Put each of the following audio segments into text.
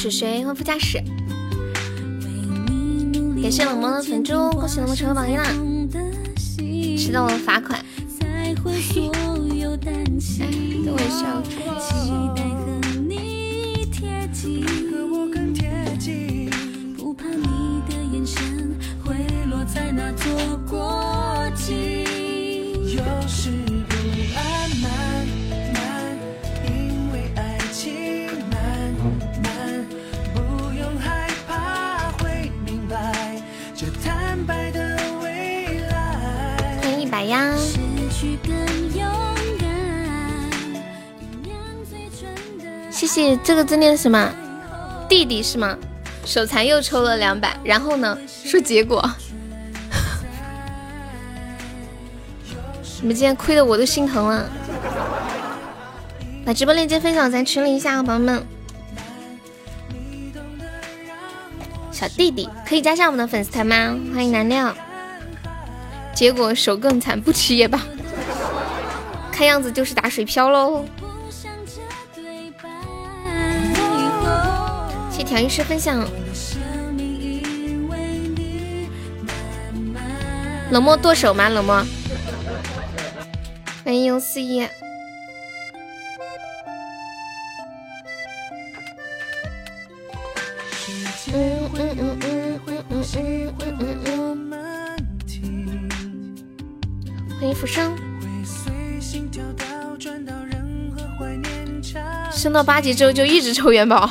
是谁？换副驾驶。感谢冷漠的粉猪，恭喜冷漠成为榜一啦！迟到的罚款。担心哎，等我一下，你，不怕你的眼神会落在那座。谢，这个字念什么？弟弟是吗？手残又抽了两百，然后呢？说结果。你们今天亏的我都心疼了。把直播链接分享咱群里一下，朋友们。小弟弟可以加上我们的粉丝团吗？欢迎蓝料。结果手更惨，不吃也罢。看样子就是打水漂喽。调音师分享。冷漠剁手吗？冷漠。欢迎游思一。嗯嗯嗯嗯嗯嗯嗯嗯嗯。欢迎浮生。升到八级之后就一直抽元宝。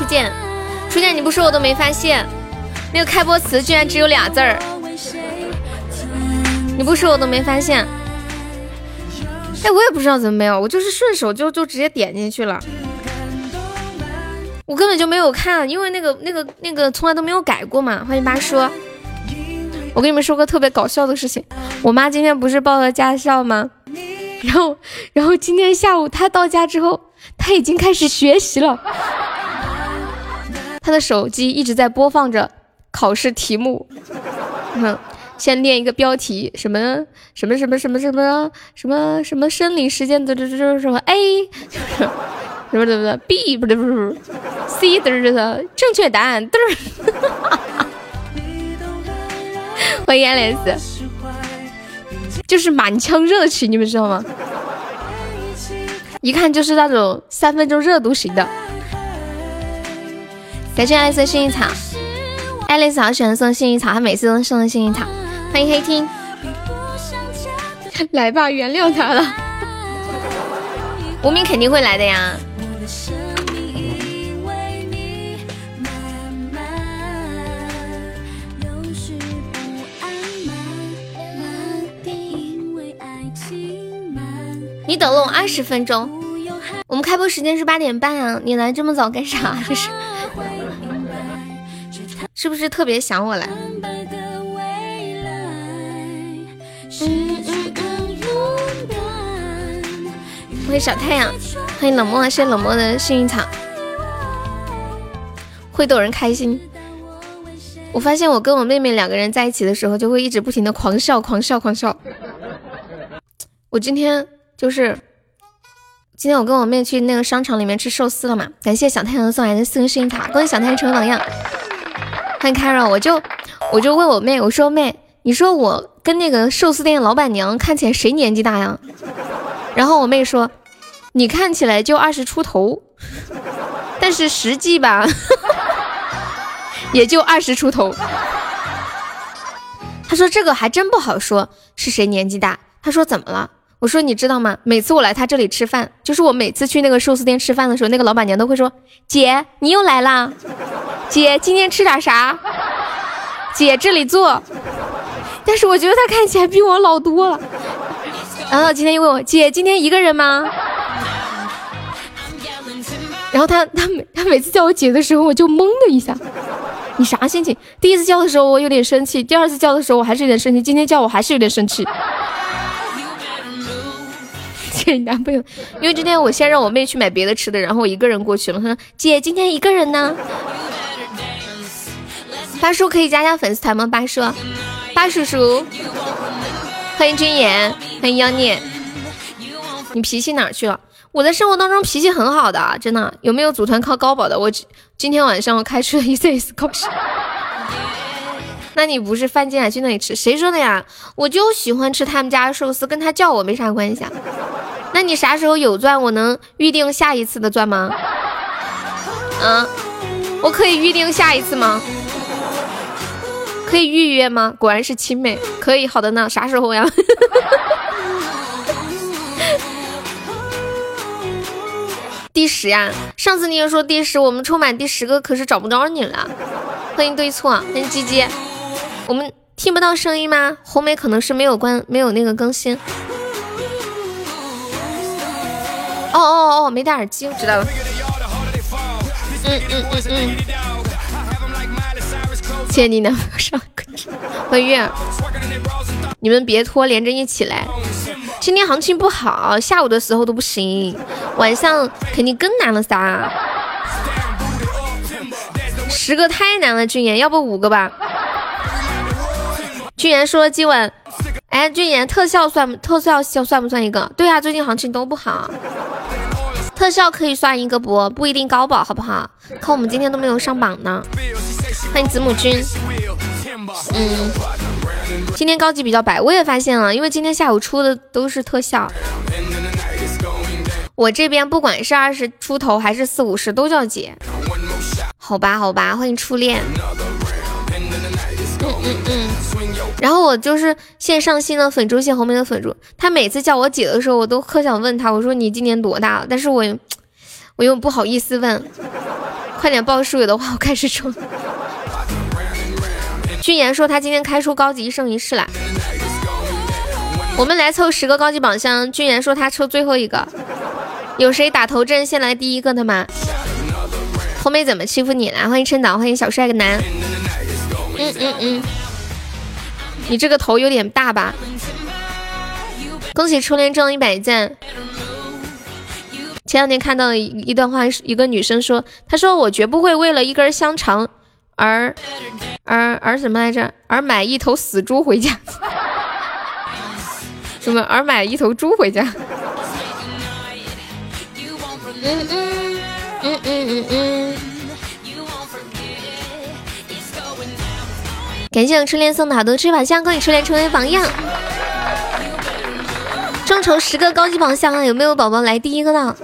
初见，初见你不说我都没发现，那个开播词居然只有俩字儿，你不说我都没发现。哎，我也不知道怎么没有，我就是顺手就就直接点进去了，我根本就没有看，因为那个那个那个从来都没有改过嘛。欢迎八叔，我跟你们说个特别搞笑的事情，我妈今天不是报了驾校吗？然后然后今天下午她到家之后，她已经开始学习了，他的手机一直在播放着考试题目，嗯。先念一个标题，什么什么什么什么什么什么什么生理时间的这这什么 A，什么什么 B 不对不是 C 的这个正确答案嘚儿，欢迎 Alice，就是满腔热情，你们知道吗？一看就是那种三分钟热度型的。感谢 Alice 的幸运草，Alice 好喜欢送幸运草，她每次都送幸运草。欢迎黑听，来吧，原谅他了。无名肯定会来的呀。你等了我二十分钟，我们开播时间是八点半啊，你来这么早干啥？这是，是不是特别想我了？欢迎小太阳，欢迎冷漠，谢谢冷漠的幸运草，会逗人开心。我发现我跟我妹妹两个人在一起的时候，就会一直不停的狂笑，狂笑，狂笑。我今天就是今天我跟我妹去那个商场里面吃寿司了嘛，感谢小太阳送来的四根幸运草，恭喜小太阳成为榜样。欢迎 Carol，我就我就问我妹，我说妹。你说我跟那个寿司店老板娘看起来谁年纪大呀？然后我妹说，你看起来就二十出头，但是实际吧，也就二十出头。她说这个还真不好说，是谁年纪大？她说怎么了？我说你知道吗？每次我来她这里吃饭，就是我每次去那个寿司店吃饭的时候，那个老板娘都会说，姐你又来啦，姐今天吃点啥？姐这里坐。但是我觉得他看起来比我老多了。然后今天又问我姐，今天一个人吗？然后他他每他每次叫我姐的时候，我就懵了一下。你啥心情？第一次叫的时候我有点生气，第二次叫的时候我还是有点生气，今天叫我还是有点生气。姐你男朋友，因为今天我先让我妹去买别的吃的，然后我一个人过去了。他说：“姐，今天一个人呢。”八叔可以加加粉丝团吗？八叔，八叔叔，欢迎君言，欢迎妖孽。你脾气哪去了？我在生活当中脾气很好的，真的。有没有组团靠高保的？我今天晚上我开出了 E C S 考试。那你不是饭进来去那里吃？谁说的呀？我就喜欢吃他们家寿司，跟他叫我没啥关系啊。那你啥时候有钻？我能预定下一次的钻吗？嗯，我可以预定下一次吗？可以预约吗？果然是亲妹，可以，好的呢，啥时候呀？第十呀，上次你也说第十，我们抽满第十个，可是找不着你了。欢迎对错，欢迎鸡鸡，我们听不到声音吗？红梅可能是没有关，没有那个更新。哦哦哦，没戴耳机，我知道了。嗯嗯嗯嗯。谢谢你呢，上欢迎月儿，你们别拖，连着一起来。今天行情不好，下午的时候都不行，晚上肯定更难了撒。十个太难了，俊言，要不五个吧？俊言说今晚，哎，俊言特效算特效算算不算一个？对啊，最近行情都不好，特效可以算一个不？不一定高保，好不好？看我们今天都没有上榜呢。欢迎子母君，嗯，今天高级比较白，我也发现了，因为今天下午出的都是特效。我这边不管是二十出头还是四五十都叫姐，好吧好吧，欢迎初恋。嗯嗯嗯。然后我就是线上新的粉猪，谢红梅的粉猪，他每次叫我姐的时候，我都可想问他，我说你今年多大了？但是我 我又不好意思问，快点报数，有的话我开始抽。君言说他今天开出高级一生一世了，我们来凑十个高级宝箱。君言说他抽最后一个，有谁打头阵先来第一个的吗？红梅怎么欺负你了？欢迎陈导，欢迎小帅哥男。嗯嗯嗯，你这个头有点大吧？恭喜初恋中一百赞。前两天看到一一段话，一个女生说，她说我绝不会为了一根香肠。而而而什么来着？而买一头死猪回家？什么？而买一头猪回家？嗯嗯嗯嗯嗯嗯。感谢我初恋送的好多吃宝箱，恭喜初恋成为榜样。众筹十个高级宝箱啊！有没有宝宝来第一个的？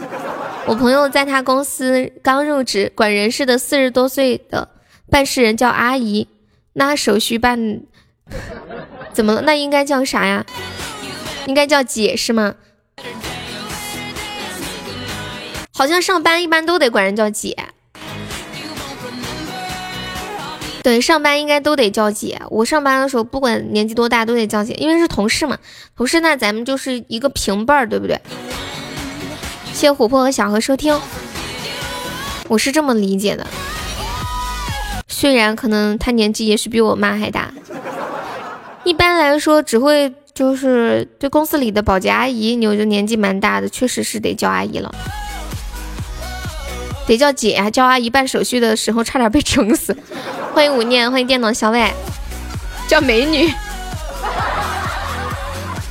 我朋友在他公司刚入职，管人事的四十多岁的。办事人叫阿姨，那手续办怎么了？那应该叫啥呀？应该叫姐是吗？好像上班一般都得管人叫姐。对，上班应该都得叫姐。我上班的时候不管年纪多大都得叫姐，因为是同事嘛。同事那咱们就是一个平辈儿，对不对？谢琥珀和小何收听，我是这么理解的。虽然可能他年纪也许比我妈还大，一般来说只会就是对公司里的保洁阿姨，你觉得年纪蛮大的，确实是得叫阿姨了，得叫姐啊，叫阿姨办手续的时候差点被整死。欢迎吴念，欢迎电脑小伟，叫美女。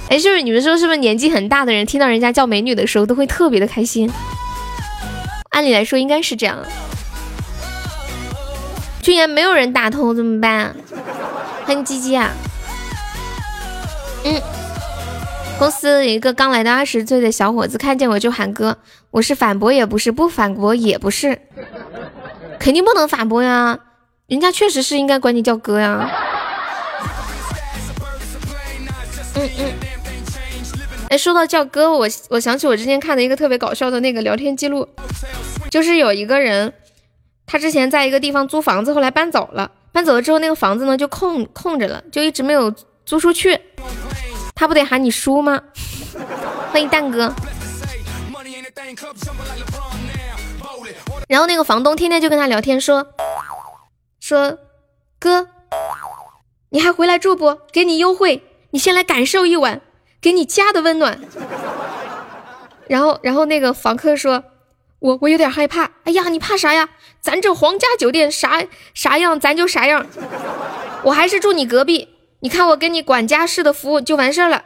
哎，是不是你们说是不是年纪很大的人听到人家叫美女的时候都会特别的开心？按理来说应该是这样。居然没有人打头怎么办？欢迎鸡鸡啊！嗯，公司一个刚来的二十岁的小伙子，看见我就喊哥，我是反驳也不是，不反驳也不是，肯定不能反驳呀！人家确实是应该管你叫哥呀。嗯嗯。哎，说到叫哥，我我想起我之前看的一个特别搞笑的那个聊天记录，就是有一个人。他之前在一个地方租房子，后来搬走了。搬走了之后，那个房子呢就空空着了，就一直没有租出去。他不得喊你叔吗？欢迎蛋哥。然后那个房东天天就跟他聊天说说哥，你还回来住不？给你优惠，你先来感受一晚，给你家的温暖。然后然后那个房客说，我我有点害怕。哎呀，你怕啥呀？咱这皇家酒店啥啥样，咱就啥样。我还是住你隔壁，你看我给你管家式的服务就完事儿了。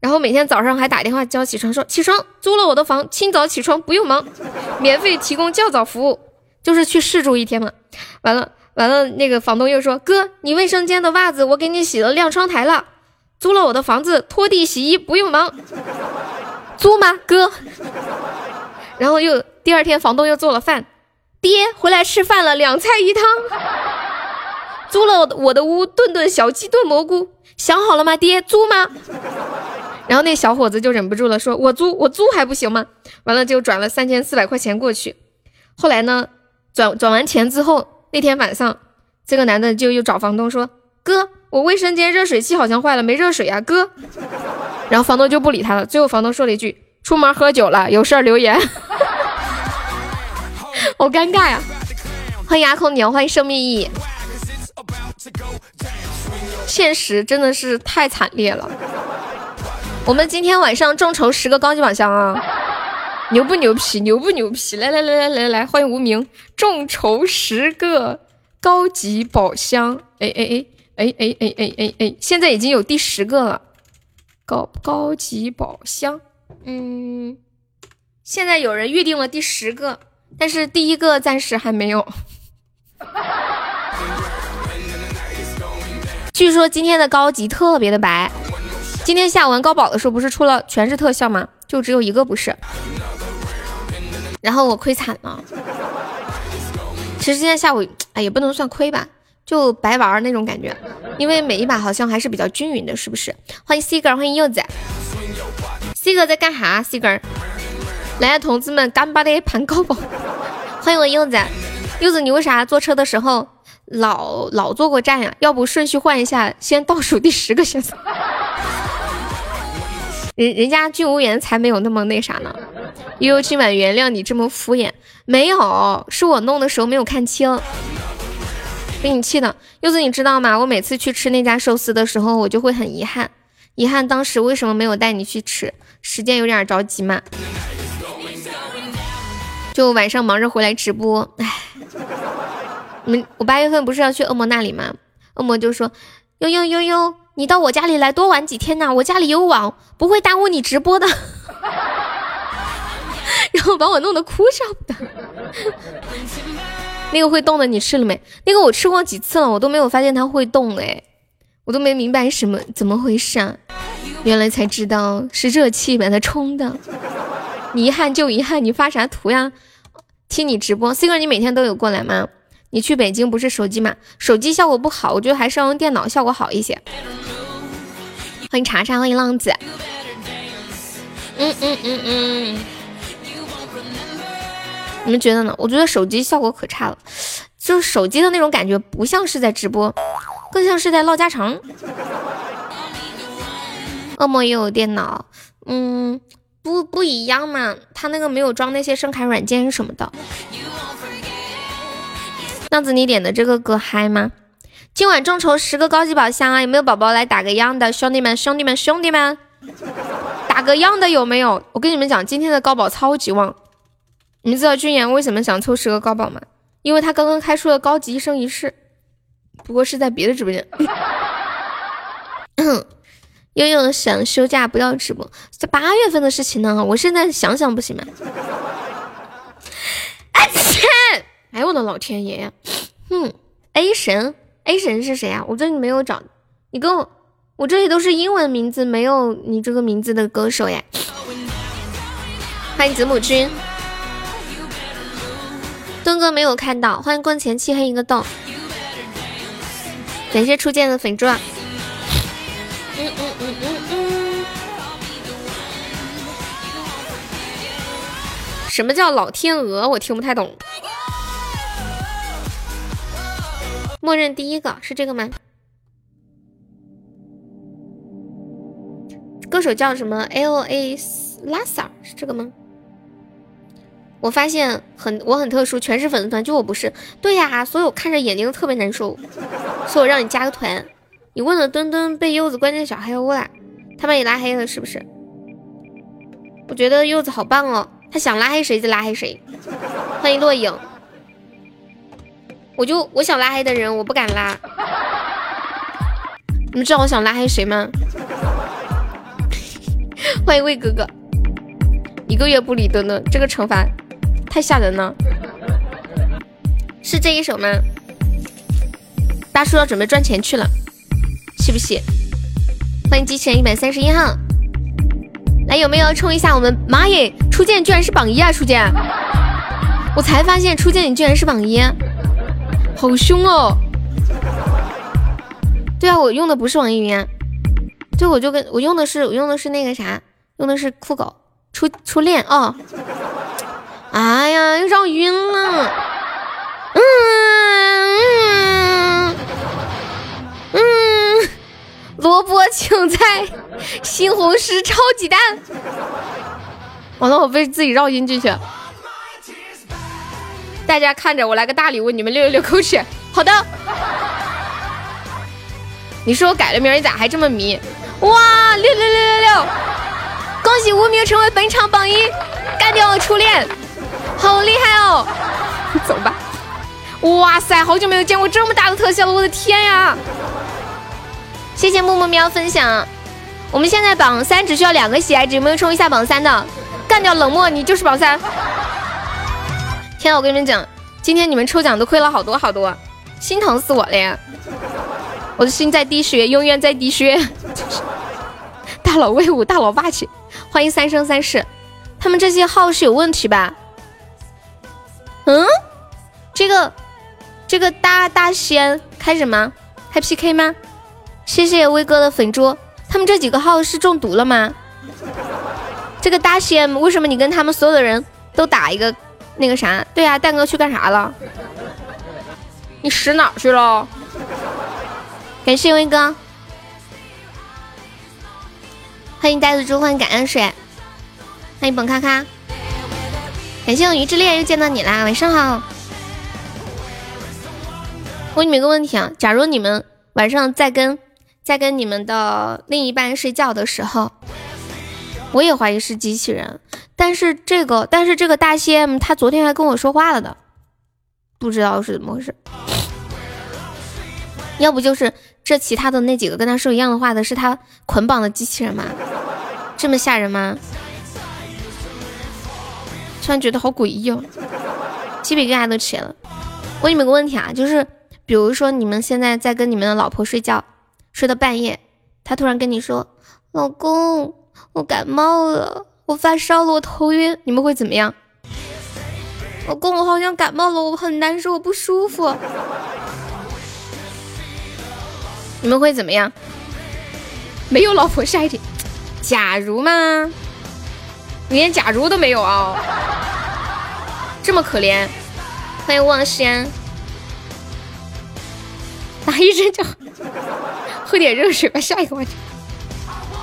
然后每天早上还打电话叫起床，说起床租了我的房，清早起床不用忙，免费提供较早服务，就是去试住一天嘛。完了完了，那个房东又说哥，你卫生间的袜子我给你洗了，晾窗台了。租了我的房子，拖地洗衣不用忙。租吗哥？然后又第二天房东又做了饭，爹回来吃饭了，两菜一汤。租了我的屋，炖炖小鸡炖蘑菇，想好了吗？爹租吗？然后那小伙子就忍不住了，说：“我租，我租还不行吗？”完了就转了三千四百块钱过去。后来呢，转转完钱之后，那天晚上，这个男的就又找房东说：“哥，我卫生间热水器好像坏了，没热水啊，哥。”然后房东就不理他了。最后房东说了一句：“出门喝酒了，有事儿留言。”好尴尬呀！欢迎阿空牛，欢迎生命意义。现实真的是太惨烈了。我们今天晚上众筹十个高级宝箱啊，牛不牛皮？牛不牛皮？来来来来来来，欢迎无名，众筹十个高级宝箱。哎哎哎哎哎哎哎哎哎，现在已经有第十个了，高高级宝箱。嗯，现在有人预定了第十个，但是第一个暂时还没有。据说今天的高级特别的白。今天下午玩高宝的时候，不是出了全是特效吗？就只有一个不是，然后我亏惨了。其实今天下午，哎，也不能算亏吧，就白玩那种感觉。因为每一把好像还是比较均匀的，是不是？欢迎 C 哥，欢迎柚子。C 哥在干哈？C 哥，来，同志们，干巴的盘高宝。欢迎我柚子，柚子，你为啥坐车的时候老老坐过站呀？要不顺序换一下，先倒数第十个选择。人人家俊无言才没有那么那啥呢，悠悠今晚原谅你这么敷衍，没有，是我弄的时候没有看清，被你气的。柚子你知道吗？我每次去吃那家寿司的时候，我就会很遗憾，遗憾当时为什么没有带你去吃，时间有点着急嘛，就晚上忙着回来直播，唉，你们我八月份不是要去恶魔那里吗？恶魔就说悠悠悠悠。你到我家里来多玩几天呐？我家里有网，不会耽误你直播的。然后把我弄得哭笑不得。那个会动的你吃了没？那个我吃过几次了，我都没有发现它会动哎，我都没明白什么怎么回事啊？原来才知道是热气把它冲的。你遗憾就遗憾，你发啥图呀？听你直播，C 哥你每天都有过来吗？你去北京不是手机吗？手机效果不好，我觉得还是要用电脑效果好一些。欢迎茶茶，欢迎浪子。嗯嗯嗯嗯，你们觉得呢？我觉得手机效果可差了，就是手机的那种感觉，不像是在直播，更像是在唠家常。恶魔也有电脑，嗯，不不一样嘛，他那个没有装那些声卡软件什么的。浪子，你点的这个歌嗨吗？今晚众筹十个高级宝箱啊！有没有宝宝来打个样的？兄弟们，兄弟们，兄弟们，打个样的有没有？我跟你们讲，今天的高宝超级旺。你们知道君言为什么想抽十个高宝吗？因为他刚刚开出了高级一生一世，不过是在别的直播间。悠悠想休假不要直播，这八月份的事情呢？我现在想想不行吗？哎切！哎我的老天爷呀！哼，A 神。A 神是谁啊？我这里没有找，你跟我，我这里都是英文名字，没有你这个名字的歌手呀。欢迎子母君，东哥没有看到，欢迎光前漆黑一个洞，感谢初见的粉钻。嗯嗯嗯嗯嗯。什么叫老天鹅？我听不太懂。默认第一个是这个吗？歌手叫什么？L A Lasa 是这个吗？我发现很我很特殊，全是粉丝团，就我不是。对呀，所以我看着眼睛特别难受。所以我让你加个团。你问了墩墩被柚子关进小黑屋了，他把你拉黑了是不是？我觉得柚子好棒哦，他想拉黑谁就拉黑谁。欢迎落影。我就我想拉黑的人，我不敢拉。你们知道我想拉黑谁吗？欢迎魏哥哥。一个月不理墩墩，这个惩罚。太吓人了，是这一首吗？大叔要准备赚钱去了，气不气？欢迎机器人一百三十一号，来有没有冲一下我们？妈耶，初见居然是榜一啊！初见，我才发现初见你居然是榜一，好凶哦！对啊，我用的不是网易云，对，我就跟我用的是我用的是那个啥，用的是酷狗初初恋哦。哎呀，又绕晕了。嗯嗯嗯，萝卜青菜西红柿炒鸡蛋。完了，我被自己绕晕进去。大家看着，我来个大礼物，你们溜一溜口水。好的。你说我改了名，你咋还这么迷？哇，六六六六六！恭喜无名成为本场榜一，干掉我初恋。好厉害哦！走吧。哇塞，好久没有见过这么大的特效了，我的天呀！谢谢木木喵分享。我们现在榜三只需要两个喜爱值，有没有冲一下榜三的？干掉冷漠，你就是榜三。天，我跟你们讲，今天你们抽奖都亏了好多好多，心疼死我了呀！我的心在滴血，永远在滴血。大佬威武，大佬霸气，欢迎三生三世。他们这些号是有问题吧？嗯，这个这个大大仙开什么？开 PK 吗？谢谢威哥的粉猪。他们这几个号是中毒了吗？这个大仙为什么你跟他们所有的人都打一个那个啥？对啊，蛋哥去干啥了？你使哪去了？感谢威哥，欢迎袋子猪，欢迎感恩水，欢迎本咔咔。感谢我鱼之恋又见到你啦，晚上好。问你们一个问题啊，假如你们晚上在跟在跟你们的另一半睡觉的时候，我也怀疑是机器人，但是这个但是这个大 CM 他昨天还跟我说话了的，不知道是怎么回事。要不就是这其他的那几个跟他说一样的话的是他捆绑的机器人吗？这么吓人吗？突然觉得好诡异哦，鸡皮疙瘩都起来了。问你们个问题啊，就是比如说你们现在在跟你们的老婆睡觉，睡到半夜，她突然跟你说：“老公，我感冒了，我发烧了，我头晕。”你们会怎么样？老公，我好像感冒了，我很难受，我不舒服。你们会怎么样？没有老婆下一题，假如吗？连假如都没有啊，这么可怜！欢迎望仙，打一针就喝点热水吧。下一个话题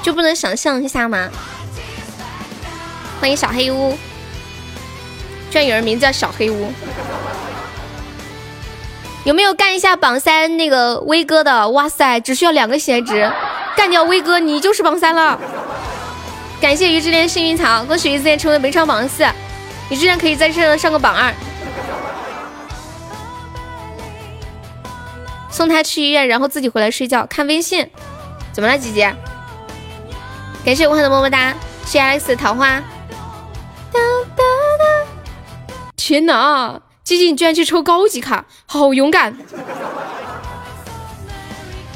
就不能想象一下吗？欢迎小黑屋，居然有人名字叫小黑屋，有没有干一下榜三那个威哥的？哇塞，只需要两个血值，干掉威哥你就是榜三了。感谢于之恋幸运草，恭喜于之恋成为本场榜四，于之恋可以在这上个榜二。送他去医院，然后自己回来睡觉看微信。怎么了，姐姐？感谢武汉的么么哒，谢谢 X 桃花。天哪，静静你居然去抽高级卡，好勇敢！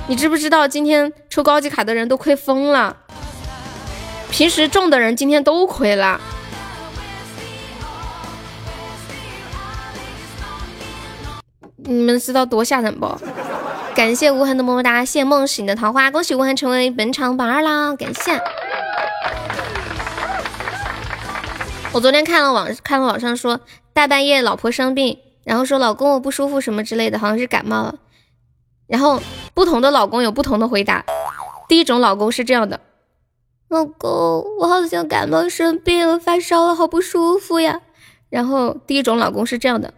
你知不知道今天抽高级卡的人都亏疯了？平时中的人今天都亏了，你们知道多吓人不？感谢无痕的么么哒，谢梦醒的桃花，恭喜无痕成为本场榜二啦！感谢。我昨天看了网看了网上说，大半夜老婆生病，然后说老公我不舒服什么之类的，好像是感冒了。然后不同的老公有不同的回答，第一种老公是这样的。老公，我好像感冒生病了，发烧了，好不舒服呀。然后第一种老公是这样的，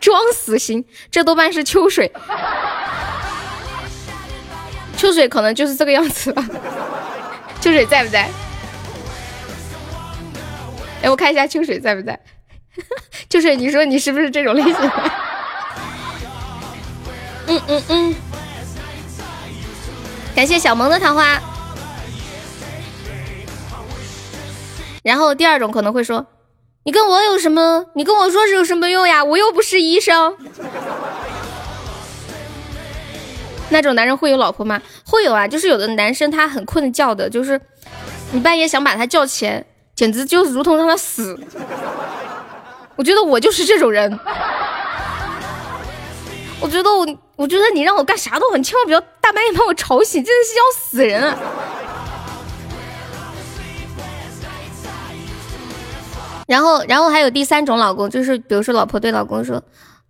装死型，这多半是秋水。秋水可能就是这个样子吧。秋水在不在？哎，我看一下秋水在不在。秋水，你说你是不是这种类型？嗯嗯嗯。感谢小萌的桃花。然后第二种可能会说：“你跟我有什么？你跟我说是有什么用呀？我又不是医生。”那种男人会有老婆吗？会有啊，就是有的男生他很困觉的，就是你半夜想把他叫起来，简直就如同让他死。我觉得我就是这种人。我觉得我，我觉得你让我干啥都好，你千万不要大半夜把我吵醒，真的是要死人啊！然后，然后还有第三种老公，就是比如说老婆对老公说：“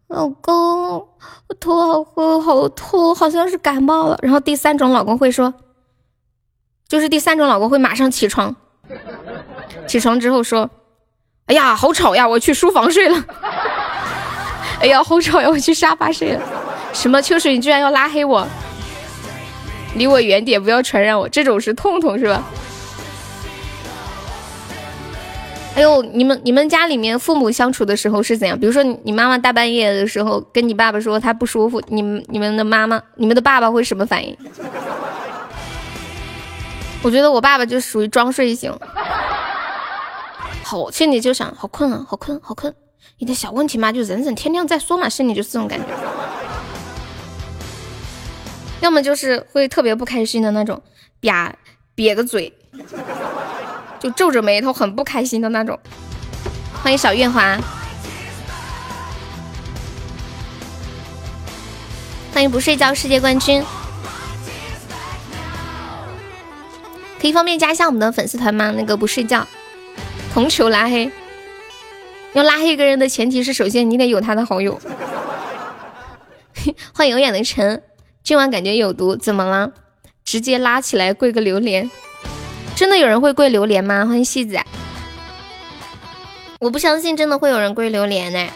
老公，我头好昏好痛，好像是感冒了。”然后第三种老公会说，就是第三种老公会马上起床，起床之后说：“哎呀，好吵呀，我去书房睡了。”哎呀，好吵呀！我去沙发睡了。什么秋水，你居然要拉黑我？离我远点，不要传染我。这种是痛痛是吧？哎呦，你们你们家里面父母相处的时候是怎样？比如说你妈妈大半夜的时候跟你爸爸说她不舒服，你们你们的妈妈、你们的爸爸会什么反应？我觉得我爸爸就属于装睡型。好，心里就想好困啊，好困，好困。一点小问题嘛，就忍忍，天亮再说嘛，心里就是这种感觉。要么就是会特别不开心的那种，瘪瘪个嘴，就皱着眉头，很不开心的那种。欢迎小月华，欢迎不睡觉世界冠军。可以方便加一下我们的粉丝团吗？那个不睡觉，同球拉黑。要拉黑一个人的前提是，首先你得有他的好友。欢迎有眼的晨，今晚感觉有毒，怎么了？直接拉起来跪个榴莲。真的有人会跪榴莲吗？欢迎戏子。我不相信真的会有人跪榴莲呢。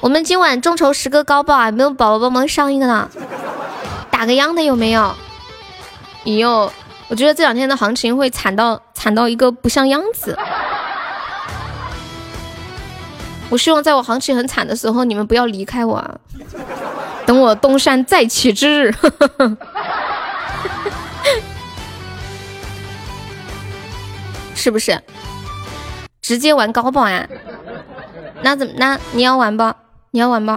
我们今晚众筹十个高爆啊！没有宝宝帮忙上一个呢？打个样的有没有？有。我觉得这两天的行情会惨到惨到一个不像样子。我希望在我行情很惨的时候，你们不要离开我啊！等我东山再起之日，是不是？直接玩高保呀？那怎么？那你要玩不？你要玩不？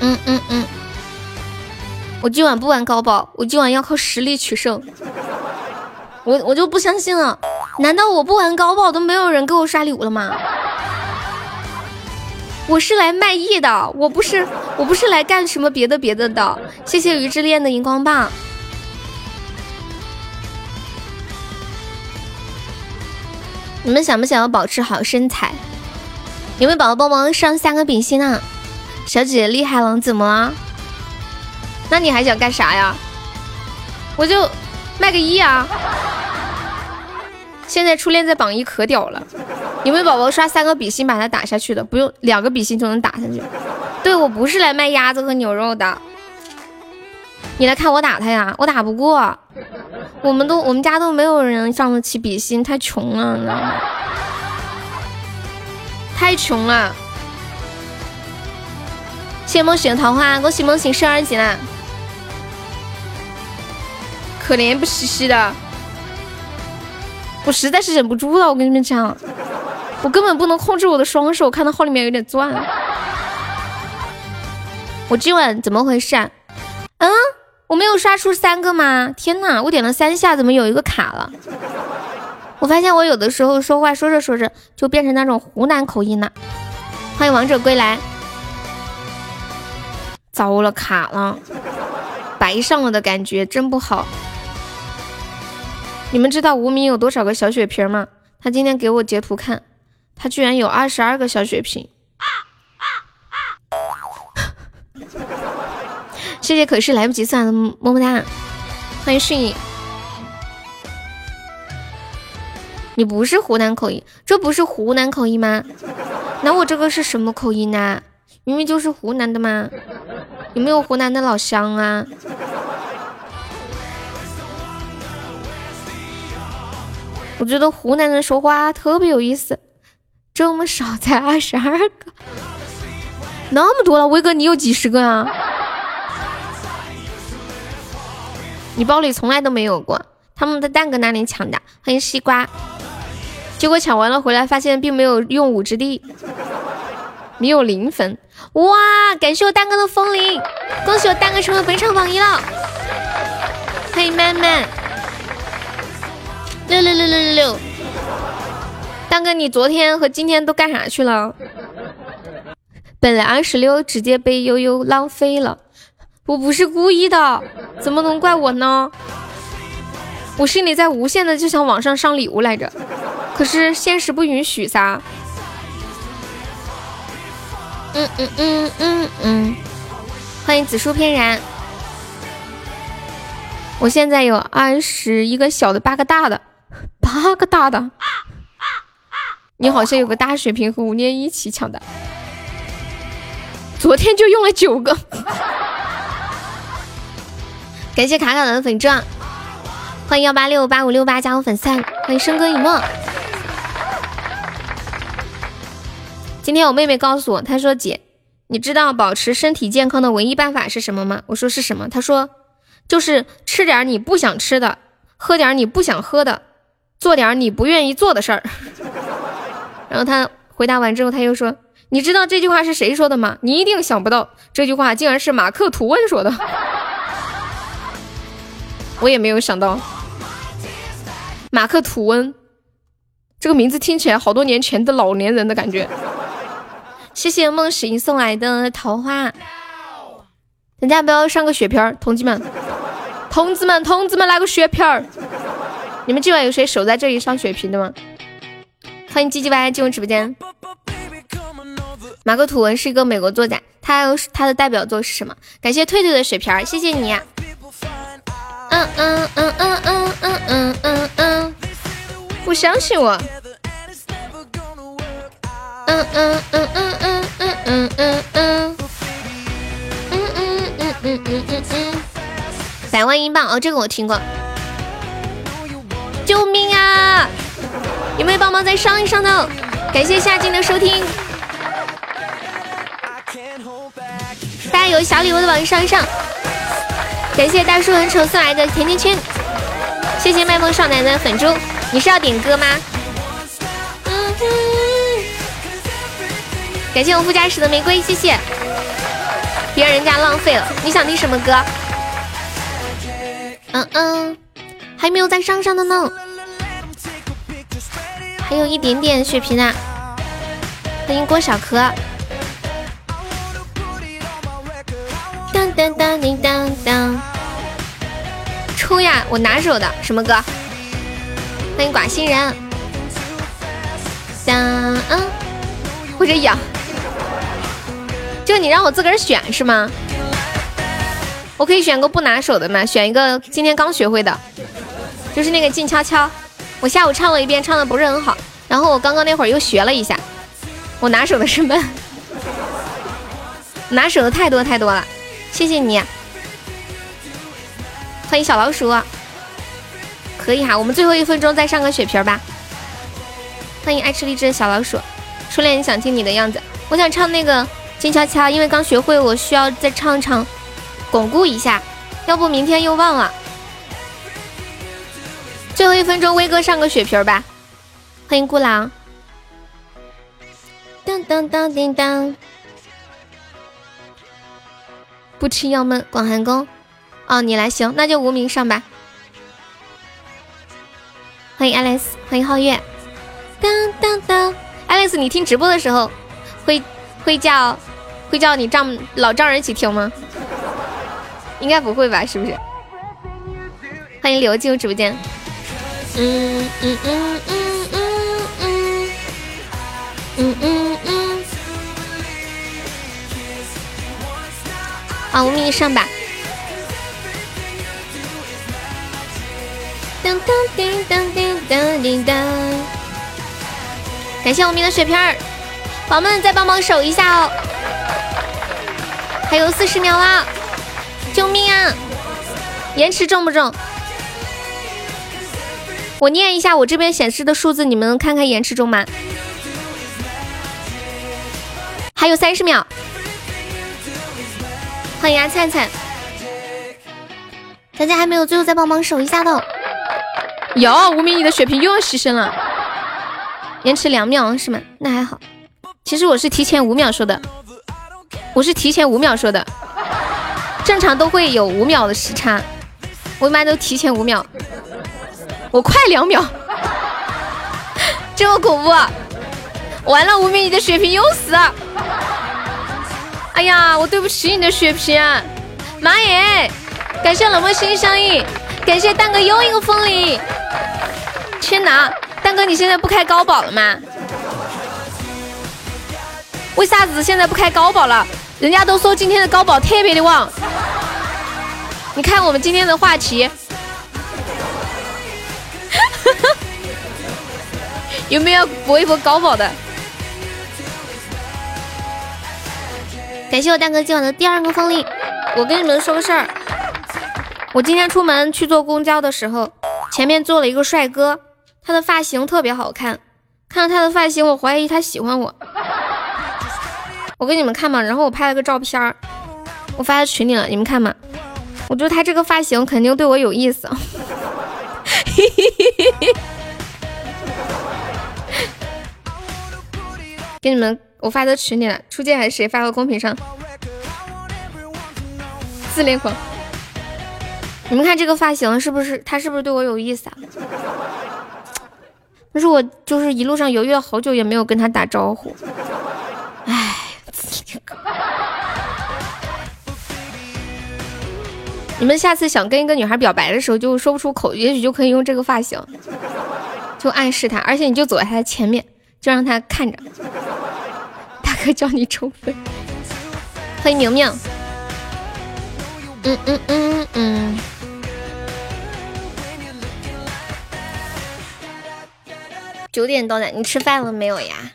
嗯嗯嗯，我今晚不玩高保，我今晚要靠实力取胜。我我就不相信了。难道我不玩高爆都没有人给我刷礼物了吗？我是来卖艺的，我不是我不是来干什么别的别的的。谢谢鱼之恋的荧光棒。你们想不想要保持好身材？有没有宝宝帮忙上三个比心啊？小姐姐厉害了，怎么了？那你还想干啥呀？我就卖个一啊。现在初恋在榜一可屌了，有没有宝宝刷三个比心把他打下去的？不用两个比心就能打下去。对我不是来卖鸭子和牛肉的，你来看我打他呀，我打不过。我们都我们家都没有人上得起比心，太穷了，你知道吗？太穷了。谢梦醒桃花，恭喜梦醒升二级了！可怜不兮兮的。我实在是忍不住了，我跟你们讲，我根本不能控制我的双手，看到号里面有点钻。我今晚怎么回事？啊？嗯，我没有刷出三个吗？天哪，我点了三下，怎么有一个卡了？我发现我有的时候说话说着说着就变成那种湖南口音了。欢迎王者归来。糟了，卡了，白上了的感觉真不好。你们知道无名有多少个小血瓶吗？他今天给我截图看，他居然有二十二个小血瓶。谢谢可是来不及算了，么么哒，欢迎迅影。你不是湖南口音，这不是湖南口音吗？那我这个是什么口音呢？明明就是湖南的嘛，有没有湖南的老乡啊？我觉得湖南人说话特别有意思，这么少才二十二个，那么多了，威哥你有几十个啊？你包里从来都没有过，他们的蛋哥那里抢的，欢迎西瓜。结果抢完了回来，发现并没有用武之地，你有零分哇！感谢我蛋哥的风铃，恭喜我蛋哥成为本场榜一了。欢迎曼曼，六六六六六六。蛋哥，你昨天和今天都干啥去了？本来二十六直接被悠悠浪费了，我不是故意的，怎么能怪我呢？我心里在无限的就想往上上礼物来着。可是现实不允许撒。嗯嗯嗯嗯嗯，欢迎紫苏翩然。我现在有二十一个小的，八个大的，啊个大的。你好像有个大血瓶和吴念一起抢的，昨天就用了九个。感谢卡卡的粉钻，欢迎幺八六八五六八加入粉丝，欢迎笙歌一梦。今天我妹妹告诉我，她说：“姐，你知道保持身体健康的唯一办法是什么吗？”我说：“是什么？”她说：“就是吃点你不想吃的，喝点你不想喝的，做点你不愿意做的事儿。”然后他回答完之后，他又说：“你知道这句话是谁说的吗？你一定想不到，这句话竟然是马克吐温说的。我也没有想到，马克吐温这个名字听起来好多年前的老年人的感觉。”谢谢梦行送来的桃花，大家不要上个血片儿，同志们，同志们，同志们来个血片儿！你们今晚有谁守在这里上血瓶的吗？欢迎唧唧歪歪进入直播间。马克吐温是一个美国作家，他他的代表作是什么？感谢退退的血瓶，谢谢你。嗯嗯嗯嗯嗯嗯嗯嗯嗯，不相信我。嗯嗯嗯嗯嗯嗯嗯嗯嗯嗯嗯嗯嗯嗯嗯，百万英镑哦，这个我听过。救命啊！有没有帮忙再上一上呢？感谢夏静的收听。大家有小礼物的往上一上。感谢大叔很丑送来的甜甜圈。谢谢麦梦少男的粉猪，你是要点歌吗？感谢我副驾驶的玫瑰，谢谢。别让人家浪费了，你想听什么歌？嗯嗯，还没有在上上的呢，还有一点点血瓶呢。欢迎郭小柯。当当当叮当当，抽呀！我拿手的什么歌？欢迎寡心人。当嗯，或者痒。就你让我自个儿选是吗？我可以选个不拿手的吗？选一个今天刚学会的，就是那个静悄悄。我下午唱了一遍，唱的不是很好。然后我刚刚那会儿又学了一下。我拿手的是闷，拿手的太多太多了。谢谢你，欢迎小老鼠。可以哈，我们最后一分钟再上个血瓶吧。欢迎爱吃荔枝的小老鼠，初恋，你想听你的样子？我想唱那个。静悄悄，因为刚学会，我需要再唱唱，巩固一下，要不明天又忘了。最后一分钟，威哥上个血瓶吧。欢迎孤狼。当当当叮当，不吃药闷广寒宫。哦，你来行，那就无名上吧。欢迎 Alice，欢迎皓月。当当当，Alice，你听直播的时候会。会叫会叫你丈老丈人一起听吗？应该不会吧，是不是？欢迎刘进入直播间。嗯嗯嗯嗯嗯嗯嗯嗯嗯。啊，我命上吧。当当叮当叮当叮当。感谢我命的血瓶儿，宝宝们再帮忙守一下哦。还有四十秒了，救命啊！延迟重不重？我念一下我这边显示的数字，你们看看延迟中吗？还有三十秒。欢迎啊，灿灿！大家还没有最后再帮忙守一下的。有，无名你的血瓶又要牺牲了，延迟两秒是吗？那还好。其实我是提前五秒说的，我是提前五秒说的，正常都会有五秒的时差，我一般都提前五秒，我快两秒，这么恐怖！完了，无名你的血瓶又死。哎呀，我对不起你的血瓶，妈耶！感谢冷漠心相印，感谢蛋哥又一个风铃。天哪，蛋哥你现在不开高保了吗？为啥子现在不开高保了？人家都说今天的高保特别的旺。你看我们今天的话题，有没有搏一搏高保的？感谢我蛋哥今晚的第二个风铃。我跟你们说个事儿，我今天出门去坐公交的时候，前面坐了一个帅哥，他的发型特别好看。看到他的发型，我怀疑他喜欢我。我给你们看嘛，然后我拍了个照片儿，我发在群里了，你们看嘛。我觉得他这个发型肯定对我有意思。给你们。我发到群里了，初见还是谁发到公屏上？自恋狂，你们看这个发型是不是他是不是对我有意思啊？但是我就是一路上犹豫了好久，也没有跟他打招呼。哎，你们下次想跟一个女孩表白的时候，就说不出口，也许就可以用这个发型，就暗示她，而且你就走在她的前面，就让他看着。大哥叫你抽飞，欢迎明明。嗯嗯嗯嗯。九点到的，你吃饭了没有呀？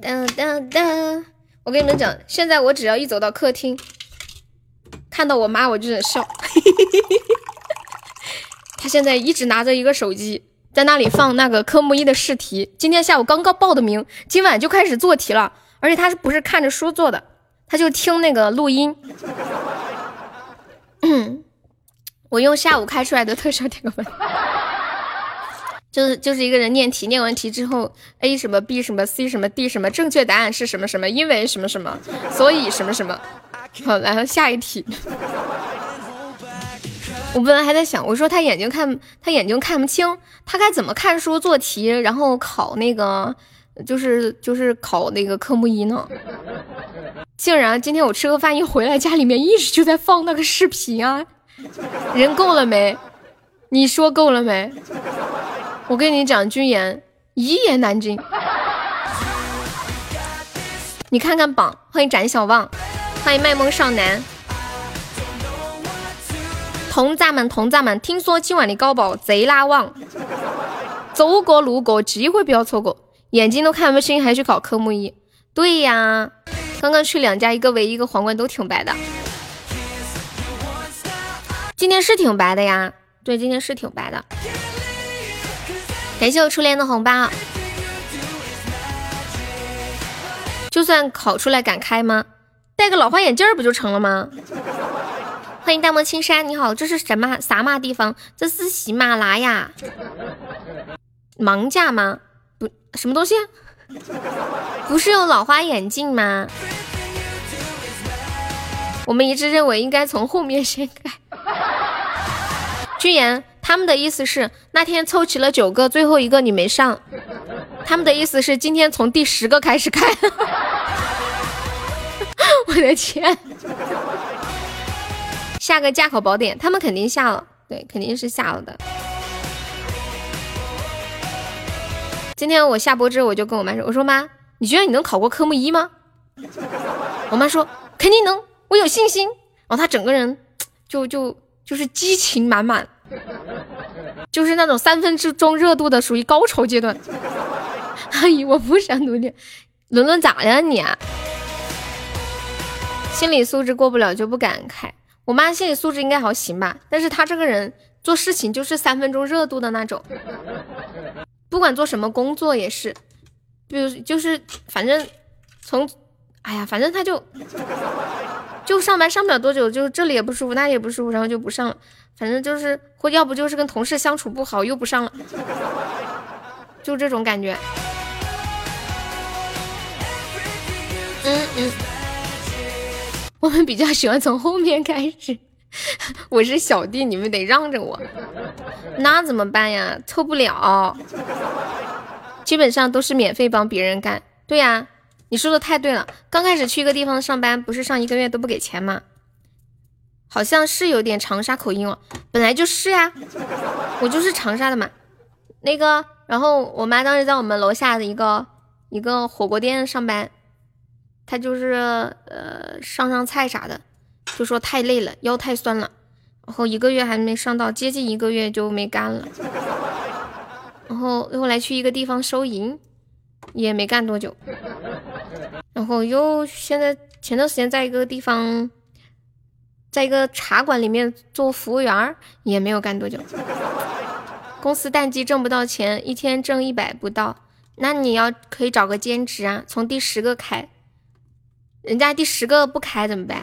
噔噔噔！我跟你们讲，现在我只要一走到客厅，看到我妈我就想笑。她现在一直拿着一个手机，在那里放那个科目一的试题。今天下午刚刚报的名，今晚就开始做题了。而且他是不是看着书做的？他就听那个录音。我用下午开出来的特效点个分，就是就是一个人念题，念完题之后，A 什么 B 什么 C 什么 D 什么，正确答案是什么什么，因为什么什么，所以什么什么。好，来了下一题。我本来还在想，我说他眼睛看他眼睛看不清，他该怎么看书做题，然后考那个。就是就是考那个科目一呢，竟然今天我吃个饭一回来，家里面一直就在放那个视频啊，人够了没？你说够了没？我跟你讲，君言一言难尽。你看看榜，欢迎展小旺，欢迎卖萌少男，同志们同志们，听说今晚的高保贼拉旺，走过路过机会不要错过。眼睛都看不清，还去考科目一？对呀，刚刚去两家，一个唯一，一个皇冠都挺白的。今天是挺白的呀，对，今天是挺白的。感谢我初恋的红包。就算考出来敢开吗？戴个老花眼镜不就成了吗？欢迎大漠青山，你好，这是什么啥嘛地方？这是喜马拉雅盲架吗？不什么东西？不是有老花眼镜吗？我们一致认为应该从后面先开。君言，他们的意思是那天凑齐了九个，最后一个你没上。他们的意思是今天从第十个开始开。我的天！下个驾考宝典，他们肯定下了，对，肯定是下了的。今天我下播之后，我就跟我妈说：“我说妈，你觉得你能考过科目一吗？”我妈说：“肯定能，我有信心。”然后她整个人就就就是激情满满，就是那种三分之钟热度的，属于高潮阶段。阿姨，我不想努力。伦伦咋了你？心理素质过不了就不敢开。我妈心理素质应该还行吧，但是她这个人做事情就是三分钟热度的那种，不管做什么工作也是，比如就是反正从，哎呀，反正她就就上班上不了多久，就这里也不舒服，那里也不舒服，然后就不上了。反正就是或要不就是跟同事相处不好，又不上了，就这种感觉。嗯嗯。我们比较喜欢从后面开始，我是小弟，你们得让着我。那怎么办呀？凑不了，基本上都是免费帮别人干。对呀，你说的太对了。刚开始去一个地方上班，不是上一个月都不给钱吗？好像是有点长沙口音哦。本来就是呀，我就是长沙的嘛。那个，然后我妈当时在我们楼下的一个一个火锅店上班。他就是呃上上菜啥的，就说太累了，腰太酸了，然后一个月还没上到，接近一个月就没干了。然后后来去一个地方收银，也没干多久。然后又现在前段时间在一个地方，在一个茶馆里面做服务员，也没有干多久。公司淡季挣不到钱，一天挣一百不到，那你要可以找个兼职啊，从第十个开。人家第十个不开怎么办？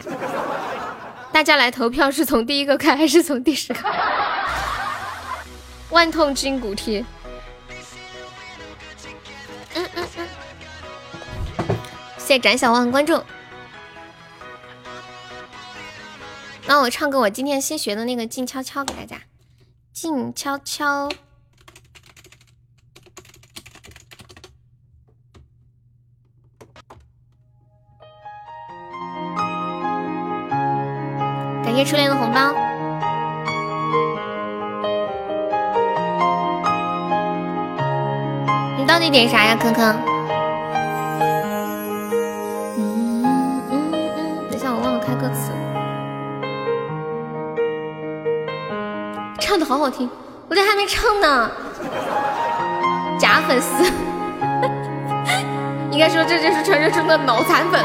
大家来投票，是从第一个开还是从第十个？万痛筋骨贴。嗯嗯嗯。谢谢展小旺关注。那我唱个我今天新学的那个静悄悄给大家。静悄悄。感谢初恋的红包，你到底点啥呀，坑坑？嗯嗯嗯，等下我忘了开歌词，唱的好好听，我这还没唱呢。假粉丝，应该说这就是传说中的脑残粉。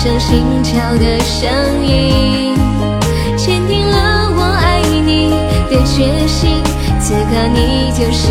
像心跳的声音，坚定了我爱你的决心。此刻你就是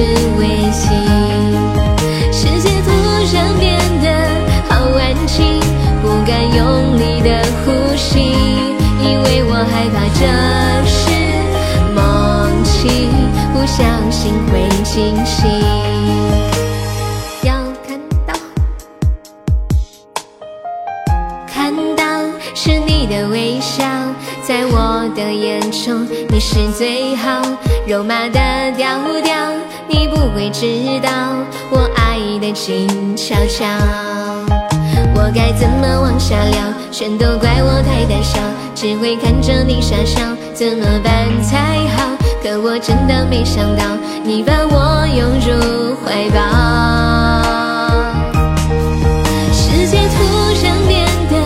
肉麻的调调，你不会知道我爱的静悄悄。我该怎么往下聊？全都怪我太胆小，只会看着你傻笑，怎么办才好？可我真的没想到，你把我拥入怀抱。世界突然变得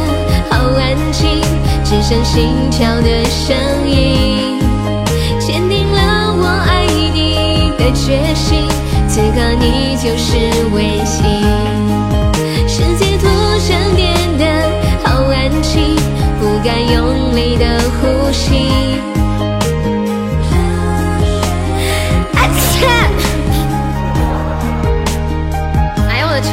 好安静只剩心跳的声音，决心。此刻你就是唯心，世界突然变得好安静，不敢用力的呼吸。啊切！哎呦我的天！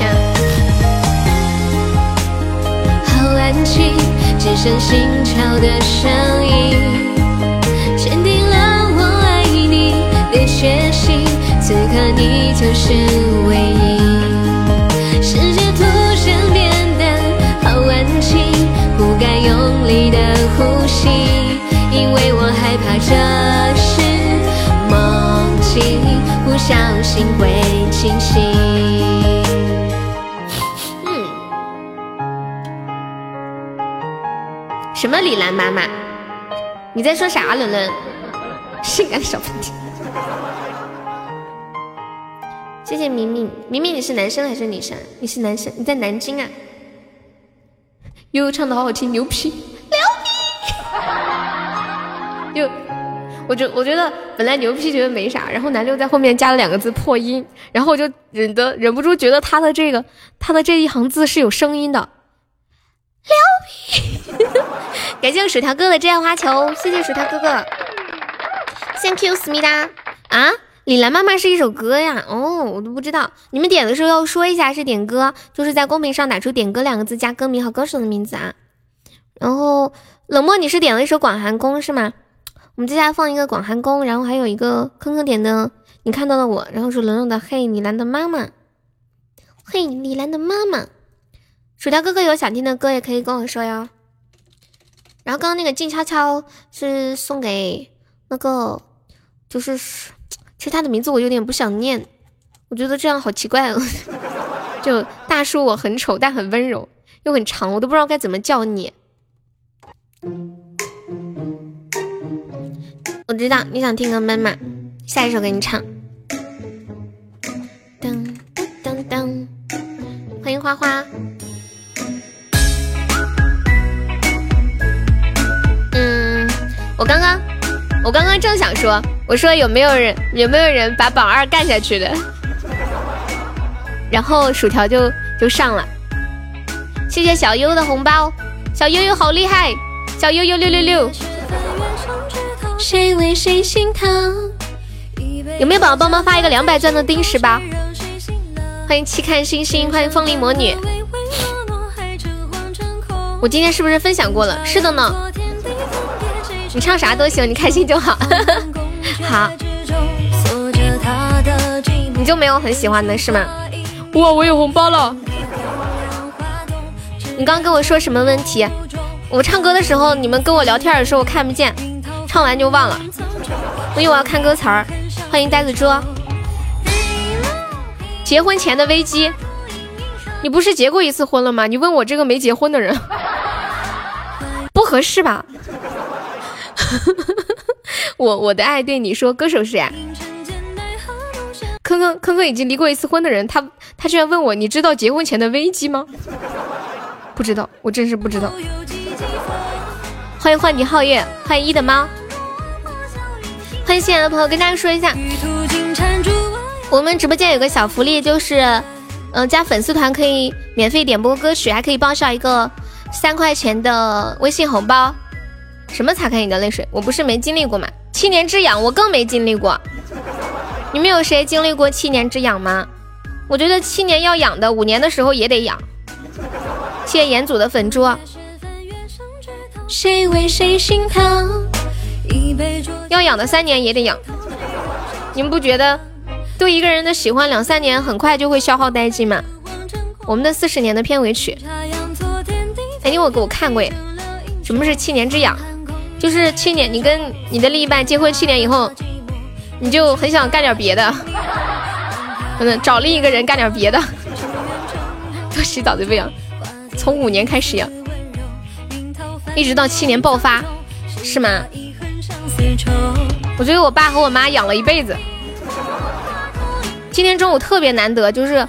好安静。只剩心跳的声音，你就是唯一，世界突然变得好安静，不敢用力的呼吸，因为我害怕这是梦境，不小心会惊醒。嗯，什么？李兰妈妈，你在说啥？伦伦，性感小问题。谢谢明明，明明你是男生还是女生？你是男生，你在南京啊？悠悠唱的好好听，牛批，牛批！就，我觉我觉得本来牛批觉得没啥，然后南六在后面加了两个字破音，然后我就忍得忍不住觉得他的这个他的这一行字是有声音的，牛批！感谢薯条哥的真爱花球，谢谢薯条哥哥，Thank you，思密达啊。李兰妈妈是一首歌呀，哦，我都不知道。你们点的时候要说一下是点歌，就是在公屏上打出“点歌”两个字，加歌名和歌手的名字啊。然后冷漠，你是点了一首《广寒宫》是吗？我们接下来放一个《广寒宫》，然后还有一个坑坑点的，你看到了我，然后是冷冷的《嘿李兰的妈妈》，嘿李兰的妈妈。薯条哥哥有想听的歌也可以跟我说哟。然后刚刚那个静悄悄是送给那个，就是。其实他的名字我有点不想念，我觉得这样好奇怪哦。就大叔，我很丑，但很温柔，又很长，我都不知道该怎么叫你。我知道你想听个妈妈，下一首给你唱。噔噔噔，欢迎花花。嗯，我刚刚，我刚刚正想说。我说有没有人有没有人把榜二干下去的？然后薯条就就上了，谢谢小优的红包，小悠悠好厉害，小悠悠六六六。谁为谁心疼？有没有宝宝帮忙发一个两百钻的丁石吧？欢迎七看星星，欢迎风铃魔女。我今天是不是分享过了？是的呢。你唱啥都行，你开心就好。好，你就没有很喜欢的是吗？哇，我有红包了！你刚刚跟我说什么问题？我唱歌的时候，你们跟我聊天的时候我看不见，唱完就忘了。我以为我要看歌词儿。欢迎呆子猪。结婚前的危机，你不是结过一次婚了吗？你问我这个没结婚的人，不合适吧？我我的爱对你说，歌手是呀。坑坑坑坑已经离过一次婚的人，他他居然问我，你知道结婚前的危机吗？不知道，我真是不知道。欢迎幻你皓月，欢迎一的猫，欢迎新来的朋友，跟大家说一下，我们直播间有个小福利，就是嗯加粉丝团可以免费点播歌曲，还可以报销一个三块钱的微信红包。什么擦干你的泪水？我不是没经历过吗？七年之痒我更没经历过。你们有谁经历过七年之痒吗？我觉得七年要痒的，五年的时候也得痒。谢谢严祖的粉猪。谁为谁心疼？要养的三年也得养。你们不觉得对一个人的喜欢两三年很快就会消耗殆尽吗？我们的四十年的片尾曲，哎，你我给我看过耶？什么是七年之痒？就是七年，你跟你的另一半结婚七年以后，你就很想干点别的，嗯，找另一个人干点别的，多洗澡就不养，从五年开始养，一直到七年爆发，是吗？我觉得我爸和我妈养了一辈子。今天中午特别难得，就是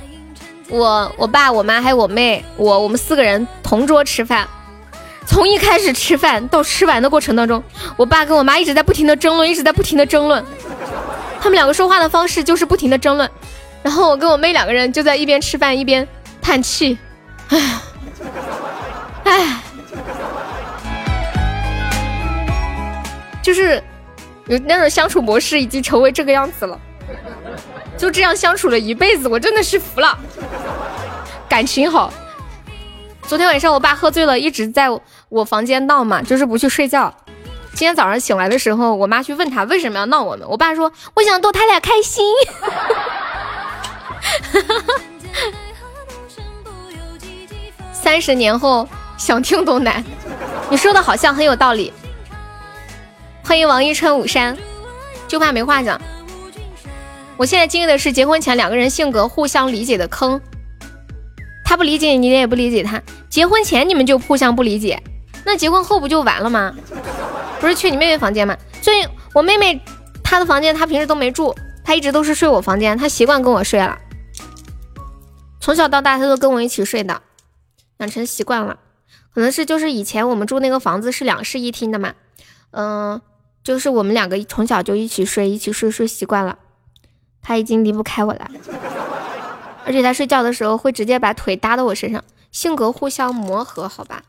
我、我爸、我妈还有我妹，我我们四个人同桌吃饭。从一开始吃饭到吃完的过程当中，我爸跟我妈一直在不停的争论，一直在不停的争论。他们两个说话的方式就是不停的争论，然后我跟我妹两个人就在一边吃饭一边叹气，唉，唉，就是有那种相处模式已经成为这个样子了，就这样相处了一辈子，我真的是服了，感情好。昨天晚上我爸喝醉了，一直在我房间闹嘛，就是不去睡觉。今天早上醒来的时候，我妈去问他为什么要闹我们，我爸说我想逗他俩开心。三十年后想听都难，你说的好像很有道理。欢迎王一春五山，就怕没话讲。我现在经历的是结婚前两个人性格互相理解的坑，他不理解你，你也不理解他。结婚前你们就互相不理解，那结婚后不就完了吗？不是去你妹妹房间吗？所以我妹妹她的房间她平时都没住，她一直都是睡我房间，她习惯跟我睡了。从小到大她都跟我一起睡的，养成习惯了。可能是就是以前我们住那个房子是两室一厅的嘛，嗯，就是我们两个从小就一起睡，一起睡睡习惯了，她已经离不开我了。而且她睡觉的时候会直接把腿搭到我身上，性格互相磨合，好吧？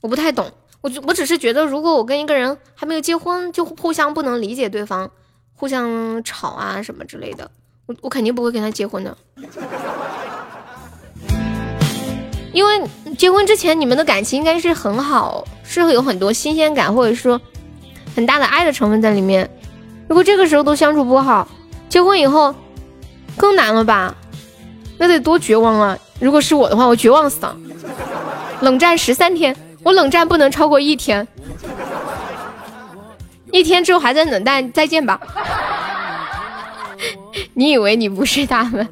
我不太懂。我我只是觉得，如果我跟一个人还没有结婚，就互相不能理解对方，互相吵啊什么之类的，我我肯定不会跟他结婚的。因为结婚之前你们的感情应该是很好，是会有很多新鲜感，或者说很大的爱的成分在里面。如果这个时候都相处不好，结婚以后更难了吧？那得多绝望啊！如果是我的话，我绝望死了，冷战十三天。我冷战不能超过一天，一天之后还在冷战，再见吧。你以为你不是他们？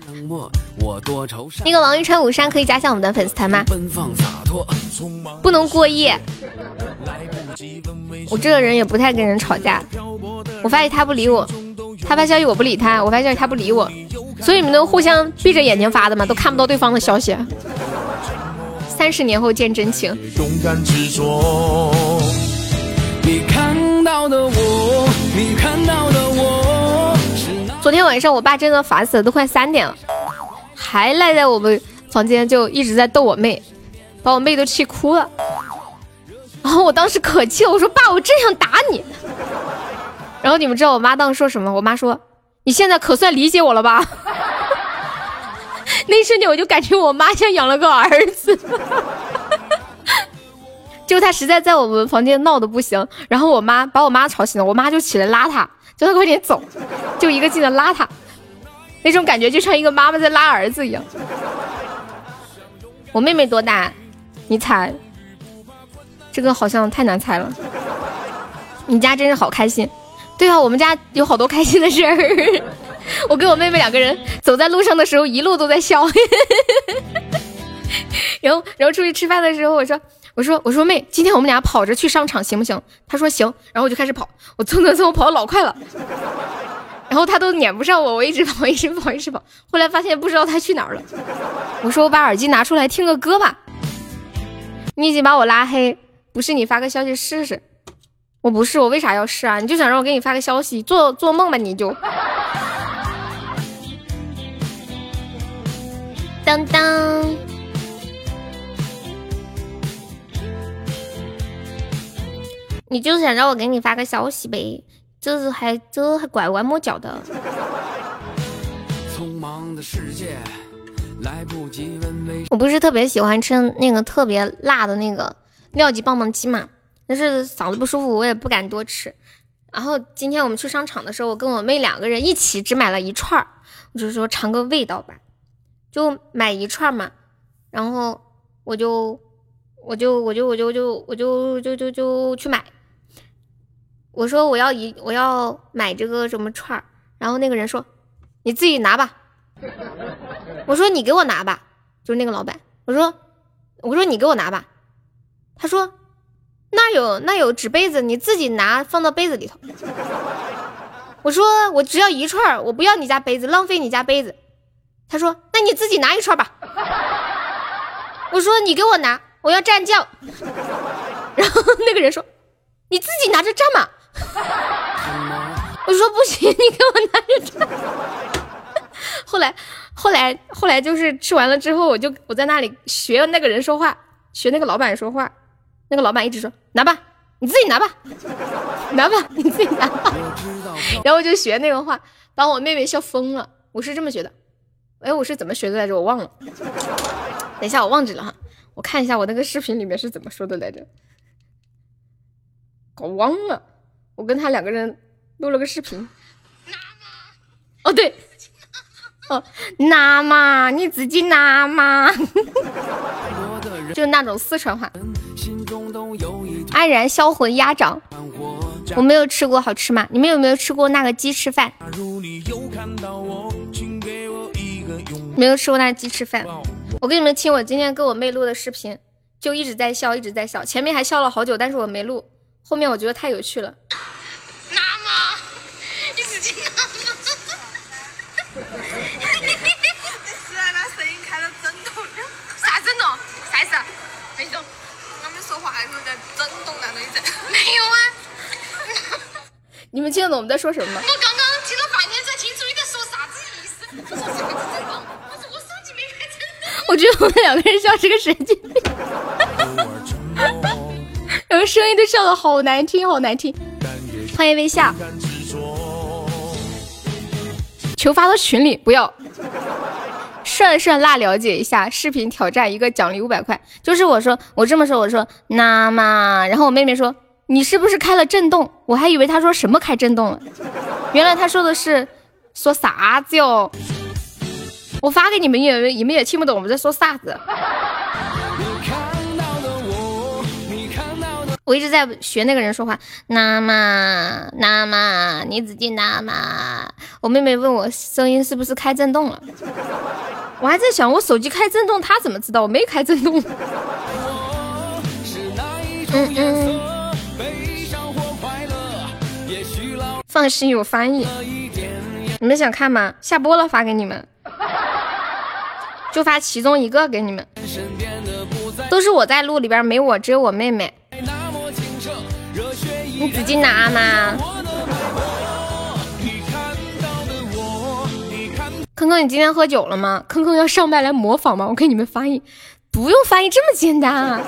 那个王一川五山可以加下我们的粉丝团吗？不能过夜。我这个人也不太跟人吵架。我发现他不理我，他发消息我不理他，我发消息他不理我，所以你们都互相闭着眼睛发的嘛，都看不到对方的消息。三十年后见真情。昨天晚上我爸真的烦死了，都快三点了，还赖在我们房间，就一直在逗我妹，把我妹都气哭了。然后我当时可气了，我说爸，我真想打你。然后你们知道我妈当时说什么？我妈说：“你现在可算理解我了吧？”那一瞬间我就感觉我妈像养了个儿子，就他实在在我们房间闹的不行，然后我妈把我妈吵醒了，我妈就起来拉他，叫他快点走，就一个劲的拉他，那种感觉就像一个妈妈在拉儿子一样。我妹妹多大？你猜？这个好像太难猜了。你家真是好开心。对啊，我们家有好多开心的事儿。我跟我妹妹两个人走在路上的时候，一路都在笑。然后，然后出去吃饭的时候，我说，我说，我说妹，今天我们俩跑着去商场行不行？她说行。然后我就开始跑，我蹭蹭蹭，我跑老快了。然后她都撵不上我，我一直跑，一直跑，一直跑。后来发现不知道她去哪儿了。我说我把耳机拿出来听个歌吧。你已经把我拉黑，不是你发个消息试试？我不是，我为啥要试啊？你就想让我给你发个消息，做做梦吧你就。当当，你就想让我给你发个消息呗？这是还这还拐弯抹角的匆忙的世界来不及。我不是特别喜欢吃那个特别辣的那个料记棒棒鸡嘛，但是嗓子不舒服，我也不敢多吃。然后今天我们去商场的时候，我跟我妹两个人一起只买了一串儿，我就说尝个味道吧。就买一串嘛，然后我就我就我就我就就我就就就就去买。我说我要一我要买这个什么串儿，然后那个人说你自己拿吧。我说你给我拿吧，就是那个老板。我说我说你给我拿吧。他说那有那有纸杯子，你自己拿放到杯子里头。我说我只要一串，我不要你家杯子，浪费你家杯子。他说：“那你自己拿一串吧。”我说：“你给我拿，我要蘸酱。”然后那个人说：“你自己拿着蘸嘛。”我说：“不行，你给我拿着蘸。”后来，后来，后来就是吃完了之后，我就我在那里学那个人说话，学那个老板说话。那个老板一直说：“拿吧，你自己拿吧，拿吧，你自己拿吧。”然后我就学那个话，把我妹妹笑疯了。我是这么觉得。哎，我是怎么学的来着？我忘了。等一下，我忘记了哈。我看一下我那个视频里面是怎么说的来着。搞忘了。我跟他两个人录了个视频。哦，对。哦，拿嘛，你自己拿嘛。就那种四川话。安然销魂鸭掌。我没有吃过，好吃吗？你们有没有吃过那个鸡翅饭？没有吃过那鸡翅饭。我给你们听，我今天跟我妹录的视频，就一直在笑，一直在笑。前面还笑了好久，但是我没录。后面我觉得太有趣了。那么，你自己拿吗？是啊，那声音开了震动。啥震动？啥意思？没动。我们说话的时候在震动那种意思。没有啊。你们听得懂我们在说什么吗？我刚刚听了半天才清楚你在说啥子意思。我说啥子震动？我说我手机没开震动。我觉得我们两个人像是个神经病。然后声音都笑的好难听，好难听。欢迎微笑。求发到群里，不要。涮涮辣，了解一下视频挑战一个奖励五百块。就是我说，我这么说，我说那么，然后我妹妹说。你是不是开了震动？我还以为他说什么开震动了，原来他说的是说啥子哟？我发给你们，也你们也听不懂我们在说啥子。我一直在学那个人说话，那么那么你自己那么。我妹妹问我声音是不是开震动了，我还在想我手机开震动，她怎么知道我没开震动？嗯嗯。放心，有翻译。你们想看吗？下播了发给你们，就发其中一个给你们。都是我在录里边，没我，只有我妹妹。你自己拿嘛。坑坑，你今天喝酒了吗？坑坑要上麦来模仿吗？我给你们翻译，不用翻译这么简单。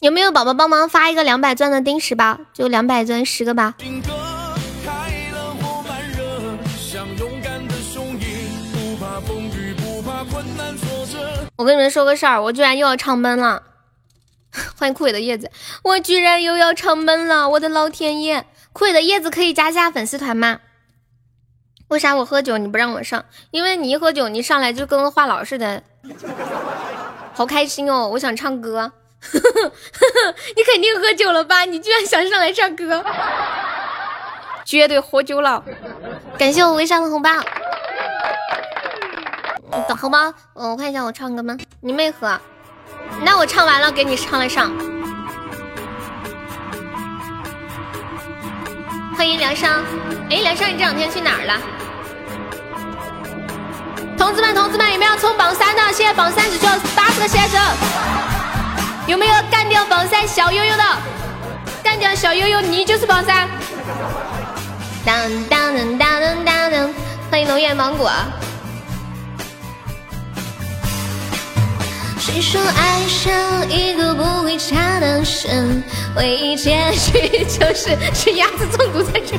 有没有宝宝帮忙发一个两百钻的丁石吧？就两百钻十个包。我跟你们说个事儿，我居然又要唱闷了。欢迎枯萎的叶子，我居然又要唱闷了！我的老天爷，枯萎的叶子可以加下粉丝团吗？为啥我喝酒你不让我上？因为你一喝酒，你上来就跟个话痨似的，好开心哦！我想唱歌。你肯定喝酒了吧？你居然想上来唱歌，绝对喝酒了。感谢我微笑的红包，等红包。我看一下我唱歌吗？你没喝，那我唱完了给你唱来上。欢迎梁商，哎，梁商，你这两天去哪儿了？同志们，同志们，有没有冲榜三的？现在榜三只需要八十个先生。有没有干掉榜三小悠悠的？干掉小悠悠，你就是榜三。当当当当当当，欢迎龙眼芒果。谁说爱上一个不回家的神，唯一结局就是吃鸭子中毒在这？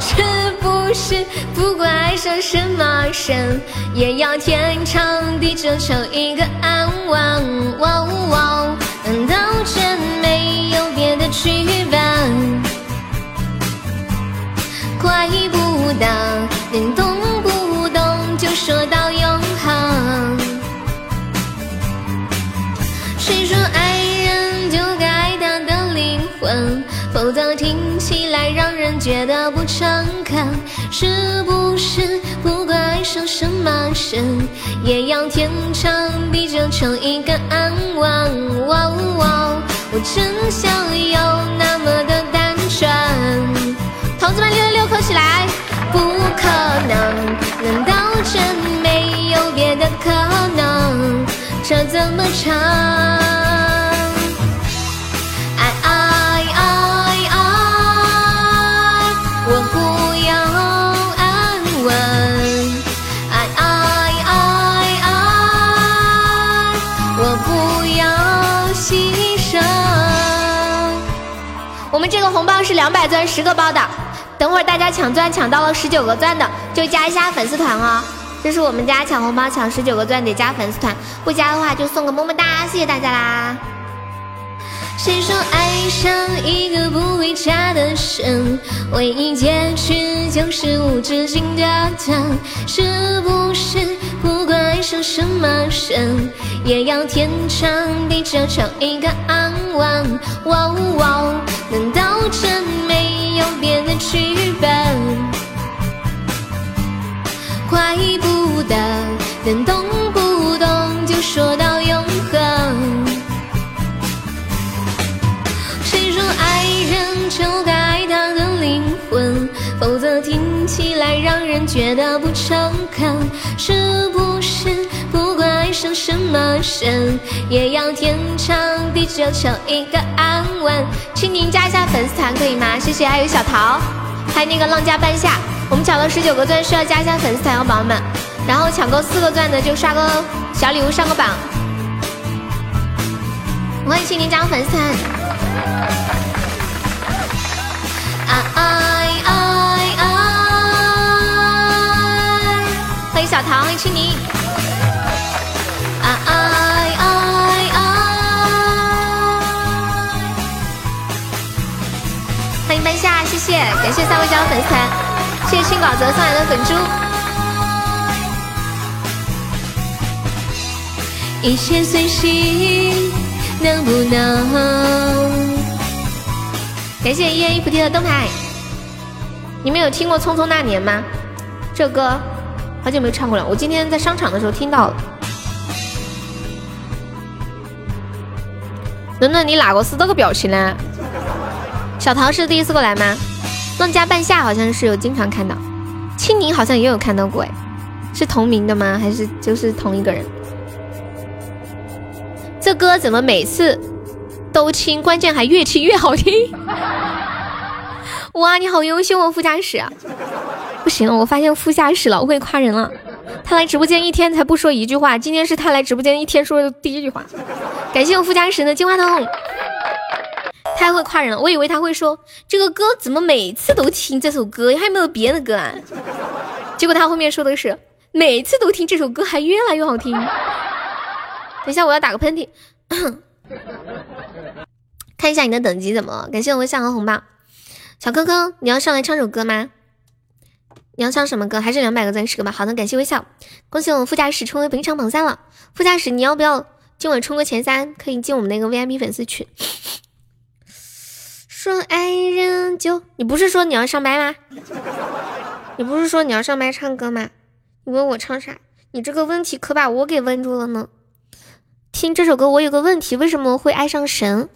是不是不管爱上什么神，也要天长地久求一个安稳？难道真没有别的剧本？怪不得连动不动就说到不诚恳。是不是不管爱上什么神，也要天长地久求一个安稳？我真想有那么的单纯。同志们，六六六，扣起来！不可能，难道真没有别的可能？这怎么成？红包是两百钻十个包的，等会儿大家抢钻抢到了十九个钻的就加一下粉丝团哦。这是我们家抢红包抢十九个钻得加粉丝团，不加的话就送个么么哒，谢谢大家啦。谁说爱上一个不回家的神，唯一结局就是无止境的等？是不是不管？爱上什么人，也要天长地久，求一个安稳。哇哇，难道真没有别的剧本？怪不得能动不动就说到让人觉得不诚恳。是不是不管爱上什么神，也要天长地久求一个安稳？请您加一下粉丝团可以吗？谢谢。还有小桃，还有那个浪家半夏，我们抢了十九个钻，需要加一下粉丝团哦，宝宝们。然后抢够四个钻的就刷个小礼物上个榜。欢迎青柠加粉丝团。啊爱爱小唐，欢迎青柠。啊爱爱爱，欢迎半夏，谢谢，感谢三位加入粉丝团，谢谢青沼泽送来的粉珠。一切随心，能不能？感谢一言一菩提的灯牌。你们有听过《匆匆那年》吗？这歌好久没唱过了。我今天在商场的时候听到了。伦伦，你哪个是这个表情呢？小桃是第一次过来吗？浪家半夏好像是有经常看到，青柠好像也有看到过，哎，是同名的吗？还是就是同一个人？这歌怎么每次都听，关键还越听越好听？哇，你好优秀哦，副驾驶！不行了，我发现副驾驶老会夸人了。他来直播间一天才不说一句话，今天是他来直播间一天说的第一句话。感谢我副驾驶的金话筒，太会夸人了。我以为他会说这个歌怎么每次都听这首歌，还有没有别的歌啊？结果他后面说的是每次都听这首歌，还越来越好听。等一下，我要打个喷嚏，看一下你的等级怎么了？感谢我微笑和红包，小哥哥，你要上来唱首歌吗？你要唱什么歌？还是两百个钻石个吧？好的，感谢微笑，恭喜我们副驾驶冲为本场榜三了。副驾驶，你要不要今晚冲个前三？可以进我们那个 VIP 粉丝群。说爱人就，你不是说你要上麦吗？你不是说你要上麦唱歌吗？你问我唱啥？你这个问题可把我给问住了呢。听这首歌，我有个问题，为什么会爱上神？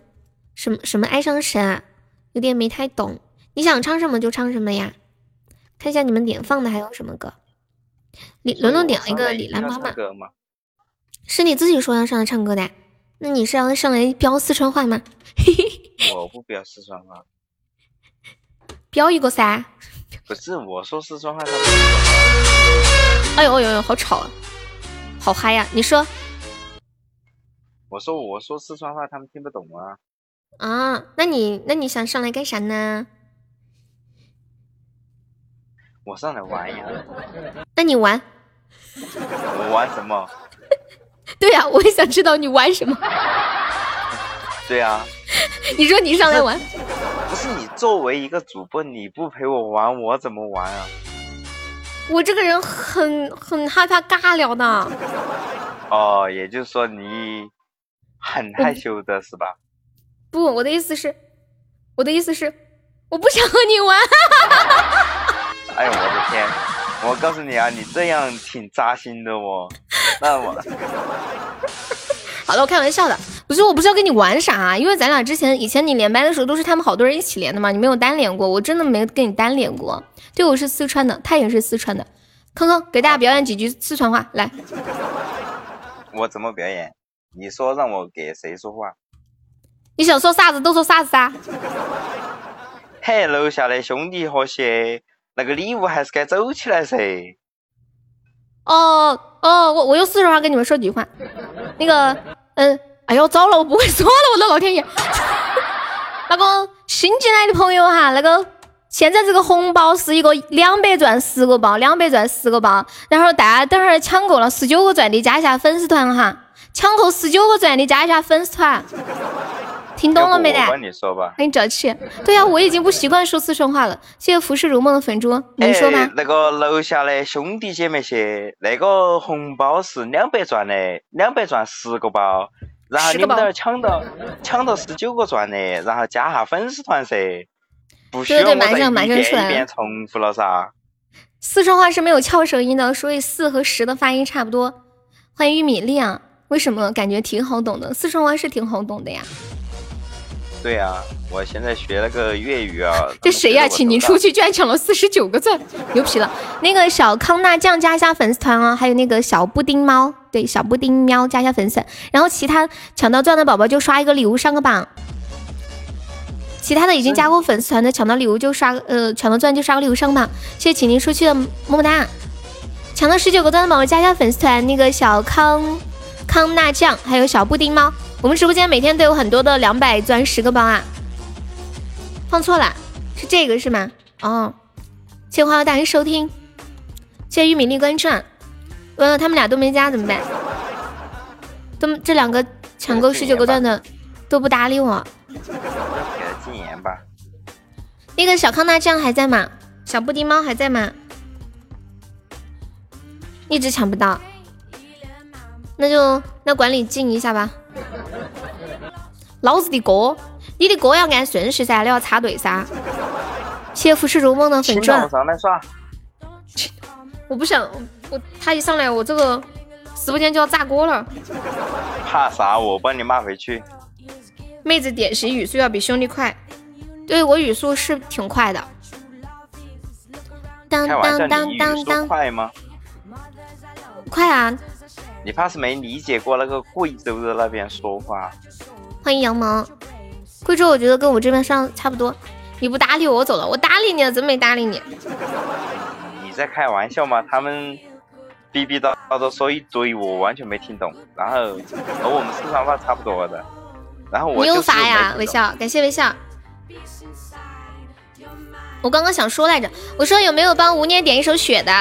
什么什么爱上神啊？有点没太懂。你想唱什么就唱什么呀？看一下你们点放的还有什么歌。李伦伦点了一个李兰妈妈，是你自己说要上来唱歌的？那你是要上来飙四川话吗？我不飙四川话，飙一个噻。不是我说四川话，他们哎呦哎呦，好吵啊，好嗨呀！你说。我说我说四川话，他们听不懂啊。啊，那你那你想上来干啥呢？我上来玩呀。那你玩？我玩什么？对呀，我也想知道你玩什么。对呀。你说你上来玩？不是你作为一个主播，你不陪我玩，我怎么玩啊？我这个人很很害怕尬聊的。哦，也就是说你。很害羞的是吧？不，我的意思是，我的意思是，我不想和你玩。哎呦我的天！我告诉你啊，你这样挺扎心的哦。那我好了，我开玩笑的，不是，我不是要跟你玩啥，因为咱俩之前以前你连麦的时候都是他们好多人一起连的嘛，你没有单连过，我真的没跟你单连过。对，我是四川的，他也是四川的。康康给大家表演几句四川话，来。我怎么表演？你说让我给谁说话？你想说啥子都说啥子噻。嘿，楼下的兄弟和谐，那个礼物还是该走起来噻。哦哦，我我用四川话跟你们说几句话。那个，嗯，哎呦，糟了，我不会说了，我的老天爷。那个新进来的朋友哈，那个现在这个红包是一个两百钻十个包，两百钻十个包。然后大家等会儿抢够了十九个钻的加一下粉丝团哈。抢够十九个钻的加一下粉丝团，听懂了没得？我帮你说吧。欢迎沼气。对呀，我已经不习惯说四川话了。谢谢浮世如梦的粉猪，你说吧。那个楼下的兄弟姐妹些，那个红包是两百钻的，两百钻十个包，然后你们这儿抢到抢到十九个钻的，然后加下粉丝团噻。不需要我再一遍一遍重复了噻。四川话是没有翘舌音的，所以四和十的发音差不多。欢迎玉米粒啊，为什么感觉挺好懂的？四川话是挺好懂的呀。对啊，我现在学了个粤语啊。这谁呀？请您出去，居然抢了四十九个钻，牛皮了！那个小康纳酱加一下粉丝团啊，还有那个小布丁猫，对，小布丁喵加一下粉丝。然后其他抢到钻的宝宝就刷一个礼物上个榜。其他的已经加过粉丝团的抢到礼物就刷呃抢到钻就刷个礼物上榜。谢谢请您出去的么么哒。抢到十九个钻的宝宝加一下粉丝团，那个小康康纳酱还有小布丁猫。我们直播间每天都有很多的两百钻十个包啊！放错了，是这个是吗？哦，谢谢花花大人收听，谢谢玉米粒关注。完了，他们俩都没加怎么办？都这两个抢够十九个钻的都不搭理我。给他禁言吧。那个小康纳酱还在吗？小布丁猫还在吗？一直抢不到，那就那管理禁一下吧。老子的歌，你的歌要按顺序噻，你要插队噻。谢浮世如梦的粉钻。我不想，我他一上来，我这个直播间就要炸锅了。怕啥？我帮你骂回去。妹子典型语速要比兄弟快，对我语速是挺快的。当当当当当。快吗？快啊！你怕是没理解过那个贵州的那边说话。欢迎羊毛，贵州我觉得跟我这边上差不多。你不搭理我，我走了。我搭理你了，怎么没搭理你。你在开玩笑吗？他们逼逼叨叨的说一堆，我完全没听懂。然后和我们四川话差不多的。然后我你有发呀？微笑，感谢微笑。我刚刚想说来着，我说有没有帮吴念点一首雪的？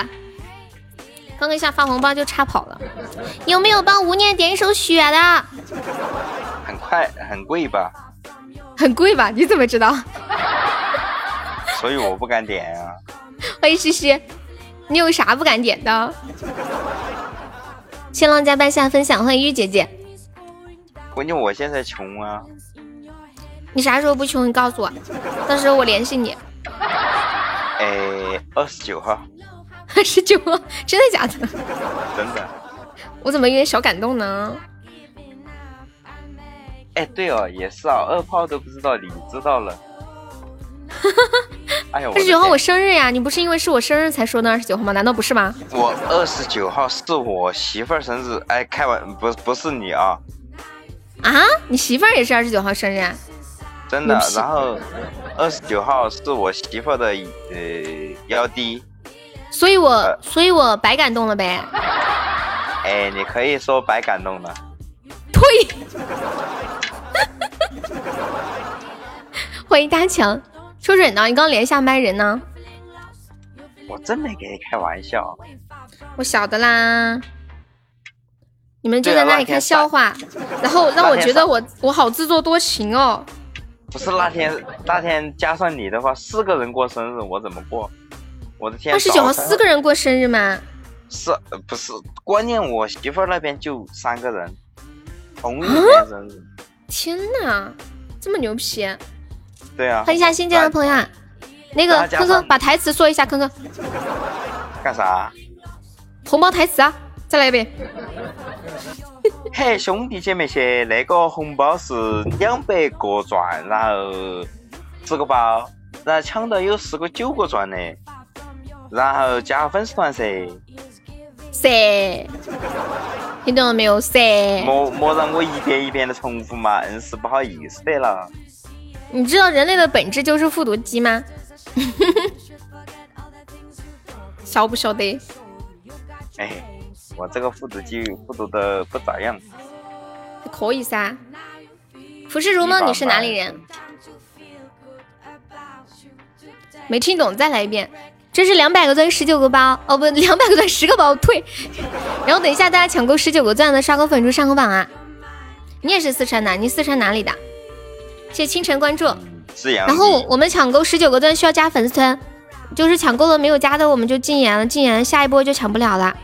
刚刚一下发红包就插跑了，有没有帮无念点一首雪的？很快，很贵吧？很贵吧？你怎么知道？所以我不敢点啊。欢迎西西，你有啥不敢点的？新浪加半下分享，欢迎玉姐姐。关键我现在穷啊。你啥时候不穷？你告诉我，到时候我联系你。哎，二十九号。二十九，真的假的？真的。我怎么有点小感动呢？哎，对哦，也是啊，二炮都不知道，你知道了。哎呀，二十九号我生日呀！你不是因为是我生日才说的二十九号吗？难道不是吗？我二十九号是我媳妇儿生日，哎，开玩不不是你啊？啊，你媳妇儿也是二十九号生日啊？真的，然后二十九号是我媳妇儿的呃幺弟。所以我，所以我白感动了呗。哎，你可以说白感动了。退。欢迎大强，说准呢？你刚连下麦人呢？我真没给你开玩笑。我晓得啦。你们就在那里看笑话，然后让我觉得我我好自作多情哦。不是那天那天加上你的话，四个人过生日，我怎么过？我的天！二十九号四个人过生日吗？是，不是？关键我媳妇儿那边就三个人，同一天生日。天哪，这么牛皮！对啊。欢迎一下新进来的朋友，那个坑坑把台词说一下，坑坑。干啥？红包台词啊！再来一遍。嘿，兄弟姐妹些，那个红包是两百个钻，然后十个包，然后抢到有十个九个钻的。然后加粉丝团噻，噻，听懂了没有？噻，莫莫让我一遍一遍的重复嘛，硬是不好意思的了。你知道人类的本质就是复读机吗？晓不晓得？哎，我这个复读机复读的不咋样。可以噻。浮世如梦，你是哪里人？没听懂，再来一遍。这是两百个钻十九个包哦，不，两百个钻十个包退。然后等一下大家抢够十九个钻的刷个粉猪上个榜啊！你也是四川的？你四川哪里的？谢谢清晨关注。然后我们抢够十九个钻需要加粉丝团，就是抢够了没有加的我们就禁言了，禁言下一波就抢不了了。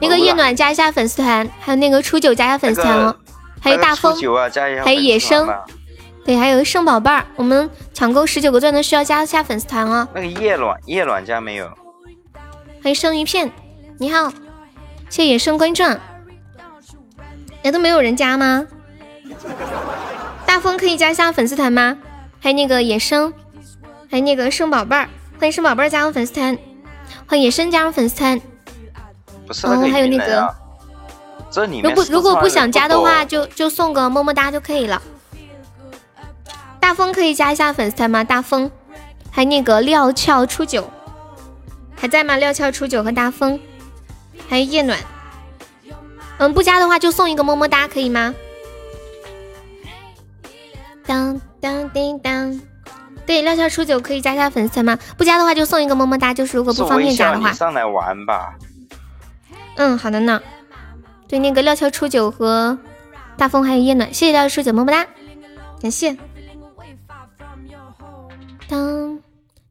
那个夜暖加一下粉丝团，还有那个初九加一下粉丝团哦，还有大风，还有野生，对，还有个圣宝贝儿，我们抢够十九个钻的需要加一下粉丝团哦。那个叶卵叶卵加没有？欢迎生鱼片，你好，谢谢野生观众。哎，都没有人加吗？大风可以加一下粉丝团吗？还有那个野生，还有那个生宝贝儿，欢迎生宝贝儿加入粉丝团，欢迎野生加入粉丝团。不是哦，还有那个，这里面如果如果不想加的话，就就送个么么哒就可以了。大风可以加一下粉丝团吗？大风，还有那个料峭初九。还在吗？料峭初九和大风，还有夜暖。嗯，不加的话就送一个么么哒，可以吗？当当叮当，对，料峭初九可以加一下粉丝团吗？不加的话就送一个么么哒，就是如果不方便加的话。上来玩吧。嗯，好的呢。对，那个料峭初九和大风还有夜暖，谢谢料峭初九么么哒，感谢。当，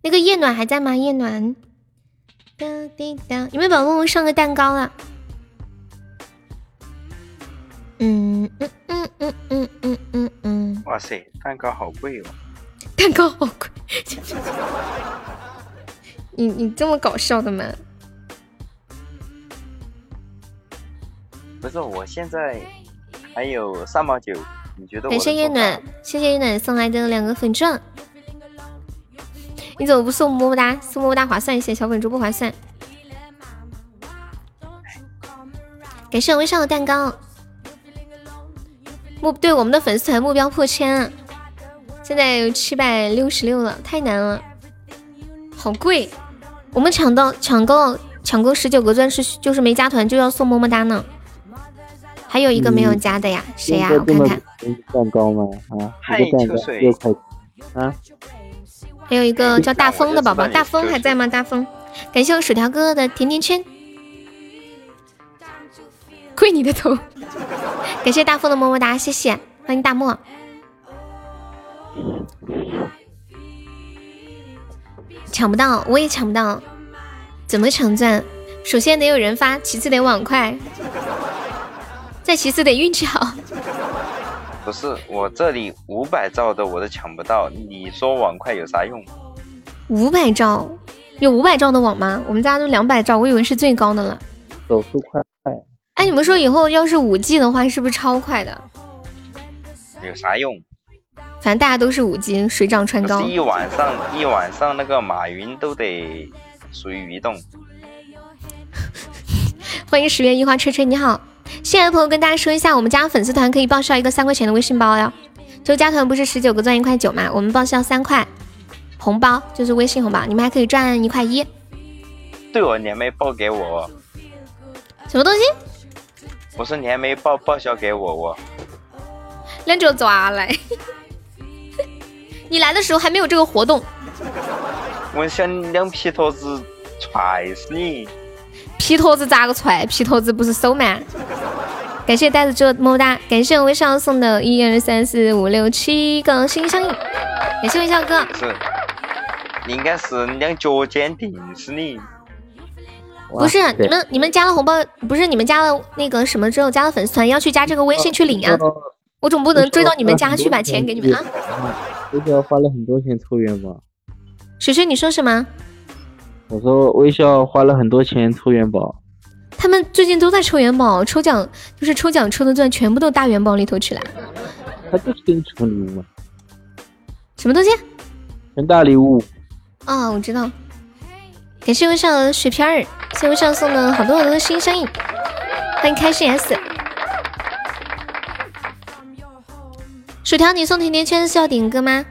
那个夜暖还在吗？夜暖。滴答，有没有宝宝上个蛋糕啊？嗯嗯嗯嗯嗯嗯嗯嗯。哇塞，蛋糕好贵哦！蛋糕好贵，你你这么搞笑的吗？不是，我现在还有三毛九，你觉得？感谢夜暖，谢谢夜暖送来的两个粉钻。你怎么不送么么哒？送么么哒划算一些，小粉猪不划算。感谢微笑的蛋糕。目对我们的粉丝团目标破千，现在有七百六十六了，太难了，好贵。我们抢到抢够抢够十九个钻石，就是没加团就要送么么哒呢。还有一个没有加的呀，谁呀？我看看。蛋糕吗？啊，一个蛋糕六块啊。还有一个叫大风的宝宝，大风还在吗？大风，感谢我薯条哥哥的甜甜圈，跪你的头！感谢大风的么么哒，谢谢，欢迎大漠。抢不到，我也抢不到，怎么抢钻？首先得有人发，其次得网快，再其次得运气好。不是我这里五百兆的我都抢不到，你说网快有啥用？五百兆有五百兆的网吗？我们家都两百兆，我以为是最高的了。手速快。哎，你们说以后要是五 G 的话，是不是超快的？有啥用？反正大家都是五 G，水涨船高。一晚上一晚上那个马云都得属于移动。欢迎十月一花吹吹，你好。新来的朋友跟大家说一下，我们加粉丝团可以报销一个三块钱的微信包哟。就加团不是十九个钻一块九嘛，我们报销三块红包，就是微信红包，你们还可以赚一块一。对哦，你还没报给我。什么东西？我说你还没报报销给我我。那就抓来。你来的时候还没有这个活动。我想两皮坨子踹死你。皮坨子咋个踹？皮坨子不是手吗？感谢呆子猪么么哒！感谢微笑送的一二三四五六七个心相印，感谢微笑哥。是，应该是两脚尖定死你。不是你们，你们加了红包，不是你们加了那个什么之后加了粉丝团，要去加这个微信去领啊！我总不能追到你们家去把钱给你们啊！微笑花了很多钱抽元宝。水水，你说什么？我说微笑花了很多钱抽元宝，他们最近都在抽元宝，抽奖就是抽奖抽的钻全部都大元宝里头去了。他就是给你抽礼物嘛。什么东西？全大礼物。啊，我知道。感谢微笑的雪片儿，谢微笑送的好多好多的新声音，欢迎开心 S。薯条，你送甜甜圈是要点歌吗？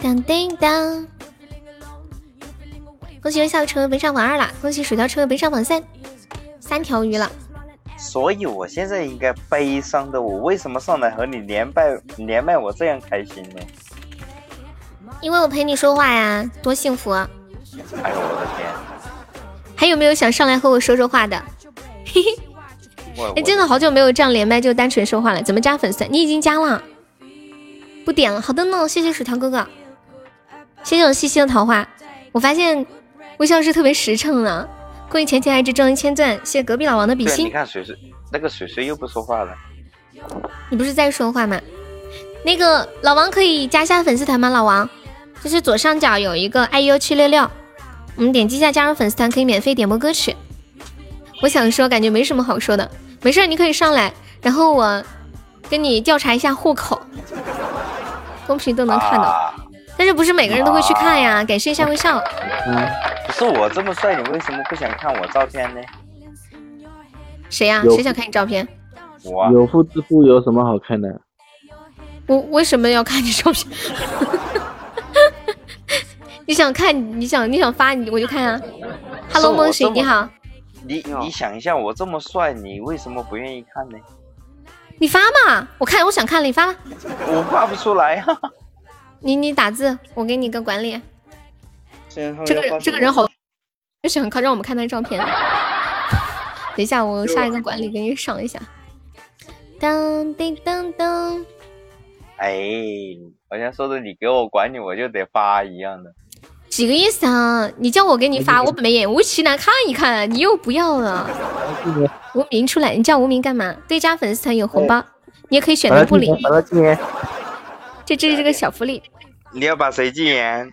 当叮当。恭喜微笑成为本场榜二了，恭喜薯条成为本场榜三，三条鱼了。所以我现在应该悲伤的，我为什么上来和你连麦连麦我这样开心呢？因为我陪你说话呀，多幸福！啊哎呦我的天！还有没有想上来和我说说话的？嘿嘿，哎，真的好久没有这样连麦就单纯说话了。怎么加粉丝？你已经加了，不点了。好的呢，谢谢薯条哥哥，谢谢我细细的桃花。我发现微笑是特别实诚的。恭喜前前爱之中一千钻，谢谢隔壁老王的比心。你看水水，那个水水又不说话了。你不是在说话吗？那个老王可以加下粉丝团吗？老王，就是左上角有一个 iu 七六六，我们点击一下加入粉丝团，可以免费点播歌曲。我想说，感觉没什么好说的，没事，你可以上来，然后我跟你调查一下户口，公屏都能看到，但是不是每个人都会去看呀？感谢一下微笑。嗯，不是我这么帅，你为什么不想看我照片呢？谁呀？谁想看你照片？我有妇之夫有什么好看的？我为什么要看你照片？你想看？你想你想发你我就看啊。Hello，梦醒，你好。你你想一下，我这么帅，你为什么不愿意看呢？你发嘛，我看我想看了，你发。我发不出来呀。你你打字，我给你个管理。这个这个人好，就想看让我们看他照片。等一下，我下一个管理给你上一下。当叮当当。哎，好像说的你给我管理，我就得发一样的。几个意思啊？你叫我给你发，我没眼无其难看一看，你又不要了。无名出来，你叫无名干嘛？对，家粉丝团有红包，你也可以选择不领。这这是个小福利。你要把谁禁言？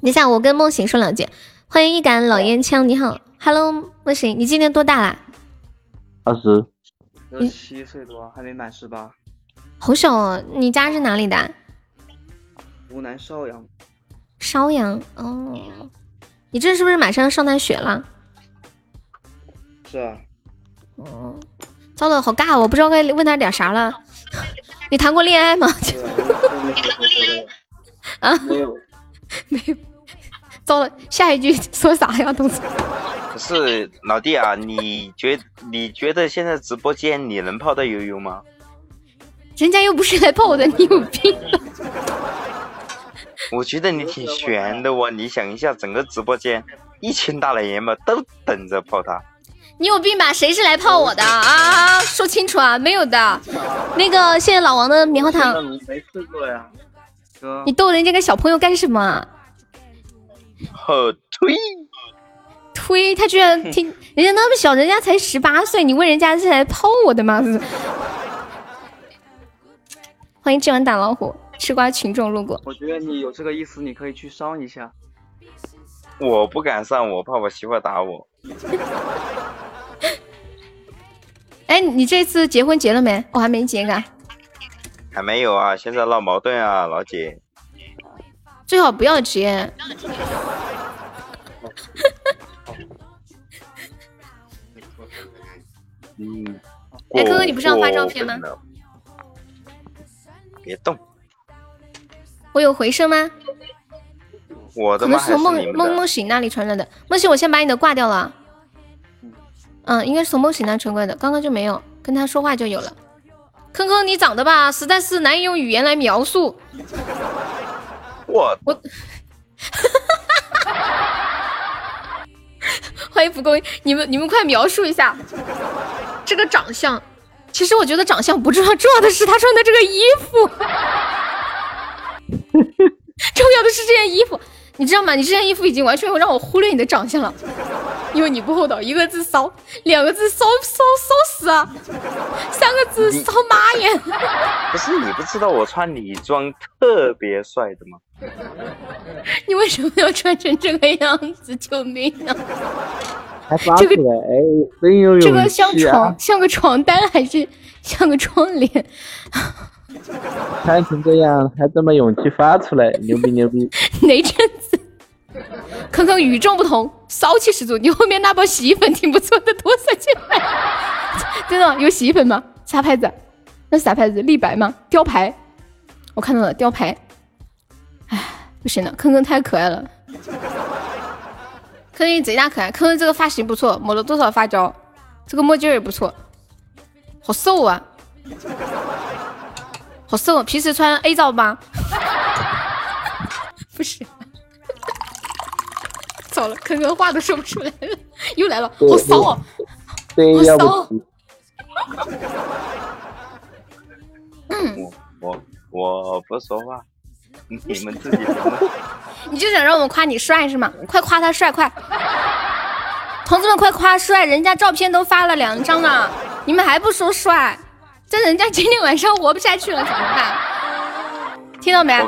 等一下，我跟梦醒说两句。欢迎一杆老烟枪，你好，Hello，梦醒，你今年多大啦？二十。十七岁多，还没满十八。好小哦，你家是哪里的？湖南邵阳。邵阳哦，你这是不是马上要上大学了？是啊。哦，糟了，好尬，我不知道该问他点啥了。你谈过恋爱吗？啊？没有，没有。糟了，下一句说啥呀，东子？不是老弟啊，你觉你觉得现在直播间你能泡到悠悠吗？人家又不是来泡我的，你有病。我觉得你挺悬的哦，你想一下，整个直播间一群大老爷们都等着泡他。你有病吧？谁是来泡我的啊？说清楚啊！没有的。那个，谢谢老王的棉花糖。没试过呀，哥。你逗人家个小朋友干什么？好推推，他居然听 人家那么小，人家才十八岁，你问人家是来泡我的吗？欢迎今晚打老虎。吃瓜群众路过，我觉得你有这个意思，你可以去上一下。我不敢上，我怕我媳妇打我。哎，你这次结婚结了没？我还没结呢。还没有啊，现在闹矛盾啊，老姐。最好不要结。嗯。哎，哥哥，你不是要发照片吗？别动。我有回声吗？我可能是从梦梦梦醒那里传来的。梦醒，我先把你的挂掉了。嗯，应该是从梦醒那传过来的，刚刚就没有，跟他说话就有了。坑坑，你长得吧，实在是难以用语言来描述。我我，欢迎蒲公英，你们你们快描述一下这个长相。其实我觉得长相不重要，重要的是他穿的这个衣服。重要的是这件衣服，你知道吗？你这件衣服已经完全让我忽略你的长相了，因为你不厚道。一个字骚，两个字骚骚骚死啊，三个字骚妈耶！不是你不知道我穿女装特别帅的吗？你为什么要穿成这个样子？救命啊！这个哎，真有勇气啊！这个像床，像个床单还是像个窗帘？穿成这样还这么勇气发出来，牛逼牛逼！哪阵子？坑坑与众不同，骚气十足。你后面那包洗衣粉挺不错的，多少钱？真的有洗衣粉吗？啥牌子？那啥牌子？立白吗？雕牌？我看到了雕牌。哎，不行了，坑坑太可爱了。坑坑贼大可爱，坑坑这个发型不错，抹了多少发胶？这个墨镜也不错，好瘦啊！好瘦，平时穿 A 罩吗？不是，糟了，坑坑话都说不出来了，又来了，好骚啊，好骚！嗯，我我我不说话，你们自己聊。你就想让我们夸你帅是吗？快夸他帅快！同志们快夸帅，人家照片都发了两张了，你们还不说帅？这人家今天晚上活不下去了怎么办？听到没？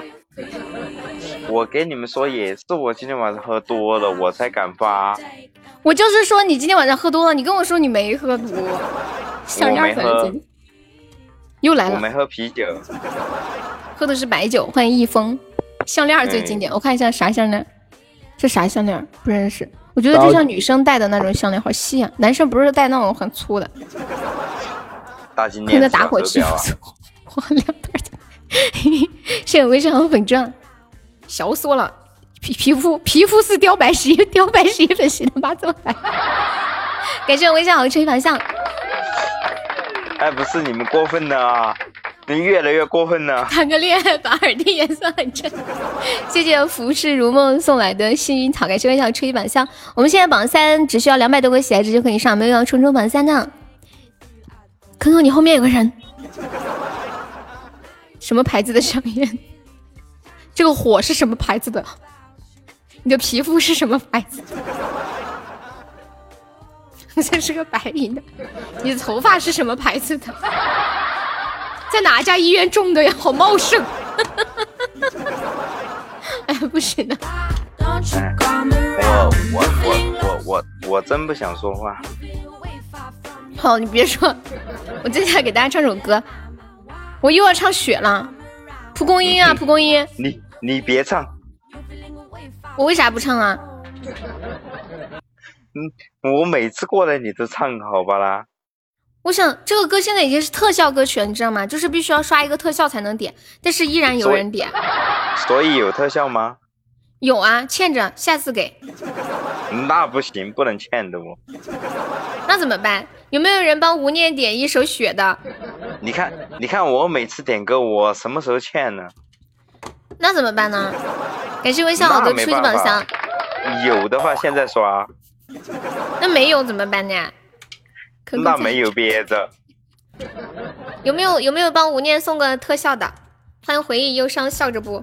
我给你们说，也是我今天晚上喝多了，我才敢发。我就是说你今天晚上喝多了，你跟我说你没喝多，项链粉，又来了。我没喝啤酒，喝的是白酒。欢迎易峰，项链最经典，我看一下啥项链？这啥项链？不认识。我觉得就像女生戴的那种项链，好细啊。男生不是戴那种很粗的。大金链。现在打火机花两百。谢谢微笑好粉钻。笑死我了！皮皮肤皮肤是貂白洗貂白洗衣粉洗的吗？这么白？感谢我微笑好吹反向。哎，不是你们过分了啊！你越来越过分了。谈个恋爱把耳钉颜色很正。谢谢浮世如梦送来的幸运草，感谢微笑吹反向。我们现在榜三只需要两百多个喜爱值就可以上，没有要冲冲榜三的。坑坑，你后面有个人。什么牌子的香烟？这个火是什么牌子的？你的皮肤是什么牌子？这是个白银的。你的头发是什么牌子的？在哪家医院种的呀？好茂盛。哎，不行的。我我我我我我真不想说话。好，你别说，我接下来给大家唱首歌。我又要唱雪了。蒲公英啊，蒲公英。你。你别唱，我为啥不唱啊？嗯，我每次过来你都唱，好吧啦。我想这个歌现在已经是特效歌曲了，你知道吗？就是必须要刷一个特效才能点，但是依然有人点。所以有特效吗？有啊，欠着，下次给。那不行，不能欠的哦。那怎么办？有没有人帮吴念点一首《雪》的？你看，你看我每次点歌，我什么时候欠呢？那怎么办呢？感谢微笑好的初级宝箱。有的话现在刷。那没有怎么办呢？那没有憋着。有没有有没有帮吴念送个特效的？欢迎回忆忧伤笑着不？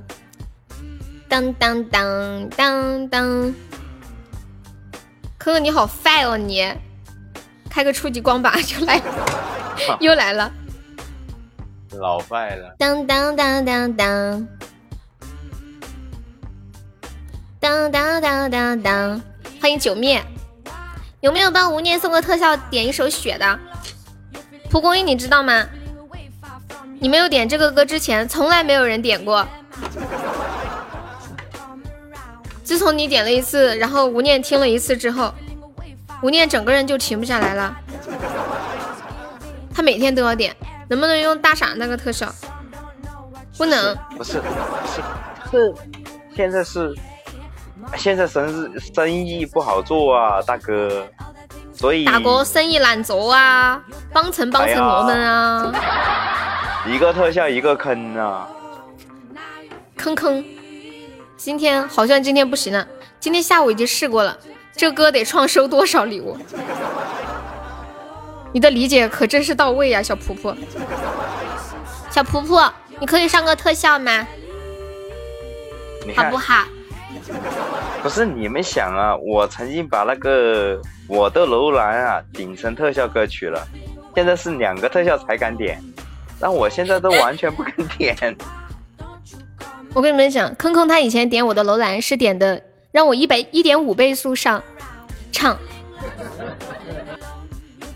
当当当当当。可可你好坏哦你！开个初级光吧就来，又来了。老坏了。当当当当当。当当当当当！欢迎九灭，有没有帮吴念送个特效点一首雪的？蒲公英你知道吗？你没有点这个歌之前，从来没有人点过。自从你点了一次，然后吴念听了一次之后，吴念整个人就停不下来了。他每天都要点，能不能用大傻那个特效？不能。不是，不是，是现在是。现在生日生意不好做啊，大哥，所以大哥生意难做啊，帮衬帮衬我们啊。一个特效一个坑啊，坑坑。今天好像今天不行了，今天下午已经试过了，这歌得创收多少礼物？你的理解可真是到位呀，小婆婆。小婆婆，你可以上个特效吗？好不好？不是你们想啊，我曾经把那个我的楼兰啊顶成特效歌曲了，现在是两个特效才敢点，但我现在都完全不敢点。我跟你们讲，坑坑他以前点我的楼兰是点的让我一百一点五倍速上唱，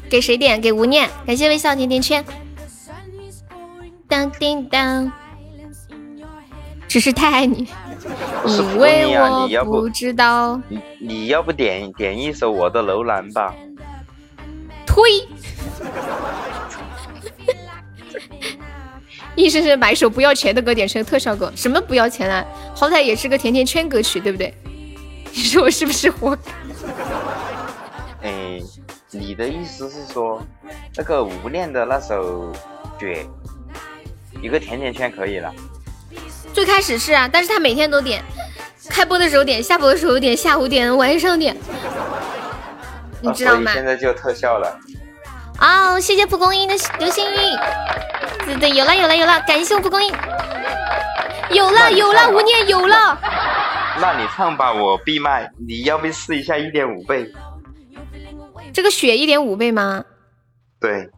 给谁点？给吴念，感谢微笑甜甜圈。当叮当，只是太爱你。因为我不知道，你你要不点点一首我的楼兰吧？推，意思是把一首不要钱的歌点成特效歌，什么不要钱啊？好歹也是个甜甜圈歌曲，对不对？你说我是不是活该？哎，你的意思是说，那个无恋的那首雪，一个甜甜圈可以了？最开始是啊，但是他每天都点，开播的时候点，下播的时候点，下午点，晚上点，你知道吗？现在就特效了。哦，谢谢蒲公英的流星雨，对对，有了有了有了，感谢我蒲公英。有了有了，无念有了。那你唱吧，我闭麦。你要不试一下一点五倍？这个血一点五倍吗？对。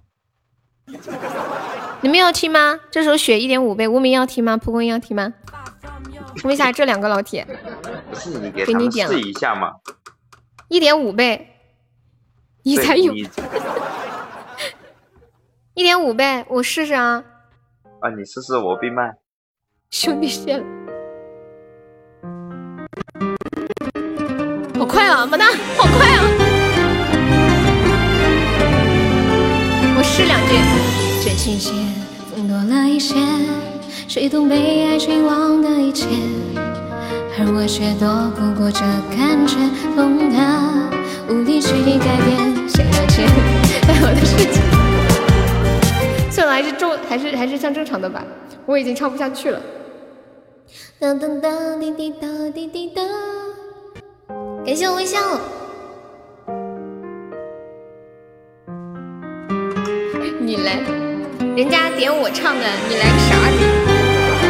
你们要听吗？这首雪一点五倍，无名要听吗？蒲公英要听吗？问一下这两个老铁。不是你给他们试一下嘛？一点五倍，你才有。一点五倍，我试试啊。啊，你试试，我闭麦。兄弟谢了。好快啊，么哒，好快啊！我试两句。这季节风多了一些，谁懂被爱遗忘的一切，而我却躲不过这感觉，痛的无力去改变。谁了解在我的世界？算了，还是正，还是还是像正常的吧。我已经唱不下去了。噔噔噔，滴滴答，滴滴答。感谢我微笑，你来，人家点我唱的，你来个啥？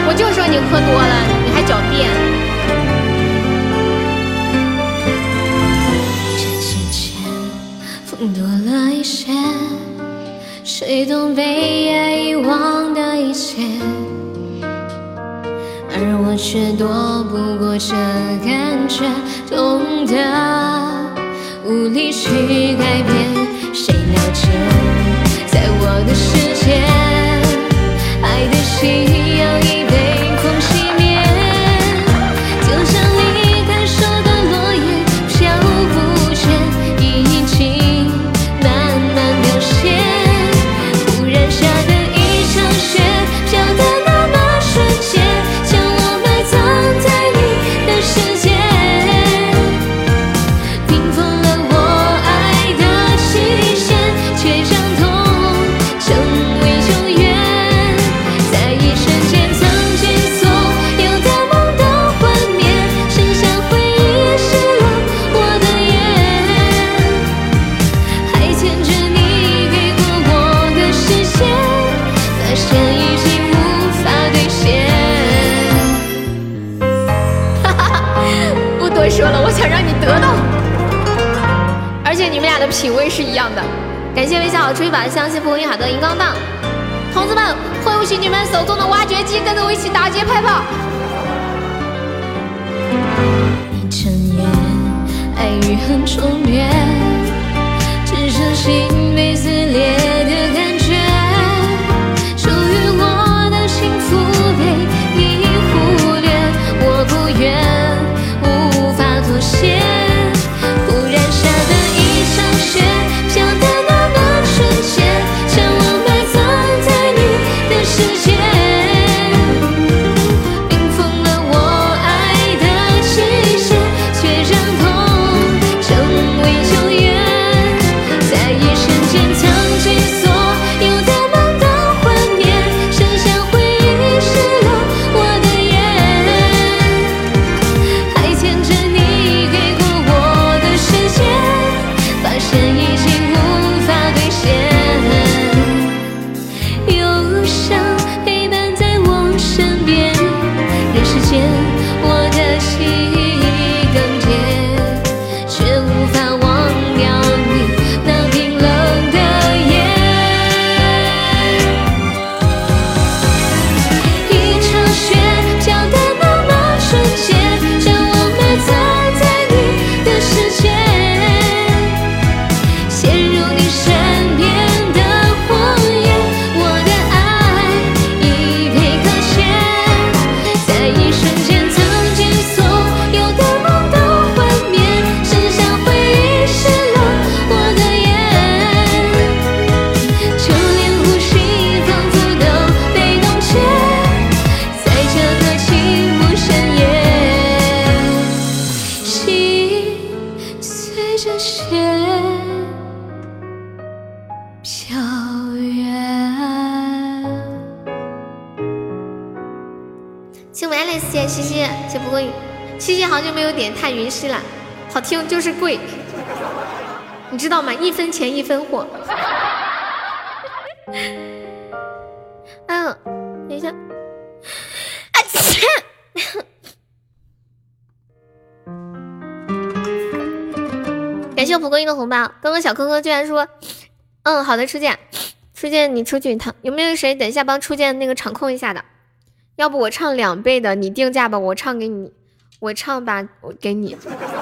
我就说你喝多了，你还狡辩。这季节风多了一些，谁懂被爱遗忘的一切？而我却躲不过这感觉，痛得无力去改变。谁了解，在我的世界，爱的信仰已被好的，初见，初见你出去一趟，有没有谁等一下帮初见那个场控一下的？要不我唱两倍的，你定价吧，我唱给你，我唱吧，我给你。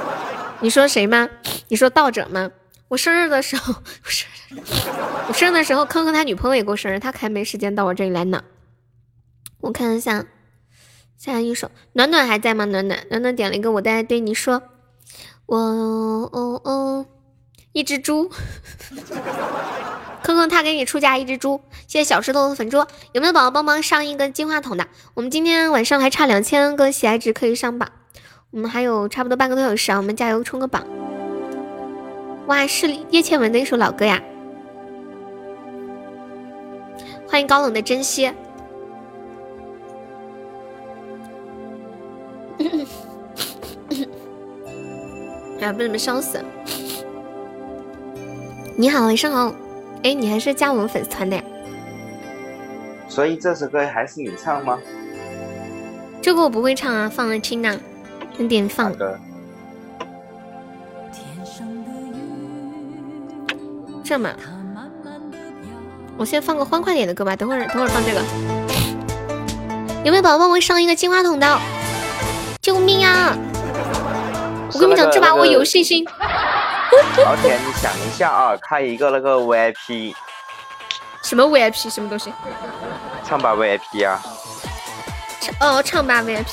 你说谁吗？你说道者吗？我生日的时候，我生日，我生日的时候，坑坑他女朋友也过生日，他还没时间到我这里来呢。我看一下，下一首，暖暖还在吗？暖暖，暖暖点了一个，我在对你说。”我哦哦，一只猪，坑坑他给你出价一只猪，谢谢小石头的粉猪，有没有宝宝帮忙上一个金话筒的？我们今天晚上还差两千个喜爱值可以上榜，我们还有差不多半个多小时啊，我们加油冲个榜！哇，是叶倩文的一首老歌呀！欢迎高冷的珍惜。哎呀，被你们笑死了！你好，晚上好。哎，你还是加我们粉丝团的呀？所以这首歌还是你唱吗？这个我不会唱啊，放了听呢。你点放。这么，我先放个欢快点的歌吧。等会儿，等会儿放这个。有没有宝宝帮我上一个金话筒的？救命啊！我跟你们讲，这把我有信心。老铁，你想一下啊，开一个那个 VIP。什么 VIP？什么东西？唱吧 VIP 啊。唱哦，唱吧 VIP。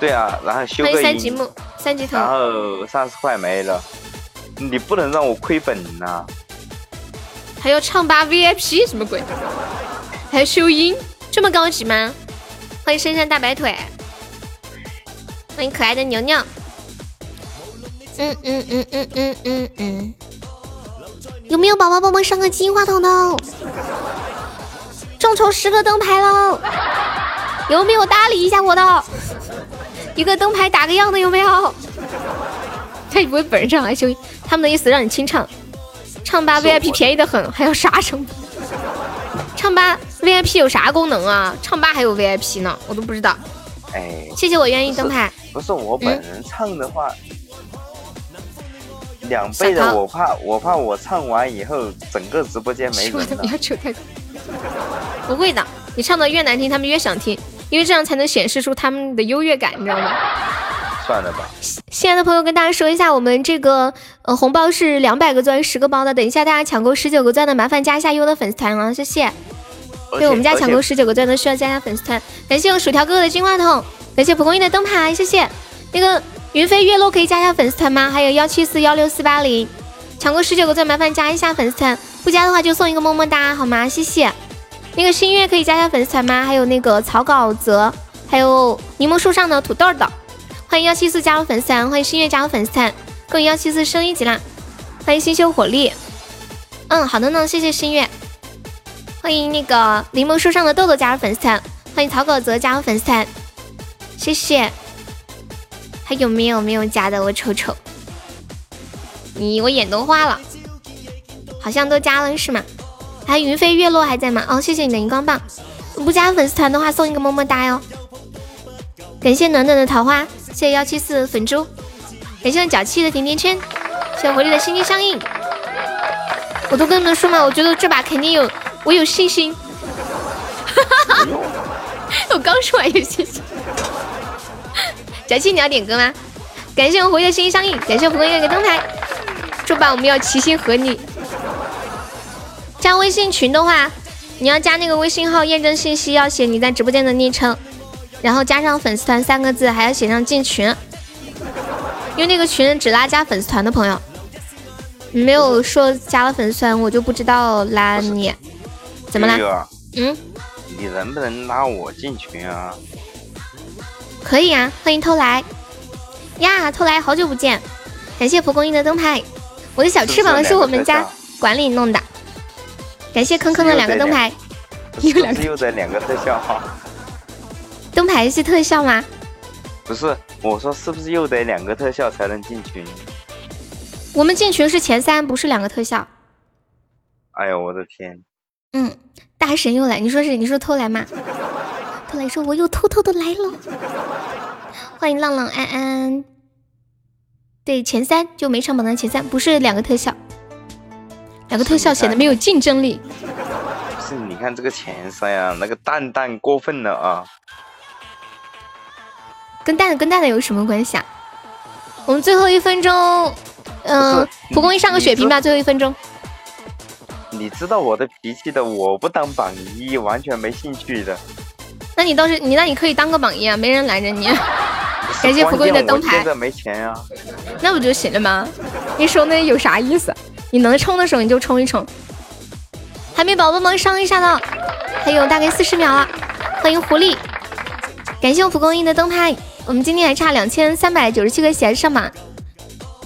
对啊，然后修个音。三级木，三级头。然后三十块没了，你不能让我亏本呐。还要唱吧 VIP？什么鬼？还要修音？这么高级吗？欢迎深山大白腿。欢迎可爱的牛牛。嗯嗯嗯嗯嗯嗯嗯，有没有宝宝帮忙上个金话筒的？众筹十个灯牌喽！有没有搭理一下我的？一个灯牌打个样的有没有？他不会本人唱来修，他们的意思让你清唱，唱吧 VIP 便宜的很，还要啥成本？唱吧 VIP 有啥功能啊？唱吧还有 VIP 呢，我都不知道。哎，谢谢我愿意灯牌。不是我本人唱的话。两倍的，我怕我怕我唱完以后整个直播间没人了。要求太高，不会的，你唱的越难听，他们越想听，因为这样才能显示出他们的优越感，你知道吗？算了吧。亲爱的朋友，跟大家说一下，我们这个呃红包是两百个钻十个包的，等一下大家抢够十九个钻的，麻烦加一下优的粉丝团啊，谢谢。对我们家抢够十九个钻的，需要加一下粉丝团。感谢我薯条哥哥的金话筒，感谢蒲公英的灯牌，谢谢那个。云飞月落可以加一下粉丝团吗？还有幺七四幺六四八零，抢过十九个钻，麻烦加一下粉丝团。不加的话就送一个么么哒，好吗？谢谢。那个新月可以加一下粉丝团吗？还有那个草稿泽，还有柠檬树上的土豆的，欢迎幺七四加入粉丝团，欢迎新月加入粉丝团，恭喜幺七四升一级啦！欢迎新秀火力，嗯，好的呢，谢谢新月。欢迎那个柠檬树上的豆豆加入粉丝团，欢迎草稿泽加入粉丝团，谢谢。还有没有没有加的？我瞅瞅，你我眼都花了，好像都加了是吗？还云飞月落还在吗？哦，谢谢你的荧光棒。不加粉丝团的话，送一个么么哒哟。感谢暖暖的桃花，谢谢幺七四粉猪，感谢脚气的甜甜圈，谢谢活力的心心相印。我都跟你们说嘛，我觉得这把肯定有，我有信心。我刚说完有信心。小七，你要点歌吗？感谢我活跃的心心相印，感谢蒲公英一个灯牌。这把我们要齐心合力。加微信群的话，你要加那个微信号验证信息，要写你在直播间的昵称，然后加上粉丝团三个字，还要写上进群。因为那个群只拉加粉丝团的朋友，没有说加了粉丝团，我就不知道拉你。怎么了？嗯？你能不能拉我进群啊？可以啊，欢迎偷来呀！偷来，好久不见，感谢蒲公英的灯牌。我的小翅膀是我们家管理弄的，感谢坑坑的两个灯牌。又两个又在两个特效哈。灯牌是特效吗？不是，我说是不是又得两个特效才能进群？我们进群是前三，不是两个特效。哎呦我的天！嗯，大神又来，你说是？你说偷来吗？偷来说我又偷偷的来了，欢迎浪浪安安。对，前三就每场榜单前三，不是两个特效，两个特效显得没有竞争力。不是，你看这个前三呀，那个蛋蛋过分了啊！跟蛋跟蛋蛋有什么关系啊？我们最后一分钟，嗯，蒲公英上个血瓶吧，最后一分钟。你知道我的脾气的，我不当榜一，完全没兴趣的。那你倒是你，那你可以当个榜一啊，没人拦着你。感谢蒲公英的灯牌。现在没钱呀。那不就行了吗？你说那有啥意思？你能冲的时候你就冲一冲。海绵宝宝们上一下的，还有大概四十秒了。欢迎狐狸，感谢我蒲公英的灯牌。我们今天还差两千三百九十七个喜爱上榜，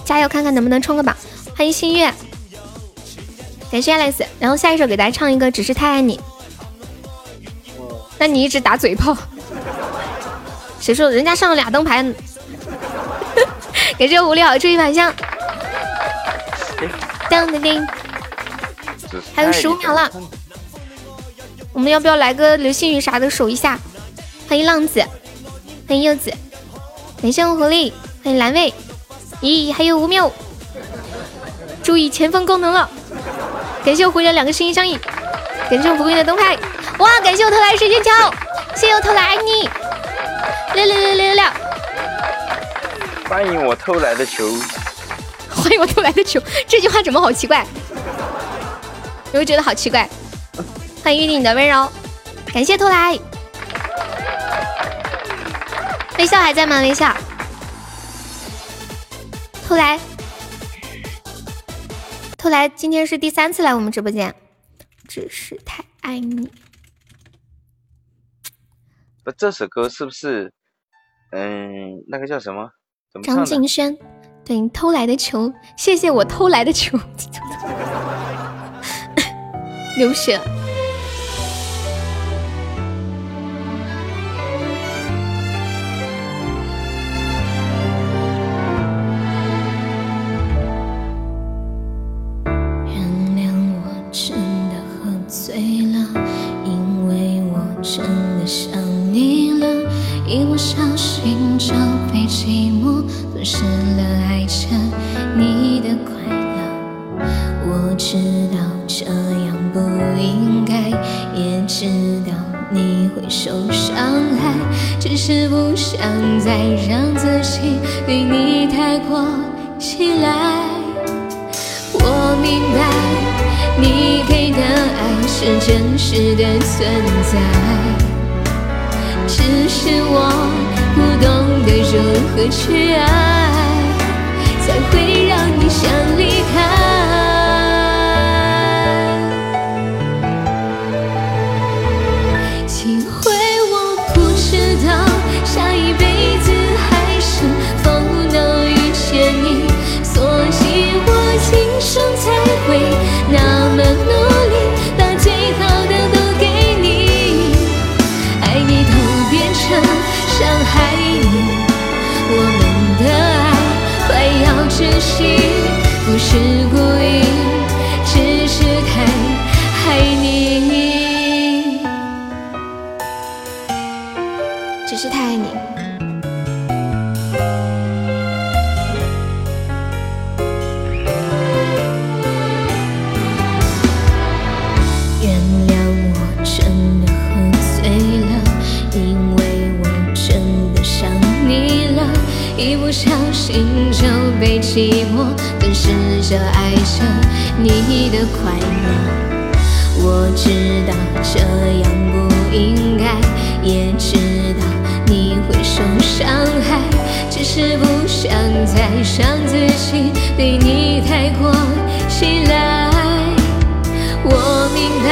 加油看看能不能冲个榜。欢迎新月。感谢 Alex，然后下一首给大家唱一个《只是太爱你》。那你一直打嘴炮，谁说人家上了俩灯牌？感谢狐狸好注意反向。当当当，还有十五秒了，我们要不要来个流星雨啥的守一下？欢迎浪子，欢迎柚子，感谢我狐狸，欢迎蓝卫。咦，还有五秒，注意前方功能了。感谢我狐狸两个心心相印，感谢我蒲公英的灯牌，哇！感谢我偷来水晶球，谢谢我偷来爱你，六六六六六。欢迎我偷来的球，欢迎我偷来的球，这句话怎么好奇怪？有没有觉得好奇怪？欢迎玉你的温柔，感谢偷来，微笑还在吗？微笑，偷来。偷来今天是第三次来我们直播间，只是太爱你。不，这首歌是不是？嗯，那个叫什么？张敬轩，对，偷来的球，谢谢我偷来的球，流血。再让自己对你太过依赖。我明白，你给的爱是真实的存在。只是我不懂得如何去爱，才会让你想离不是故被寂寞。试着爱着你的快乐，我知道这样不应该，也知道你会受伤害，只是不想再让自己对你太过依赖。我明白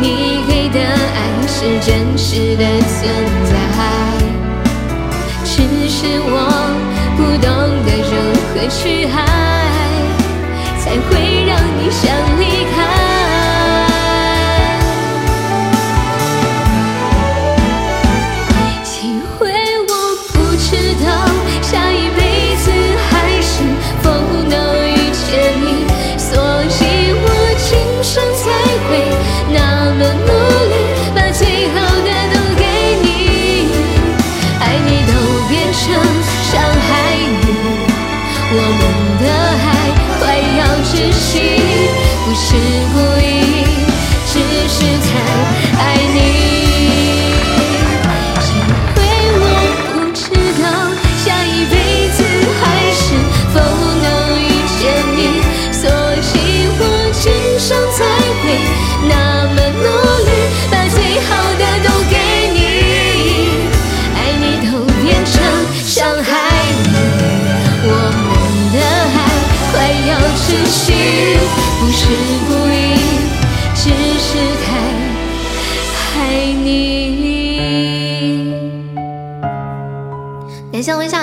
你给的爱是真实的存在，只是我不懂得如何去爱。才会让你想离开。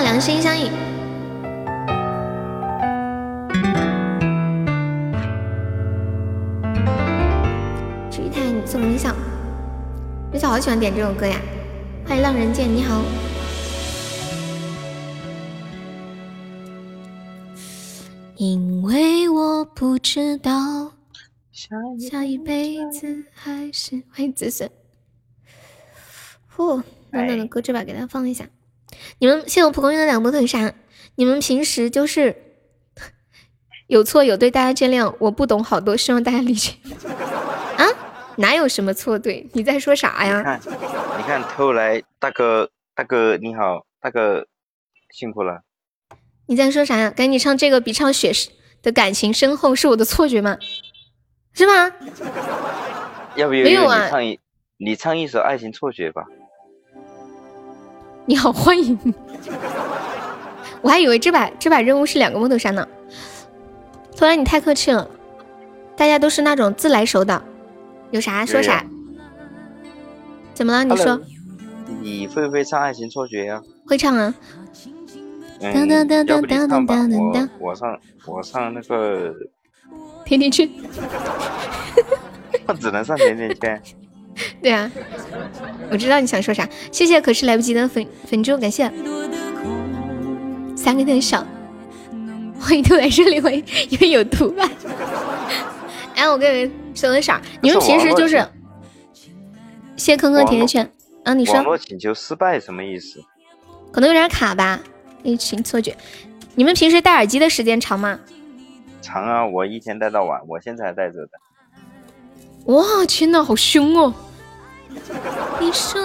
感谢微笑良心相印。至于太你送微笑，微笑好喜欢点这首歌呀！欢迎浪人剑，你好。因为我不知道下一辈子还是欢迎子孙。呼，暖暖的歌这把给大家放一下。你们谢我蒲公英的两波特杀，你们平时就是有错有对，大家见谅。我不懂好多，希望大家理解。啊？哪有什么错对？你在说啥呀？你看，你看，偷来大哥，大哥你好，大哥辛苦了。你在说啥呀？赶紧唱这个比唱雪的感情深厚是我的错觉吗？是吗？要不要没有啊你唱一，你唱一首《爱情错觉》吧。你好，欢迎。我还以为这把这把任务是两个木头山呢。突然你太客气了，大家都是那种自来熟的，有啥说啥。怎么了？你说你会不会唱《爱情错觉》呀？会唱啊？嗯，当当当要不你当唱吧，当当当我我唱我唱那个，甜甜圈。我只能上甜甜圈。对啊，我知道你想说啥。谢谢，可是来不及的粉粉猪，感谢。三个灯少，欢迎兔来这里，欢迎因为有毒吧。哎，我跟你们说个事儿，你们平时就是网谢坑坑甜甜圈啊，你说网络请求失败什么意思？可能有点卡吧，一群错觉。你们平时戴耳机的时间长吗？长啊，我一天戴到晚，我现在还戴着的。哇，天呐，好凶哦！你说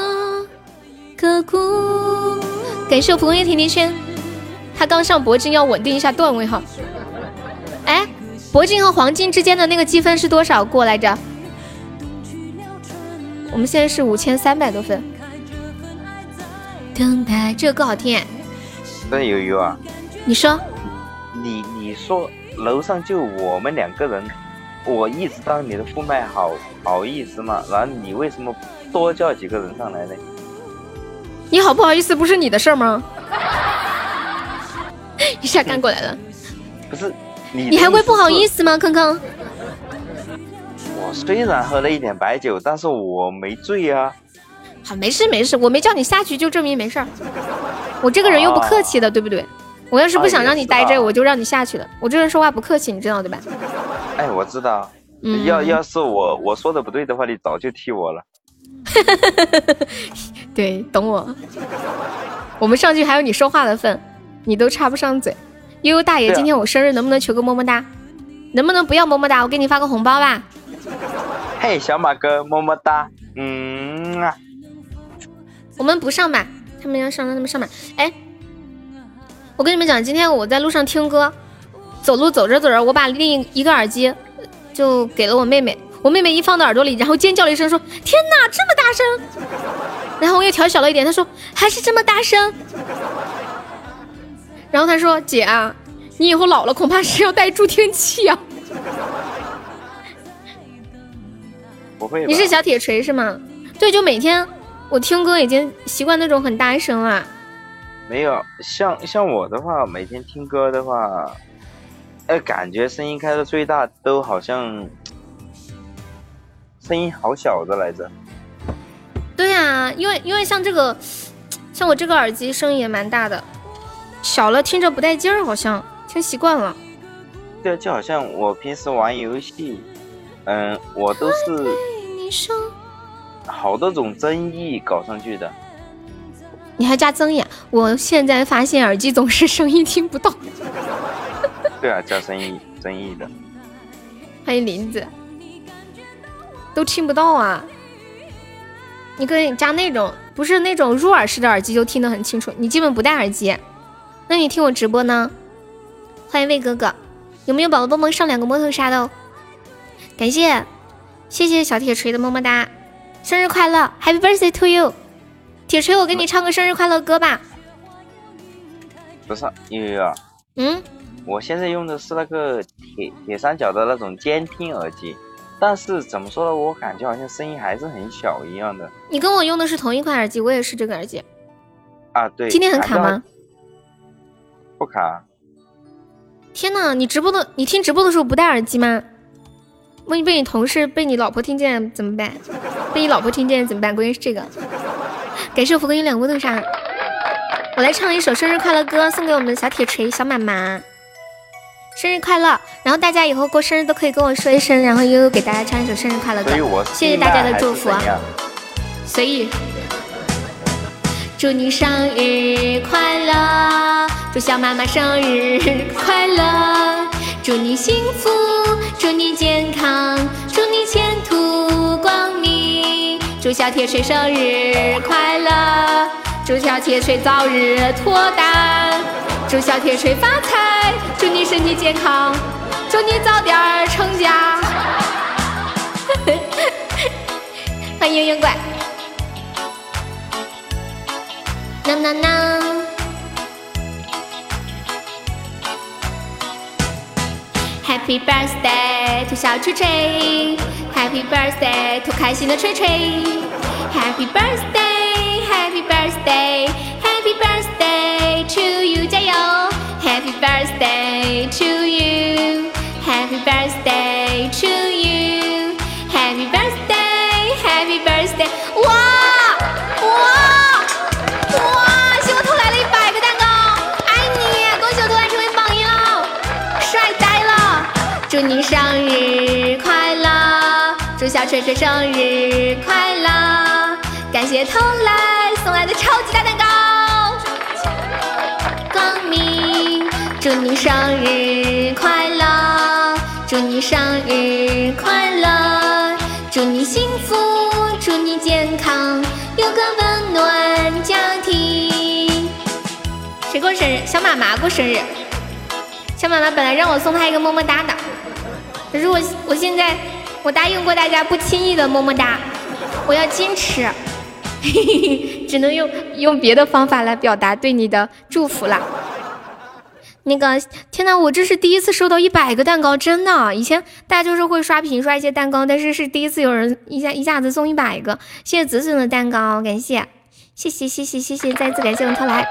感谢我蒲公英甜甜圈，他刚上铂金要稳定一下段位哈。哎，铂金和黄金之间的那个积分是多少过来着？我们现在是五千三百多分。等待，这个歌好听哎，但是悠悠啊，你说你你说楼上就我们两个人，我一直当你的副麦，好好意思吗？然后你为什么多叫几个人上来呢？你好不好意思，不是你的事儿吗？一下干过来了，不是你，你还会不好意思？吗？坑坑，我虽然喝了一点白酒，但是我没醉啊。好，没事没事，我没叫你下去，就证明没事儿。我这个人又不客气的，对不对？我要是不想让你待这，哦也是啊我就让你下去了。我这人说话不客气，你知道对吧？哎，我知道，嗯要要是我我说的不对的话，你早就踢我了。对，懂我。我们上去还有你说话的份，你都插不上嘴。悠悠大爷，啊今天我生日，能不能求个么么哒？能不能不要么么哒？我给你发个红包吧。嘿，小马哥，么么哒。嗯啊，我们不上吧，他们要上，让他们上吧。哎，我跟你们讲，今天我在路上听歌，走路走着走着，我把另一个耳机呃就给了我妹妹，我妹妹一放到耳朵里，然后尖叫了一声，说：“天哪，这么大声！”然后我又调小了一点，她说：“还是这么大声。”然后她说：“姐啊，你以后老了恐怕是要带助听器啊。不会？你是小铁锤是吗？对，就每天我听歌已经习惯那种很大声了。没有，像像我的话，每天听歌的话，呃，感觉声音开到最大都好像 声音好小的来着。对呀、因为因为像这个，像我这个耳机声音也蛮大的，小了听着不带劲儿，好像听习惯了。对，就好像我平时玩游戏，嗯，我都是，好多种争议搞上去的。你还加增益啊？我现在发现耳机总是声音听不到。对啊，加增益增益的。欢迎林子，都听不到啊！你可以加那种不是那种入耳式的耳机，就听得很清楚。你基本不戴耳机，那你听我直播呢？欢迎魏哥哥，有没有宝宝帮忙上两个摸头杀的哦？感谢，谢谢小铁锤的么么哒，生日快乐，Happy Birthday to you！铁锤，我给你唱个生日快乐歌吧。不是悠悠啊，嗯，我现在用的是那个铁铁三角的那种监听耳机，但是怎么说呢，我感觉好像声音还是很小一样的。你跟我用的是同一款耳机，我也是这个耳机。啊，对。今天很卡吗？不卡。天呐，你直播的，你听直播的时候不戴耳机吗？万一被你同事、被你老婆听见怎么办？被你老婆听见怎么办？关键是这个。感谢我福哥一两波头上，我来唱一首生日快乐歌，送给我们的小铁锤小妈妈。生日快乐！然后大家以后过生日都可以跟我说一声，然后悠悠给大家唱一首生日快乐歌。谢谢大家的祝福。随意。祝你生日快乐！祝小妈妈生日快乐！祝你幸福，祝你健康，小铁锤生日快乐！祝小铁锤早日脱单！祝小铁锤发财！祝你身体健康！祝你早点成家！欢迎圆圆怪。呐呐呐。Happy birthday to 小吹吹，Happy birthday to 开心的吹吹，Happy birthday，Happy birthday，Happy birthday to you，加油！Happy birthday to you，Happy birthday。生日快乐，祝小锤锤生日快乐！感谢偷来送来的超级大蛋糕，光明！祝你生日快乐，祝你生日快乐，祝你幸福，祝你健康，有个温暖家庭。谁过生日？小妈妈过生日。小妈妈本来让我送她一个么么哒的，可是我我现在我答应过大家不轻易的么么哒，我要矜持，嘿嘿嘿，只能用用别的方法来表达对你的祝福了。那个天呐，我这是第一次收到一百个蛋糕，真的！以前大家就是会刷屏刷一些蛋糕，但是是第一次有人一下一下子送一百个。谢谢子子的蛋糕，感谢，谢谢谢谢谢谢，再次感谢我们特来。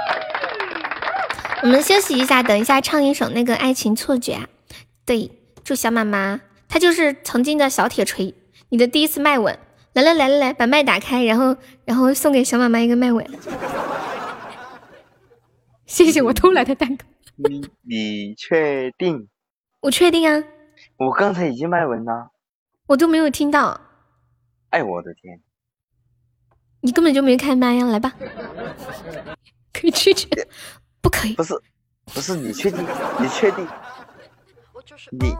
我们休息一下，等一下唱一首那个《爱情错觉》。对，祝小妈妈，她就是曾经的小铁锤，你的第一次麦吻。来来来来来，把麦打开，然后然后送给小妈妈一个麦吻。谢谢我偷来的蛋糕。你你确定？我确定啊。我刚才已经麦吻了。我都没有听到。哎，我的天！你根本就没开麦呀！来吧，可以拒绝。不可以，不是，不是你确定？你确定？你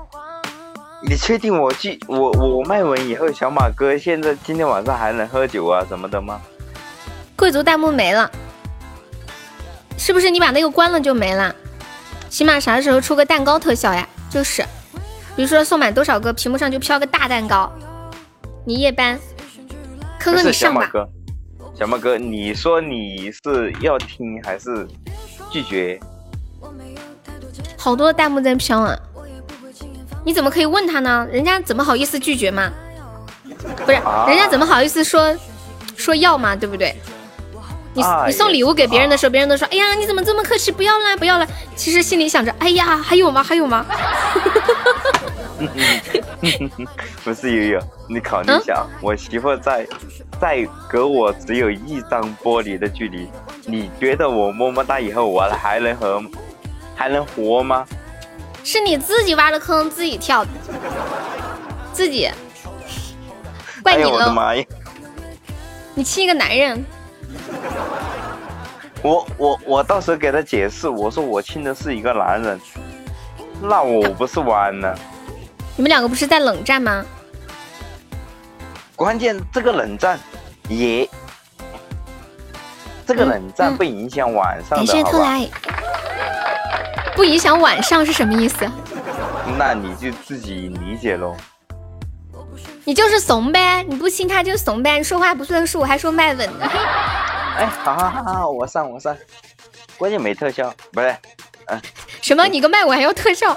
你确定我去我我卖完以后，小马哥现在今天晚上还能喝酒啊什么的吗？贵族弹幕没了，是不是你把那个关了就没了？起码啥时候出个蛋糕特效呀？就是，比如说送满多少个，屏幕上就飘个大蛋糕。你夜班，科科你上吧。小马哥，你说你是要听还是？拒绝，好多弹幕在飘啊！你怎么可以问他呢？人家怎么好意思拒绝嘛？不是，人家怎么好意思说说要嘛？对不对？你你送礼物给别人的时候，别人都说：“哎呀，你怎么这么客气？不要啦，不要了。”其实心里想着：“哎呀，还有吗？还有吗？” 不是悠悠，你考虑一下，我媳妇在在隔我只有一张玻璃的距离。你觉得我么么哒以后我还能和还能活吗？是你自己挖的坑自己跳的，自己 怪你了。我的妈呀！你亲一个男人。我我我到时候给他解释，我说我亲的是一个男人，那我不是完了？你们两个不是在冷战吗？关键这个冷战也，这个冷战不影响晚上的，感谢好吧？不影响晚上是什么意思？那你就自己理解喽。你就是怂呗，你不亲他就怂呗，你说话不算数还说卖稳呢。哎，好好好好，我上我上，关键没特效，不是，嗯什么？你个卖稳还要特效？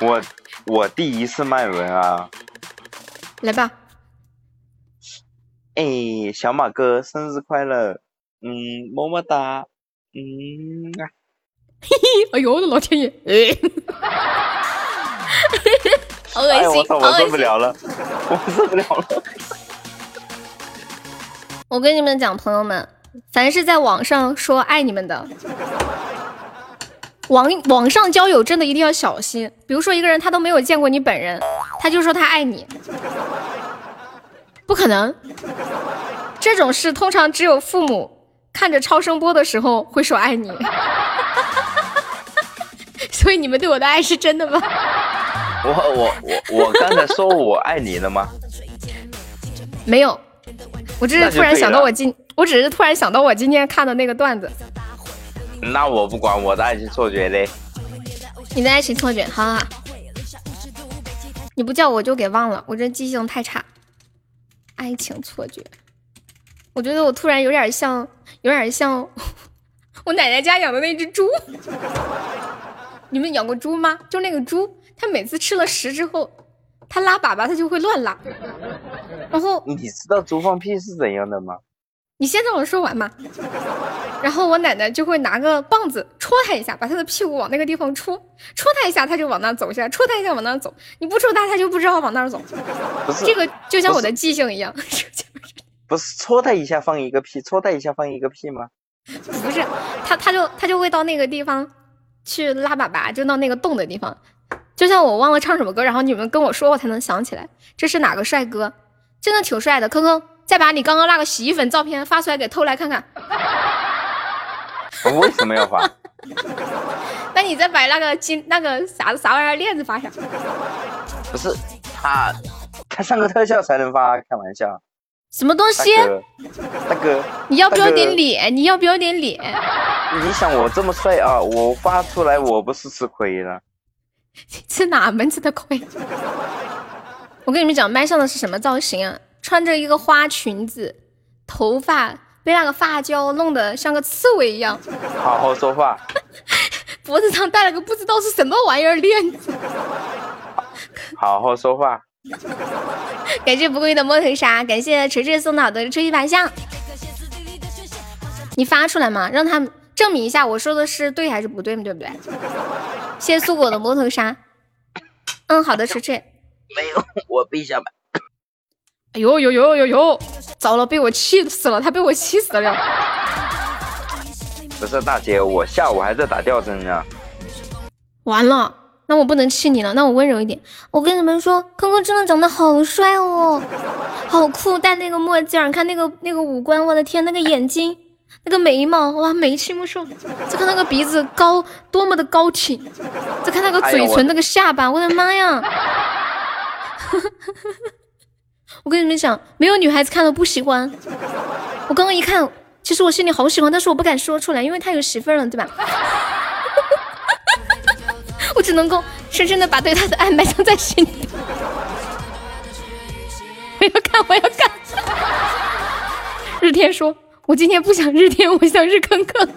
我我第一次卖吻啊。来吧，哎，小马哥生日快乐，嗯，么么哒，嗯啊，哎呦我的老天爷！哎好恶心，哎我操，我受！不了了，我受不了了。我跟你们讲，朋友们，凡是在网上说爱你们的，网网上交友真的一定要小心。比如说一个人他都没有见过你本人，他就说他爱你，不可能。这种事通常只有父母看着超声波的时候会说爱你。所以你们对我的爱是真的吗？我我我我刚才说我爱你了吗？没有，我只是突然想到我今，我只是突然想到我今天看的那个段子。那我不管我的爱情错觉嘞。你的爱情错觉，好好好。你不叫我就给忘了，我这记性太差。爱情错觉，我觉得我突然有点像，有点像我奶奶家养的那只猪。你们养过猪吗？就那个猪，它每次吃了食之后，它拉粑粑它就会乱拉。然后你知道猪放屁是怎样的吗？你先让我说完嘛。然后我奶奶就会拿个棒子戳它一下，把它的屁股往那个地方戳，戳它一下，它就往那走一下，戳它一下往那走。你不戳它，它就不知道往那儿走。这个就像我的记性一样，不是戳它一下放一个屁，戳它一下放一个屁吗？不是它，它就它就会到那个地方去拉粑粑，就到那个洞的地方。就像我忘了唱什么歌，然后你们跟我说，我才能想起来这是哪个帅哥，真的挺帅的。坑坑，再把你刚刚那个洗衣粉照片发出来给偷来看看。我为什么要发？那你再把那个金那个啥啥玩意儿链子发下。不是他，他上个特效才能发，开玩笑。什么东大西？哥，大哥，你要不要点脸？你要不要点脸？你想我这么帅啊，我发出来我不是吃亏了？吃哪门子的亏？我跟你们讲，麦上的是什么造型啊？穿着一个花裙子，头发被那个发胶弄得像个刺猬一样，好好说话。脖子上戴了个不知道是什么玩意儿链子。好好说话。感谢不贵的摸头杀，感谢锤锤送到的吹气法相。你发出来嘛，让他们证明一下我说的是对还是不对嘛，对不对？谢谢苏果的摸头杀。嗯，好的，锤锤。没有，我闭下吧。哎呦呦呦呦呦！糟了，被我气死了，他被我气死了。不是大姐，我下午还在打吊针呢。完了，那我不能气你了，那我温柔一点。我跟你们说，坑坑真的长得好帅哦，好酷，戴那个墨镜儿，看那个那个五官，我的天，那个眼睛，那个眉毛，哇，眉清目秀。再看那个鼻子高，多么的高挺。再看那个嘴唇，哎那个下巴，我的妈呀！我跟你们讲，没有女孩子看了不喜欢。我刚刚一看，其实我心里好喜欢，但是我不敢说出来，因为他有媳妇儿了，对吧？我只能够深深的把对他的爱埋藏在心底。我要看，我要看。日天说：“我今天不想日天，我想日坑坑。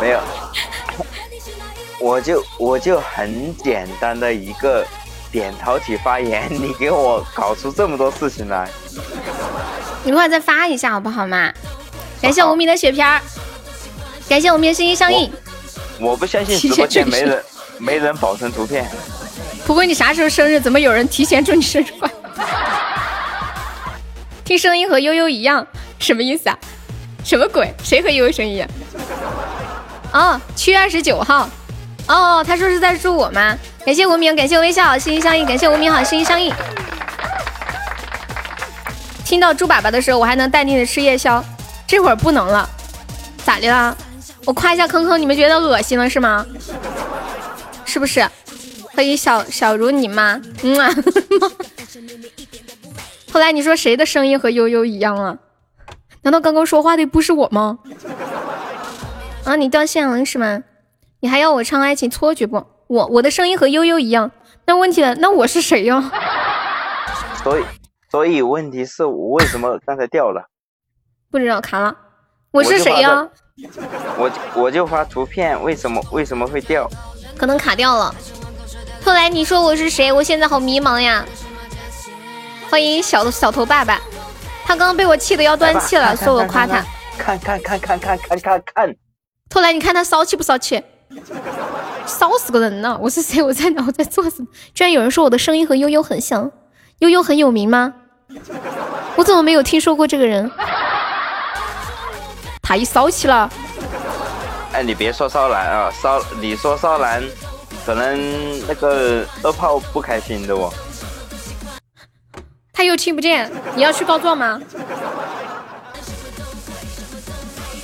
没有，我就我就很简单的一个扁桃体发炎，你给我搞出这么多事情来，”你一会儿再发一下好不好嘛？感谢无名的血片儿，感谢无名的心心相印。我不相信直播间没人没人保存图片。不过你啥时候生日？怎么有人提前祝你生日快乐？听声音和悠悠一样，什么意思啊？什么鬼？谁和悠悠声音一样？哦，七月二十九号。哦，他说是在祝我吗？感谢无名，感谢微笑，心心相印，感谢无名好，心心相印。听到猪粑粑的时候，我还能淡定的吃夜宵，这会儿不能了，咋的啦？我夸一下坑坑，你们觉得恶心了是吗？是不是？欢迎小小如你妈，嗯啊。后来你说谁的声音和悠悠一样啊？难道刚刚说话的不是我吗？啊，你掉线了是吗？你还要我唱爱情错觉不？我我的声音和悠悠一样，那问题了，那我是谁呀？所以所以问题是我为什么刚才掉了？不知道卡了，我是谁呀？我我就发图片，为什么为什么会掉？可能卡掉了。后来你说我是谁？我现在好迷茫呀。欢迎小小头爸爸，他刚刚被我气得要断气了，说我夸他。看看看看看看看看。后来你看他骚气不骚气？骚死个人呢！我是谁？我在哪？我在做什么？居然有人说我的声音和悠悠很像。悠悠很有名吗？我怎么没有听说过这个人？太骚气了！哎，你别说骚男啊，骚你说骚男，可能那个二炮不开心的哦。他又听不见，你要去告状吗？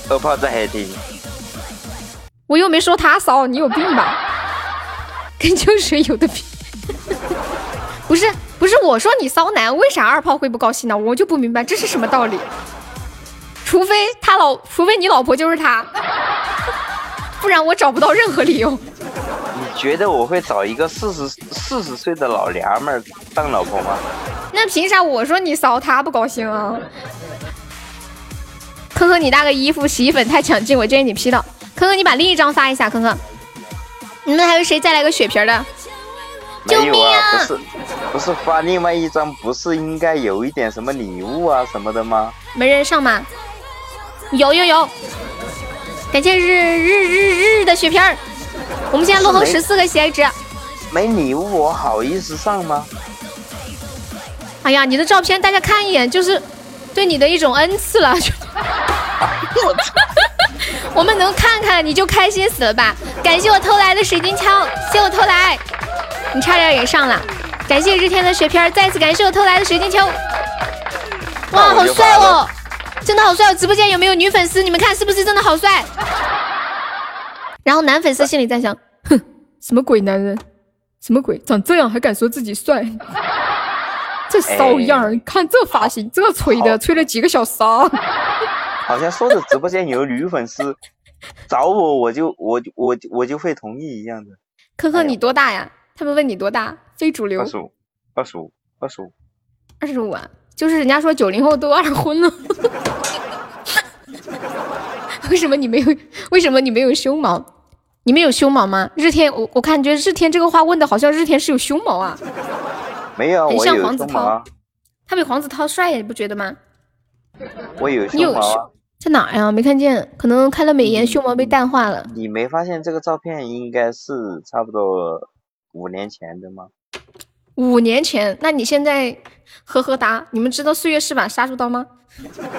二炮在黑厅。我又没说他骚，你有病吧？跟秋水有的比。不 是不是，我说你骚男，为啥二炮会不高兴呢？我就不明白这是什么道理。除非他老，除非你老婆就是他，不然我找不到任何理由。你觉得我会找一个四十四十岁的老娘们儿当老婆吗？那凭啥我说你骚他不高兴啊？坑坑，你那个衣服洗衣粉太抢镜，我建议你 P 到。坑坑，你把另一张发一下。坑坑，你们还有谁再来个血瓶的？救命啊！不是，不是发另外一张，不是应该有一点什么礼物啊什么的吗？没人上吗？有有有！感谢日日日日的血瓶儿。我们现在落后十四个喜爱值。没礼物我好意思上吗？哎呀，你的照片大家看一眼就是对你的一种恩赐了。我操！我们能看看你就开心死了吧！感谢我偷来的水晶枪，谢我偷来，你差点也上了。感谢日天的雪片，再次感谢我偷来的水晶球。哇，好帅哦！真的好帅！直播间有没有女粉丝？你们看是不是真的好帅？然后男粉丝心里在想：哼，什么鬼男人？什么鬼？长这样还敢说自己帅？这骚样儿！看这发型，这吹的，吹了几个小时啊！好像说着直播间有女粉丝找我，我就我我我就会同意一样的。可可，你多大呀？他们问你多大？非主流。二十五，二十五，二十五，二十五啊！就是人家说九零后都二婚了。为什么你没有？为什么你没有胸毛？你没有胸毛吗？日天，我我感觉日天这个话问的好像日天是有胸毛啊。没有，很像黄子韬。他比黄子韬帅呀，你不觉得吗？我有胸毛啊。在哪呀？没看见，可能开了美颜，胸毛被淡化了。你没发现这个照片应该是差不多五年前的吗？五年前？那你现在呵呵哒？你们知道岁月是把杀猪刀吗？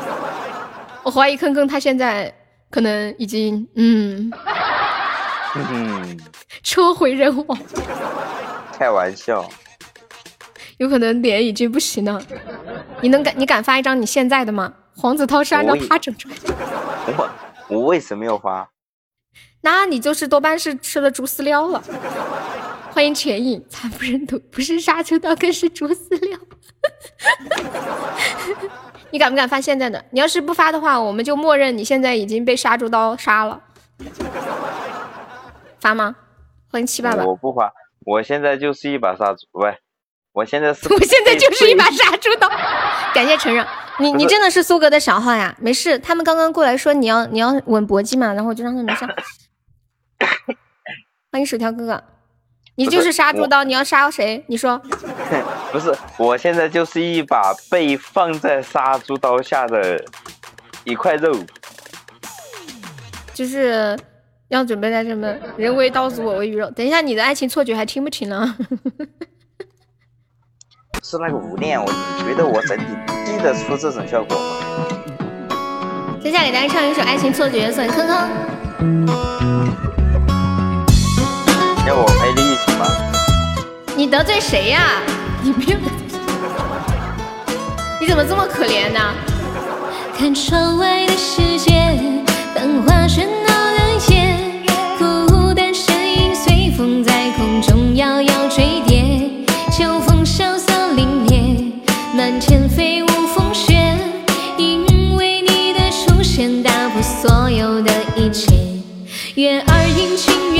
我怀疑坑坑他现在可能已经嗯，车毁人亡。开玩笑。有可能脸已经不行了。你能敢？你敢发一张你现在的吗？黄子韬是按照他整出来的。我我为什么要发？那你就是多半是吃了猪饲料了。欢迎全影，惨不忍睹，不是杀猪刀，更是猪饲料。你敢不敢发现在的？你要是不发的话，我们就默认你现在已经被杀猪刀杀了。发吗？欢迎七爸爸。我不发，我现在就是一把杀猪，喂，我现在是，我现在就是一把杀猪刀。感谢承认。你你真的是苏哥的小号呀？没事，他们刚刚过来说你要你要稳搏击嘛，然后我就让他们上。欢迎薯条哥哥，你就是杀猪刀，你要杀谁？你说。不是，我现在就是一把被放在杀猪刀下的一块肉，就是要准备在这么人为刀俎我为鱼肉。等一下，你的爱情错觉还听不听了。是那个无念，我你觉得我整体记得出这种效果吗？接下来给大家唱一首《爱情错觉》，送给坑坑。要我你得罪谁呀？你别。你怎么这么可怜呢？看窗外的世界繁华喧闹的夜孤单身影随风在空中摇摇坠跌秋风萧瑟凛冽满天飞舞风雪因为你的出现打破所有的一切。月儿阴晴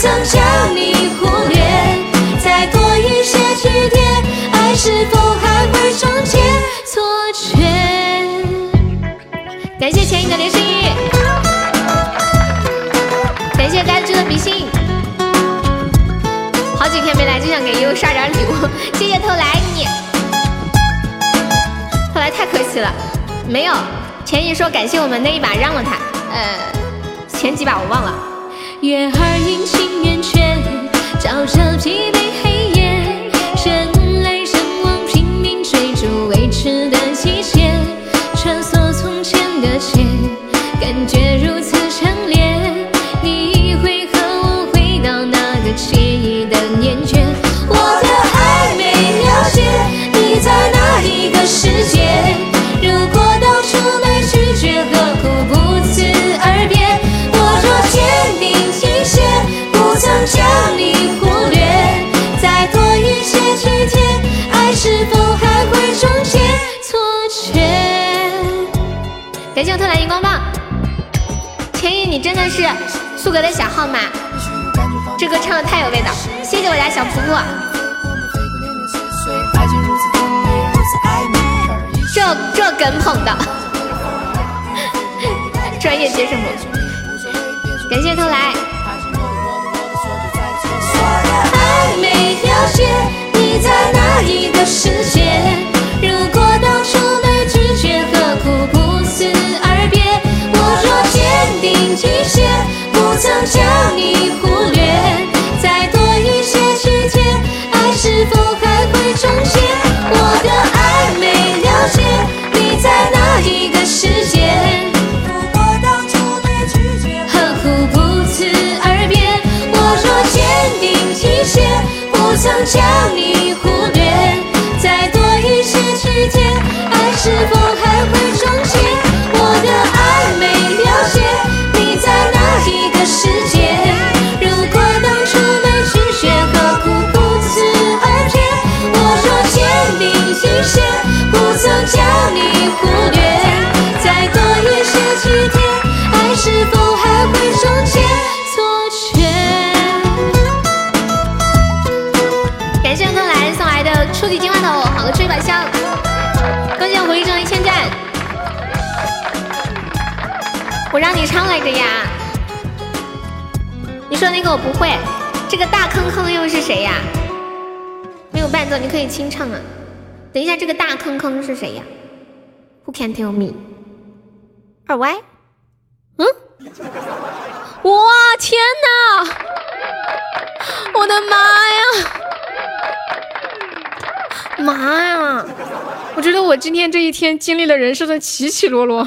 曾将你忽略，再多一些体贴，爱是否还会终结错觉？感谢钱颖的流星雨，感谢呆猪的比心。好几天没来，就想给悠悠刷点礼物，谢谢偷来你。后来太可惜了，没有。钱颖说感谢我们那一把让了他，呃，前几把我忘了。月儿阴晴圆缺，照着疲惫是苏格的小号码，这歌唱的太有味道，谢谢我家小仆仆。这这梗捧的，专业接什么？感谢偷来。爱没了解，你在哪一个世界？如果将你忽略，再多一些时间，爱是否还会终结？我的爱没了解，你在哪一个世界？如果当初没拒绝，何苦不辞而别？我若坚定一些，不曾将你那个我不会，这个大坑坑又是谁呀？没有伴奏，你可以清唱啊。等一下，这个大坑坑是谁呀？Who can tell me？二歪？嗯？哇，天哪！我的妈呀！妈呀！我觉得我今天这一天经历了人生的起起落落，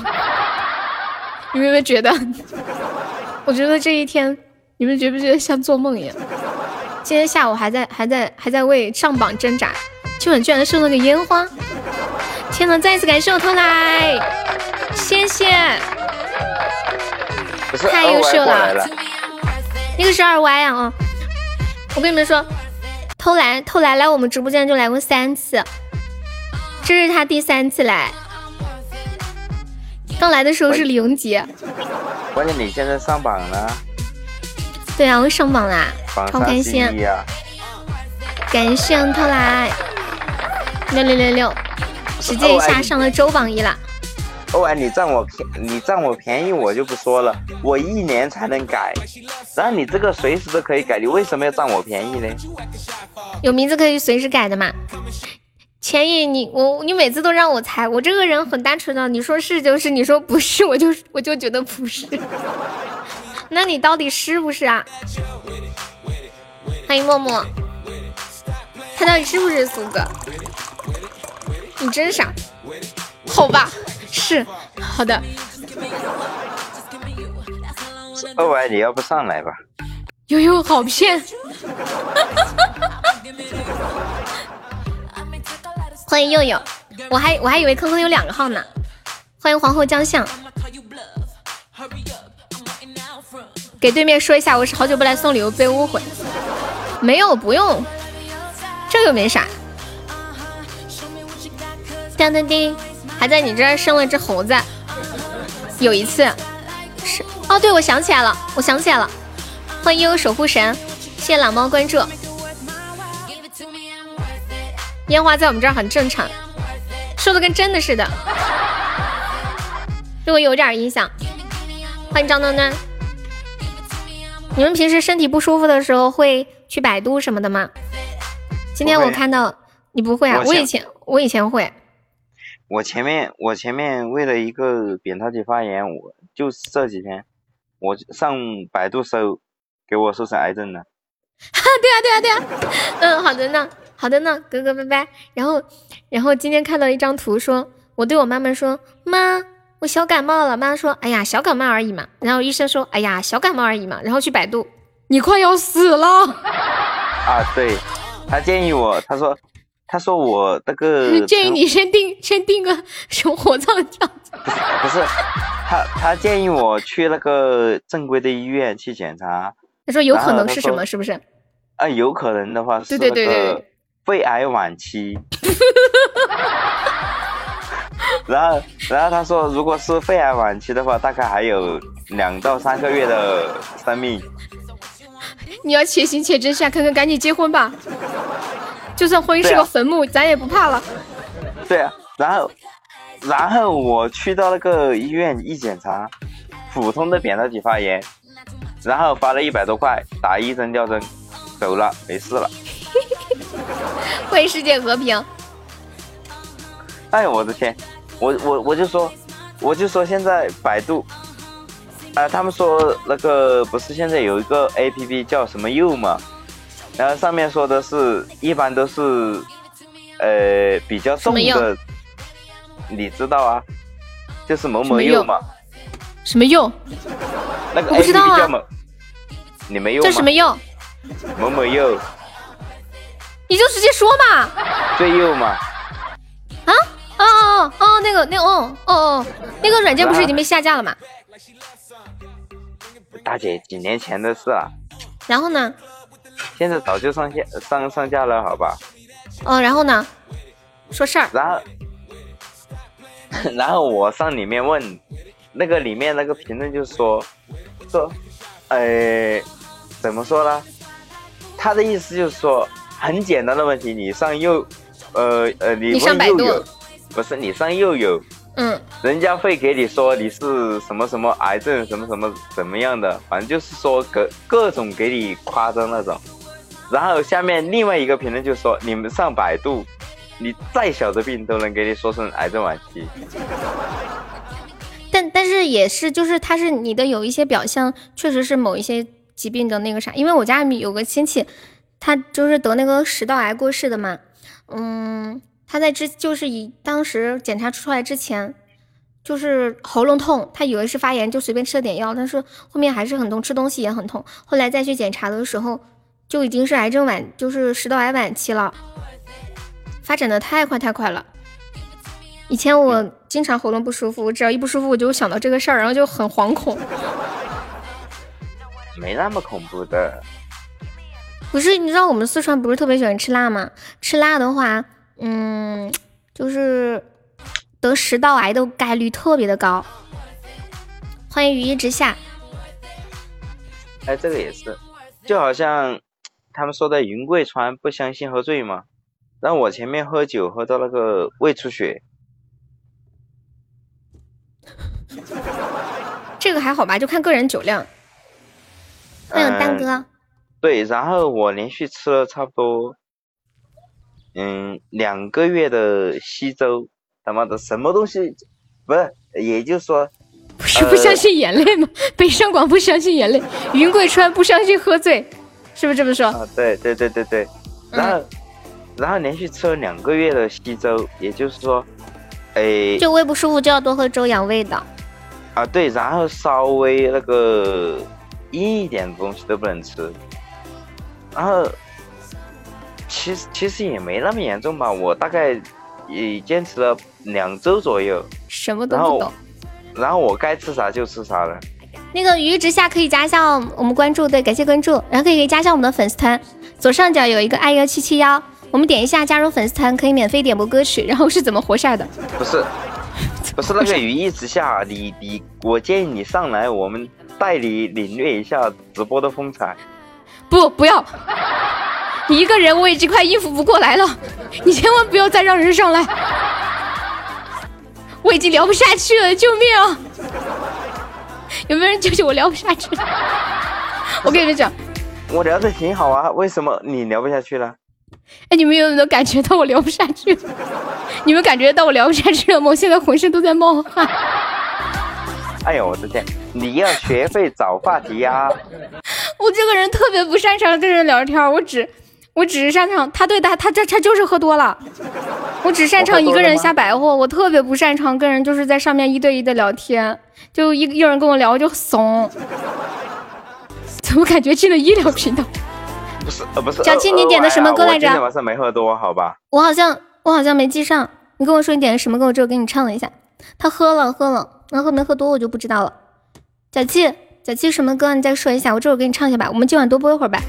你有没有觉得？我觉得这一天，你们觉不觉得像做梦一样？今天下午还在还在还在为上榜挣扎，今晚居然送了个烟花！天呐，再次感谢我偷来，谢谢，太优秀了了，那个是二歪啊！啊！我跟你们说，偷来偷来来我们直播间就来过三次，这是他第三次来。刚来的时候是李永杰，关键你现在上榜了，对啊，我上榜啦，超开心！感谢偷来六六六六，直接一下上了周榜一了。欧安，你占我便，你占我便宜，我就不说了，我一年才能改，然后你这个随时都可以改，你为什么要占我便宜呢？有名字可以随时改的嘛？钱毅，你我你每次都让我猜，我这个人很单纯的，你说是就是，你说不是我就我就觉得不是。那你到底是不是啊？欢迎默默，他到底是不是苏哥？你真傻，好吧，是好的。二歪，你要不上来吧？悠悠好骗。欢迎佑佑，我还我还以为坑坑有两个号呢。欢迎皇后将相，给对面说一下，我是好久不来送礼物被误会。没有，不用，这又没啥。叮叮叮，还在你这儿生了只猴子。有一次，是哦，对，我想起来了，我想起来了。欢迎悠悠守护神，谢谢懒猫关注。烟花在我们这儿很正常，说的跟真的似的，对我有点印象。欢迎张端端，你们平时身体不舒服的时候会去百度什么的吗？今天我看到你不会啊，我以前我以前会。我前面我前面为了一个扁桃体发炎，我就这几天我上百度搜。给我说成癌症了，哈，对啊，对啊，对啊，嗯，好的呢，好的呢，哥哥拜拜。然后，然后今天看到一张图，说我对我妈妈说，妈，我小感冒了。妈说，哎呀，小感冒而已嘛。然后医生说，哎呀，小感冒而已嘛。然后去百度，你快要死了。啊，对，他建议我，他说，他说我那个 建议你先定先定个什么火葬场。不是，他他建议我去那个正规的医院去检查。他说有可能是什么？是不是？啊，有可能的话是那个肺癌晚期。然后，然后他说，如果是肺癌晚期的话，大概还有两到三个月的生命。你要且行且珍惜，看看赶紧结婚吧。就算婚姻是个坟墓，咱也不怕了。对啊，然后，然后我去到那个医院一检查，普通的扁桃体发炎。然后花了一百多块打一针吊针，走了，没事了。欢迎世界和平。哎呦我的天，我我我就说，我就说现在百度，啊，他们说那个不是现在有一个 A P P 叫什么柚嘛，然后上面说的是一般都是，呃，比较重的，你知道啊，就是某某柚嘛。什么柚？那个我不知道啊。你没用叫什么柚？某某柚。你就直接说嘛。最柚嘛。啊？哦哦哦，那个那个哦哦哦，那个软件不是已经被下架了吗？大姐，几年前的事了。然后呢？现在早就上线上上架了，好吧？哦，然后呢？说事儿。然后，然后我上里面问。那个里面那个评论就说说，呃，怎么说呢？他的意思就是说，很简单的问题，你上右，呃呃，你上百度，不是你上又有，嗯，人家会给你说你是什么什么癌症什么什么怎么样的，反正就是说各各种给你夸张那种。然后下面另外一个评论就说，你们上百度，你再小的病都能给你说成癌症晚期。但但是也是，就是他是你的有一些表象，确实是某一些疾病的那个啥。因为我家里有个亲戚，他就是得那个食道癌过世的嘛。嗯，他在之就是以当时检查出来之前，就是喉咙痛，他以为是发炎，就随便吃了点药，但是后面还是很痛，吃东西也很痛。后来再去检查的时候，就已经是癌症晚，就是食道癌晚期了，发展的太快太快了。以前我经常喉咙不舒服，我只要一不舒服，我就想到这个事儿，然后就很惶恐。没那么恐怖的。不是，你知道我们四川不是特别喜欢吃辣吗？吃辣的话，嗯，就是得食道癌的概率特别的高。欢迎雨一直下。哎，这个也是，就好像他们说的云贵川不相信喝醉嘛，让我前面喝酒喝到那个胃出血。这个还好吧，就看个人酒量。欢迎丹哥。对，然后我连续吃了差不多，嗯，两个月的稀粥，他妈的什么东西？不是，也就是说，不是不相信眼泪吗？北上广不相信眼泪，云贵川不相信喝醉，是不是这么说？啊，对对对对对。然后，然后连续吃了两个月的稀粥，也就是说。哎，就胃不舒服就要多喝粥养胃的。啊，对，然后稍微那个硬一点的东西都不能吃，然后其实其实也没那么严重吧，我大概也坚持了两周左右，什么都不懂。然后我该吃啥就吃啥了。那个鱼直下可以加一下我们关注，对，感谢关注，然后可以加一下我们的粉丝团，左上角有一个爱幺七七幺，我们点一下加入粉丝团，可以免费点播歌曲。然后是怎么活下来的？不是，不是那个雨一直下，你你，我建议你上来，我们带你领略一下直播的风采。不，不要，你一个人我已经快应付不过来了，你千万不要再让人上来，我已经聊不下去了，救命啊！有没有人救救我？聊不下去了。我跟你们讲，我聊的挺好啊，为什么你聊不下去了？哎，你们有没有感觉到我聊不下去？你们感觉到我聊不下去了吗？我现在浑身都在冒汗。哎呦我的天，你要学会找话题呀、我这个人特别不擅长跟人聊天，我只我只是擅长他对他他这他就是喝多了，我只擅长一个人瞎白活，我特别不擅长跟人就是在上面一对一的聊天，就一有人跟我聊我就怂，怎么感觉进了医疗频道？不是呃不是。小七你点的什么歌来着今天晚上没喝多，好吧？我好像我好像没记上，你跟我说你点的什么歌，我之后给你唱了一下。他喝了喝了，那喝没喝多我就不知道了。小七小七什么歌你再说一下，我这会儿给你唱一下吧。我们今晚多播一会儿吧，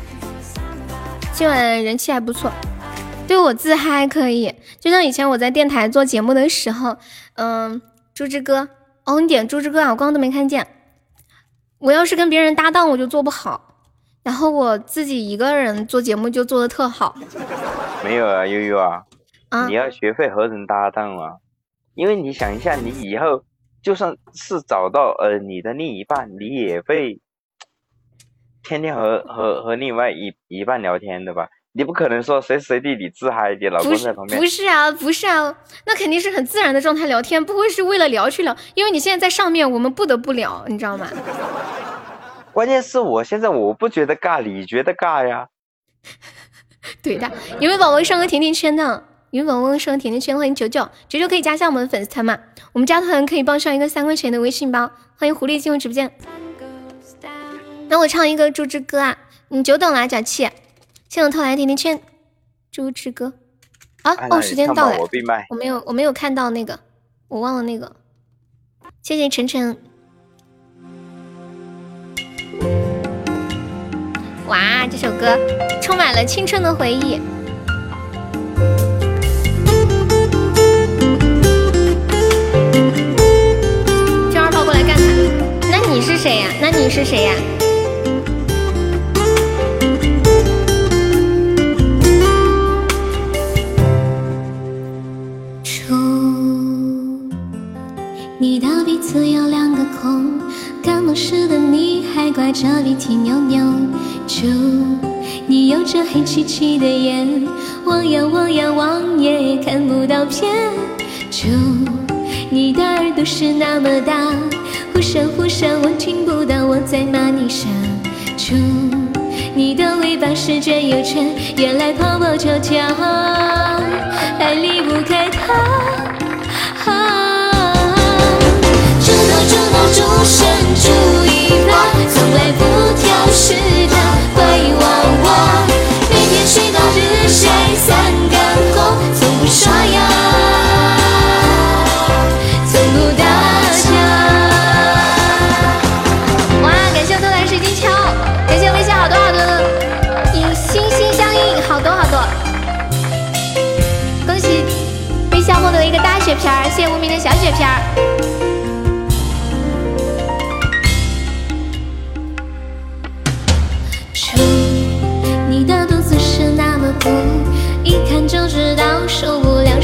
今晚人气还不错。对我自嗨可以，就像以前我在电台做节目的时候，嗯，猪之歌，哦，你点猪之歌啊，我刚刚都没看见。我要是跟别人搭档，我就做不好，然后我自己一个人做节目就做的特好。没有啊，悠悠啊，啊你要学会和人搭档啊，因为你想一下，你以后就算是找到呃你的另一半，你也会天天和和和另外一一半聊天的吧？你不可能说随时随地你自嗨，你老公在旁边不是啊，不是啊，那肯定是很自然的状态聊天，不会是为了聊去聊，因为你现在在上面，我们不得不聊，你知道吗？关键是我现在我不觉得尬，你觉得尬呀？对的，有没有宝宝上个甜甜圈的？有没有宝宝上个甜甜圈？欢迎九九，九九可以加下我们的粉丝团嘛？我们加团可以报上一个三块钱的微信包。欢迎狐狸进入直播间。那我唱一个猪之歌啊，你久等了，小七，谢我偷来甜甜圈，猪之歌啊哦，时间到了，我闭麦。我没有，我没有看到那个，我忘了那个。谢谢晨晨。哇，这首歌充满了青春的回忆。叫二炮过来干他。那你是谁呀？那你是谁呀？初，你的鼻子有两个孔，感冒时的你还挂着鼻涕扭扭。初，你有着黑漆漆的眼，望呀望呀望也看不到边。初，你的耳朵是那么大，忽闪忽闪我听不到我在骂你啥。初，你的尾巴是卷又卷，原来泡泡悄悄，还离不开它。主生主一般，从来不挑食。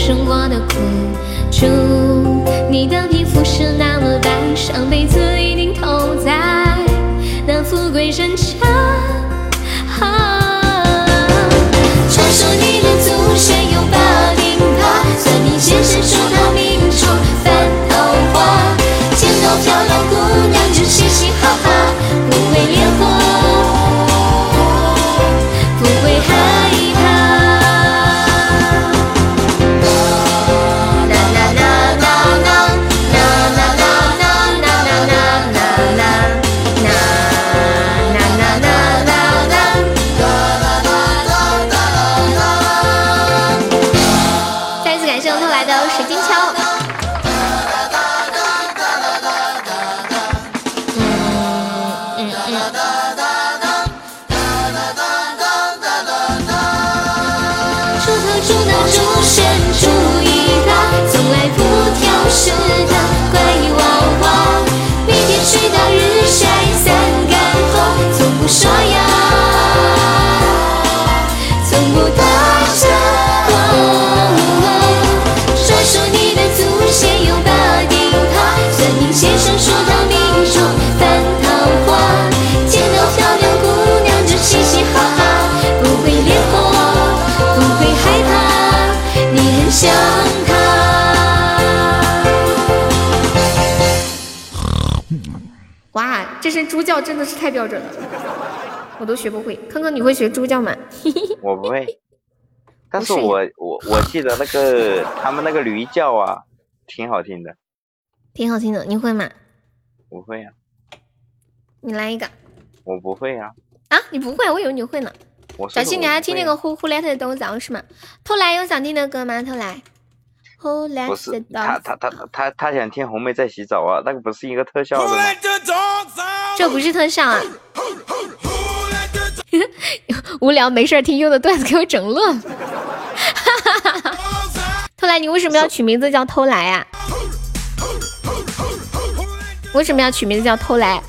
生活的苦。祝，你的皮肤是那么白，上辈子一定投在那富贵人家。叫真的是太标准了，我都学不会。康康，你会学猪叫吗？我不会，但是我我我记得那个他们那个驴叫啊，挺好听的。挺好听的，你会吗？我会啊，你来一个我不会啊。啊？你不会？我以为你会呢。小七，我说的你还听那个我呼呼来特的豆枣是吗？偷来有想听的歌吗？偷来，不是他他他他他想听红梅在洗澡啊，那个不是一个特效的吗？这不是特效啊！无聊没事儿听优的段子给我整乐了。偷来，你为什么要取名字叫偷来啊？为什么要取名字叫偷来？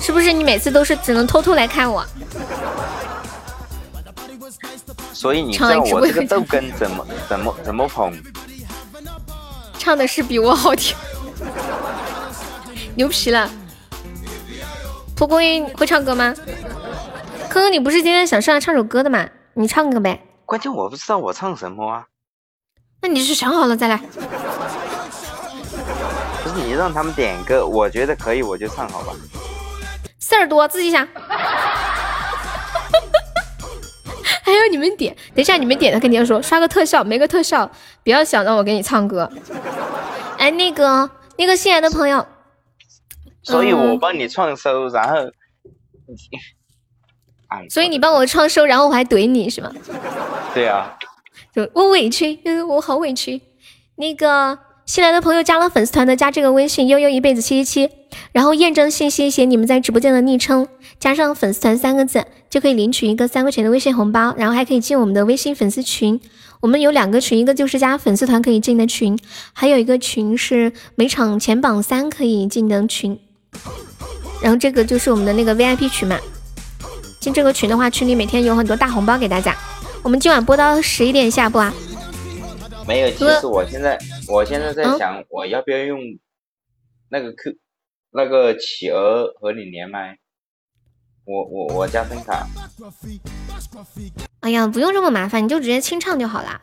是不是你每次都是只能偷偷来看我？所以你唱一直叫我这个豆根怎么怎么怎么捧？唱的是比我好听，牛皮了。蒲公英会唱歌吗？科科，你不是今天想上来唱首歌的吗？你唱个呗。关键我不知道我唱什么啊！那你是想好了再来。不是你让他们点歌，我觉得可以我就唱好吧。事儿多，自己想。还有你们点，等一下你们点的肯定要说刷个特效，没个特效，不要想让我给你唱歌。哎，那个那个新来的朋友，所以我嗯帮你创收，然后，哎，所以你帮我创收，然后我还怼你是吗？对啊，就我委屈，嗯，我好委屈。那个新来的朋友加了粉丝团的，加这个微信悠悠一辈子七七七，然后验证信息写你们在直播间的昵称，加上粉丝团三个字，就可以领取一个三块钱的微信红包，然后还可以进我们的微信粉丝群。我们有两个群，一个就是加粉丝团可以进的群，还有一个群是每场前榜三可以进的群。然后这个就是我们的那个 VIP 群嘛，进这个群的话，群里每天有很多大红包给大家。我们今晚播到十一点下播啊。没有。其实我现在我现在在嗯想，我要不要用那个 Q 那个企鹅和你连麦？我我我加分卡，哎呀，不用这么麻烦，你就直接清唱就好啦。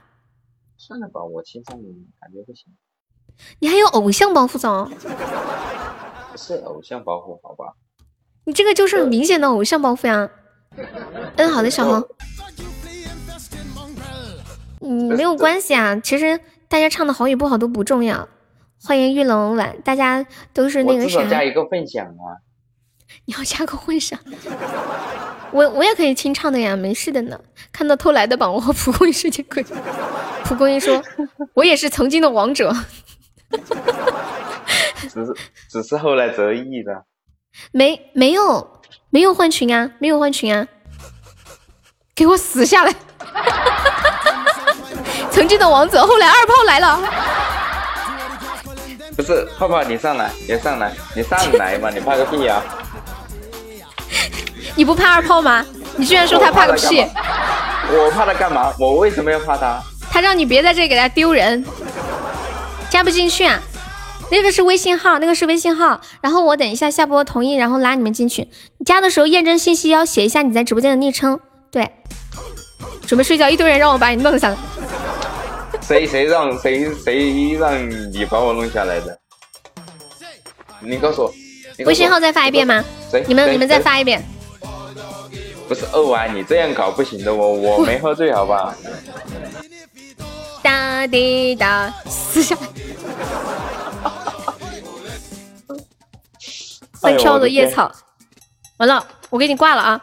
算了吧，我清唱感觉不行，你还有偶像包袱总，不是偶像包袱，好吧？你这个就是很明显的偶像包袱呀。嗯，好的，小红。嗯，没有关系啊，其实大家唱的好与不好都不重要。欢迎玉龙晚，大家都是那个啥加一个分享啊。你要加个混响。我我也可以清唱的呀，没事的呢。看到偷来的榜，我和蒲公英世界鬼。蒲公英说：“我也是曾经的王者。只是只是后来折翼的，没没有没有换群啊，没有换群啊，给我死下来！曾经的王者，后来二炮来了，不是泡泡，你上来，你上来，你上来嘛，你怕个屁啊！你不怕二炮吗？你居然说他怕个屁！我怕他干嘛？我为什么要怕他？他让你别在这里给他丢人，加不进去啊。那个是微信号，那个是微信号。然后我等一下下播同意，然后拉你们进去。你加的时候验证信息要写一下你在直播间的昵称。对，准备睡觉，一堆人让我把你弄下来。谁谁让谁谁让你把我弄下来的？你告诉我，诉我微信号再发一遍吗？谁？你们你们再发一遍。不是二娃，你这样搞不行的，我我没喝醉，好吧？哒滴答，撕下来。会飘的叶草，完了，我给你挂了啊！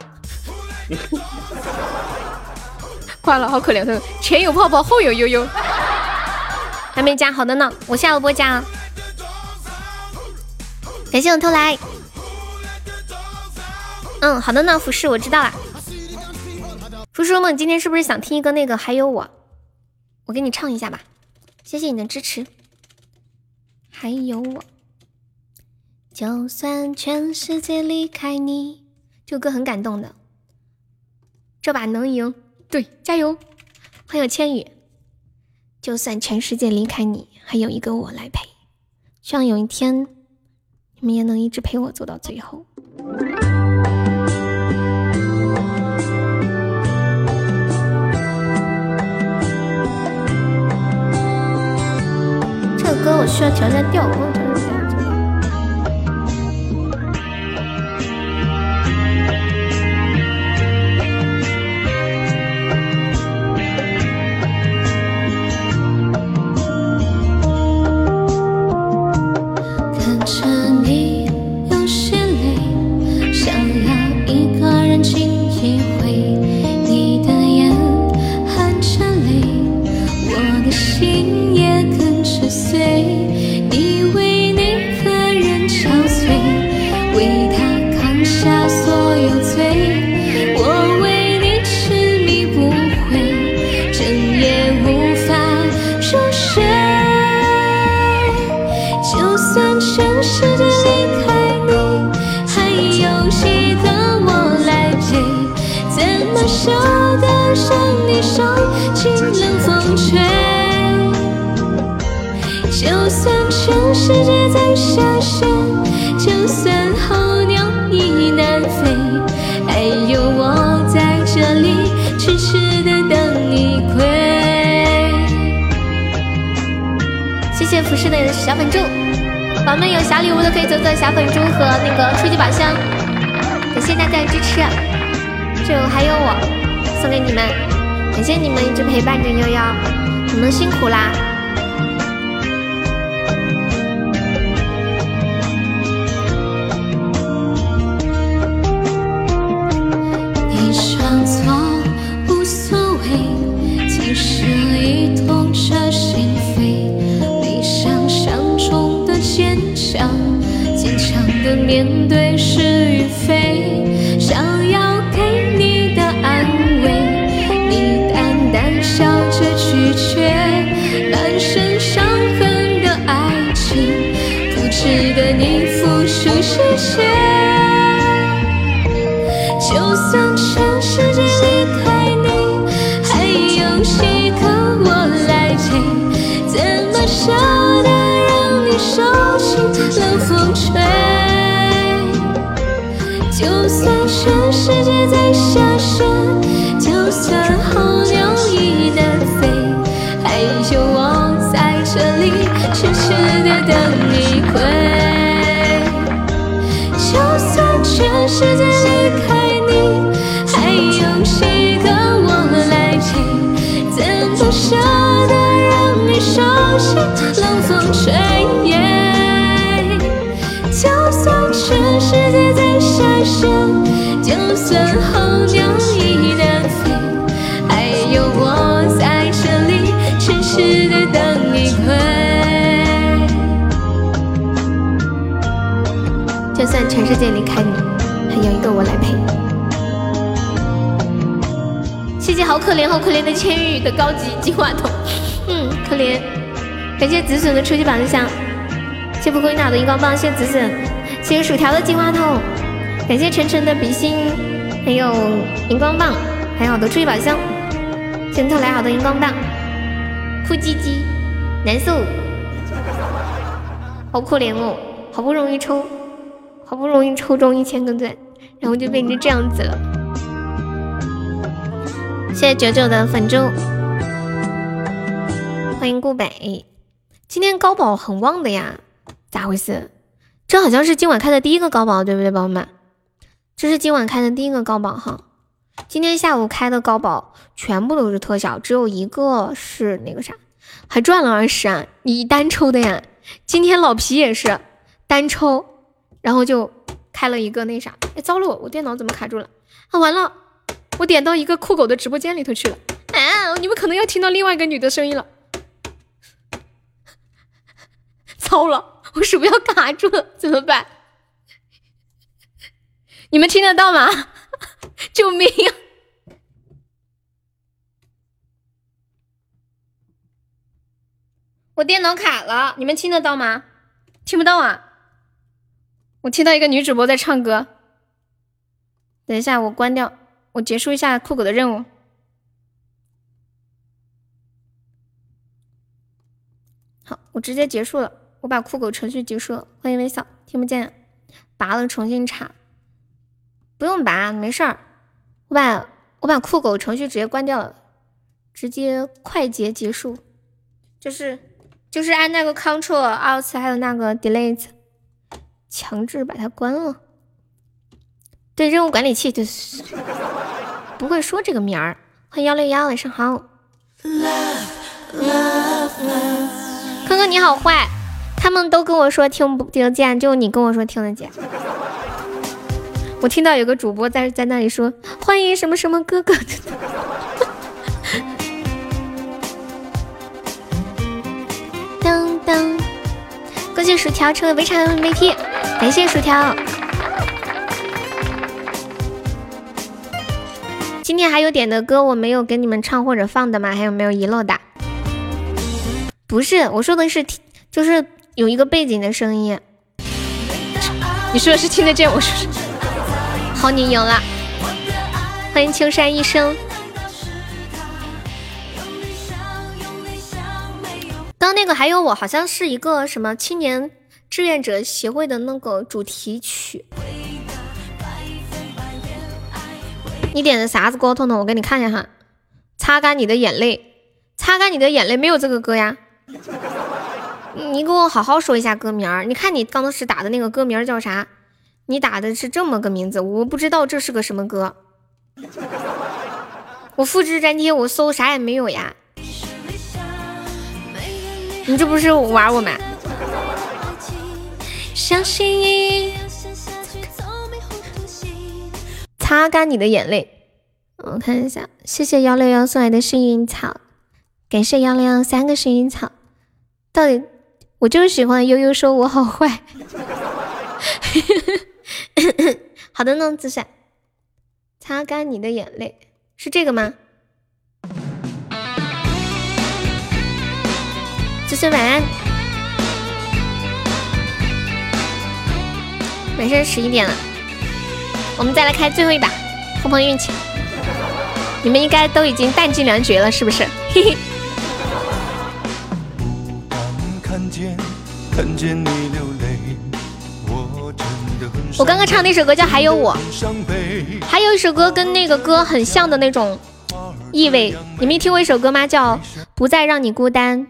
挂了，好可怜的，前有泡泡，后有悠悠，还没加，好的呢，我下了播加啊。感谢我偷来，嗯，好的呢，服饰我知道了。叔叔们，今天是不是想听一个那个还有我？我给你唱一下吧，谢谢你的支持。还有我，就算全世界离开你，这首歌很感动的。这把能赢，对，加油！欢迎千羽。就算全世界离开你，还有一个我来陪。希望有一天，你们也能一直陪我走到最后。歌我需要调一下调，谢谢服饰的小粉猪，宝宝们有小礼物的可以走走小粉猪和那个初级宝箱，感谢大家的支持。这还有我送给你们，感谢你们一直陪伴着悠悠，你们辛苦啦。面对是与非。想要给你的安慰，你淡淡笑着拒绝。满身伤痕的爱情，不值得你付出这些。就算全世界离开你，还有几个我来陪？怎么舍得让你受尽冷风吹？就算全世界在下雪，就算候鸟已南飞，还有我在这里痴痴的等你归。就算全世界离开你，还有几个我来陪？怎么舍得让你受尽冷风吹？就算全世界就算候鸟已南飞，还有我在这里痴痴的等你归。就算全世界离开你，还有一个我来陪。谢谢好可怜好可怜的千羽的高级金话筒，嗯，可怜。感谢紫笋的初级宝箱，谢谢蒲公英的荧光棒，谢谢紫笋，谢谢薯条的金话筒，感谢晨晨的比心，还有荧光棒，还有好多初级宝箱，谢谢特来好多荧光棒，哭唧唧，难受，好可怜哦，好不容易抽。好不容易抽中一千个钻，然后就变成这样子了。谢谢九九的粉猪，欢迎顾北。今天高宝很旺的呀，咋回事？这好像是今晚开的第一个高宝，对不对，宝宝们？这是今晚开的第一个高宝哈。今天下午开的高宝全部都是特效，只有一个是那个啥，还赚了二十啊！你单抽的呀？今天老皮也是单抽。然后就开了一个那啥，哎，糟了，我电脑怎么卡住了？啊，完了，我点到一个酷狗的直播间里头去了。啊，你们可能要听到另外一个女的声音了。糟了，我鼠标卡住了，怎么办？你们听得到吗？救命！我电脑卡了，你们听得到吗？听不到啊！我听到一个女主播在唱歌。等一下，我关掉，我结束一下酷狗的任务。好，我直接结束了，我把酷狗程序结束了。欢迎微笑，听不见，拔了重新插。不用拔，没事儿。我把我把酷狗程序直接关掉了，直接快捷结束，就是。就是按那个 Control Alt 还有那个 Delete，强制把它关了。对，任务管理器就是 不会说这个名儿。欢迎幺六幺，晚上好。哥哥你好坏，他们都跟我说听不听得见，就你跟我说听得见。我听到有个主播在在那里说欢迎什么什么哥哥。当当！恭喜薯条成为围场 MVP，感谢薯条。今天还有点的歌我没有给你们唱或者放的吗？还有没有遗漏的？不是，我说的是听，就是有一个背景的声音。你说的是听得见？我说是。好，你赢了。欢迎青山一生。刚那个还有我，好像是一个什么青年志愿者协会的那个主题曲。你点的啥子歌？彤彤，我给你看一下哈。擦干你的眼泪，擦干你的眼泪，没有这个歌呀。你给我好好说一下歌名儿。你看你刚当时打的那个歌名叫啥？你打的是这么个名字，我不知道这是个什么歌。我复制粘贴，我搜啥也没有呀。你这不是玩我吗？擦干你的眼泪。我看一下，谢谢幺六幺送来的幸运草，感谢幺六幺三个幸运草。到底我就是喜欢悠悠说我好坏。好的呢，子闪，擦干你的眼泪是这个吗？子孙晚安，没事，十一点了，我们再来开最后一把，碰碰运气。你们应该都已经弹尽粮绝了，是不是？嘿嘿。我刚刚唱那首歌叫《还有我》，还有一首歌跟那个歌很像的那种意味，你们听过一首歌吗？叫《不再让你孤单》。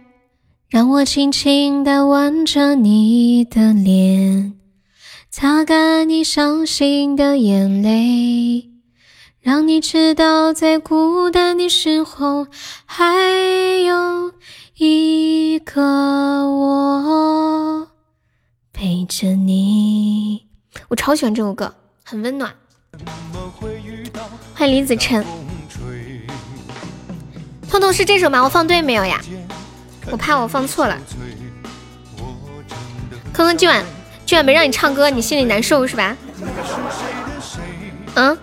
让我轻轻地吻着你的脸，擦干你伤心的眼泪，让你知道在孤单的时候还有一个我陪着你。我超喜欢这首歌，很温暖。欢迎李子晨，痛痛是这首吗？我放对没有呀？我怕我放错了，坑坑今晚今晚没让你唱歌，你心里难受是吧？嗯？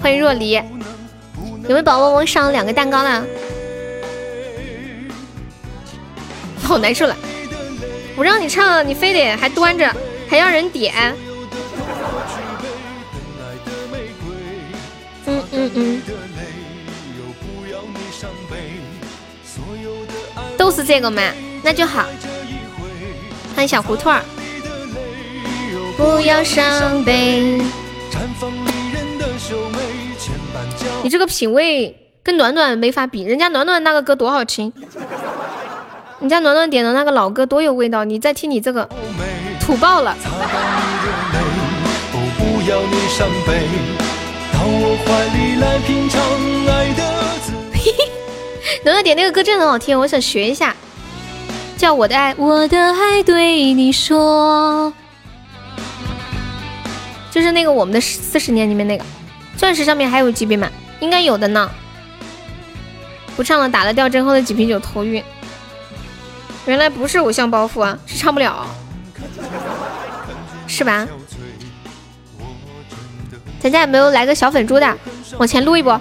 欢迎若离，有没有宝宝我上了两个蛋糕了？好难受了，我让你唱，你非得还端着，还让人点。嗯嗯嗯。都是这个吗？那就好。欢迎小胡同儿。不要伤悲。你这个品味跟暖暖没法比，人家暖暖那个歌多好听，人家暖暖点的那个老歌多有味道，你再听你这个土爆了。暖暖点那个歌真的很好听，我想学一下，叫我的爱，我的爱对你说，就是那个我们的四十年里面那个，钻石上面还有级别吗？应该有的呢。不唱了，打了吊针后的几瓶酒头晕。原来不是偶像包袱啊，是唱不了。是吧？咱家有没有来个小粉猪的？往前撸一波，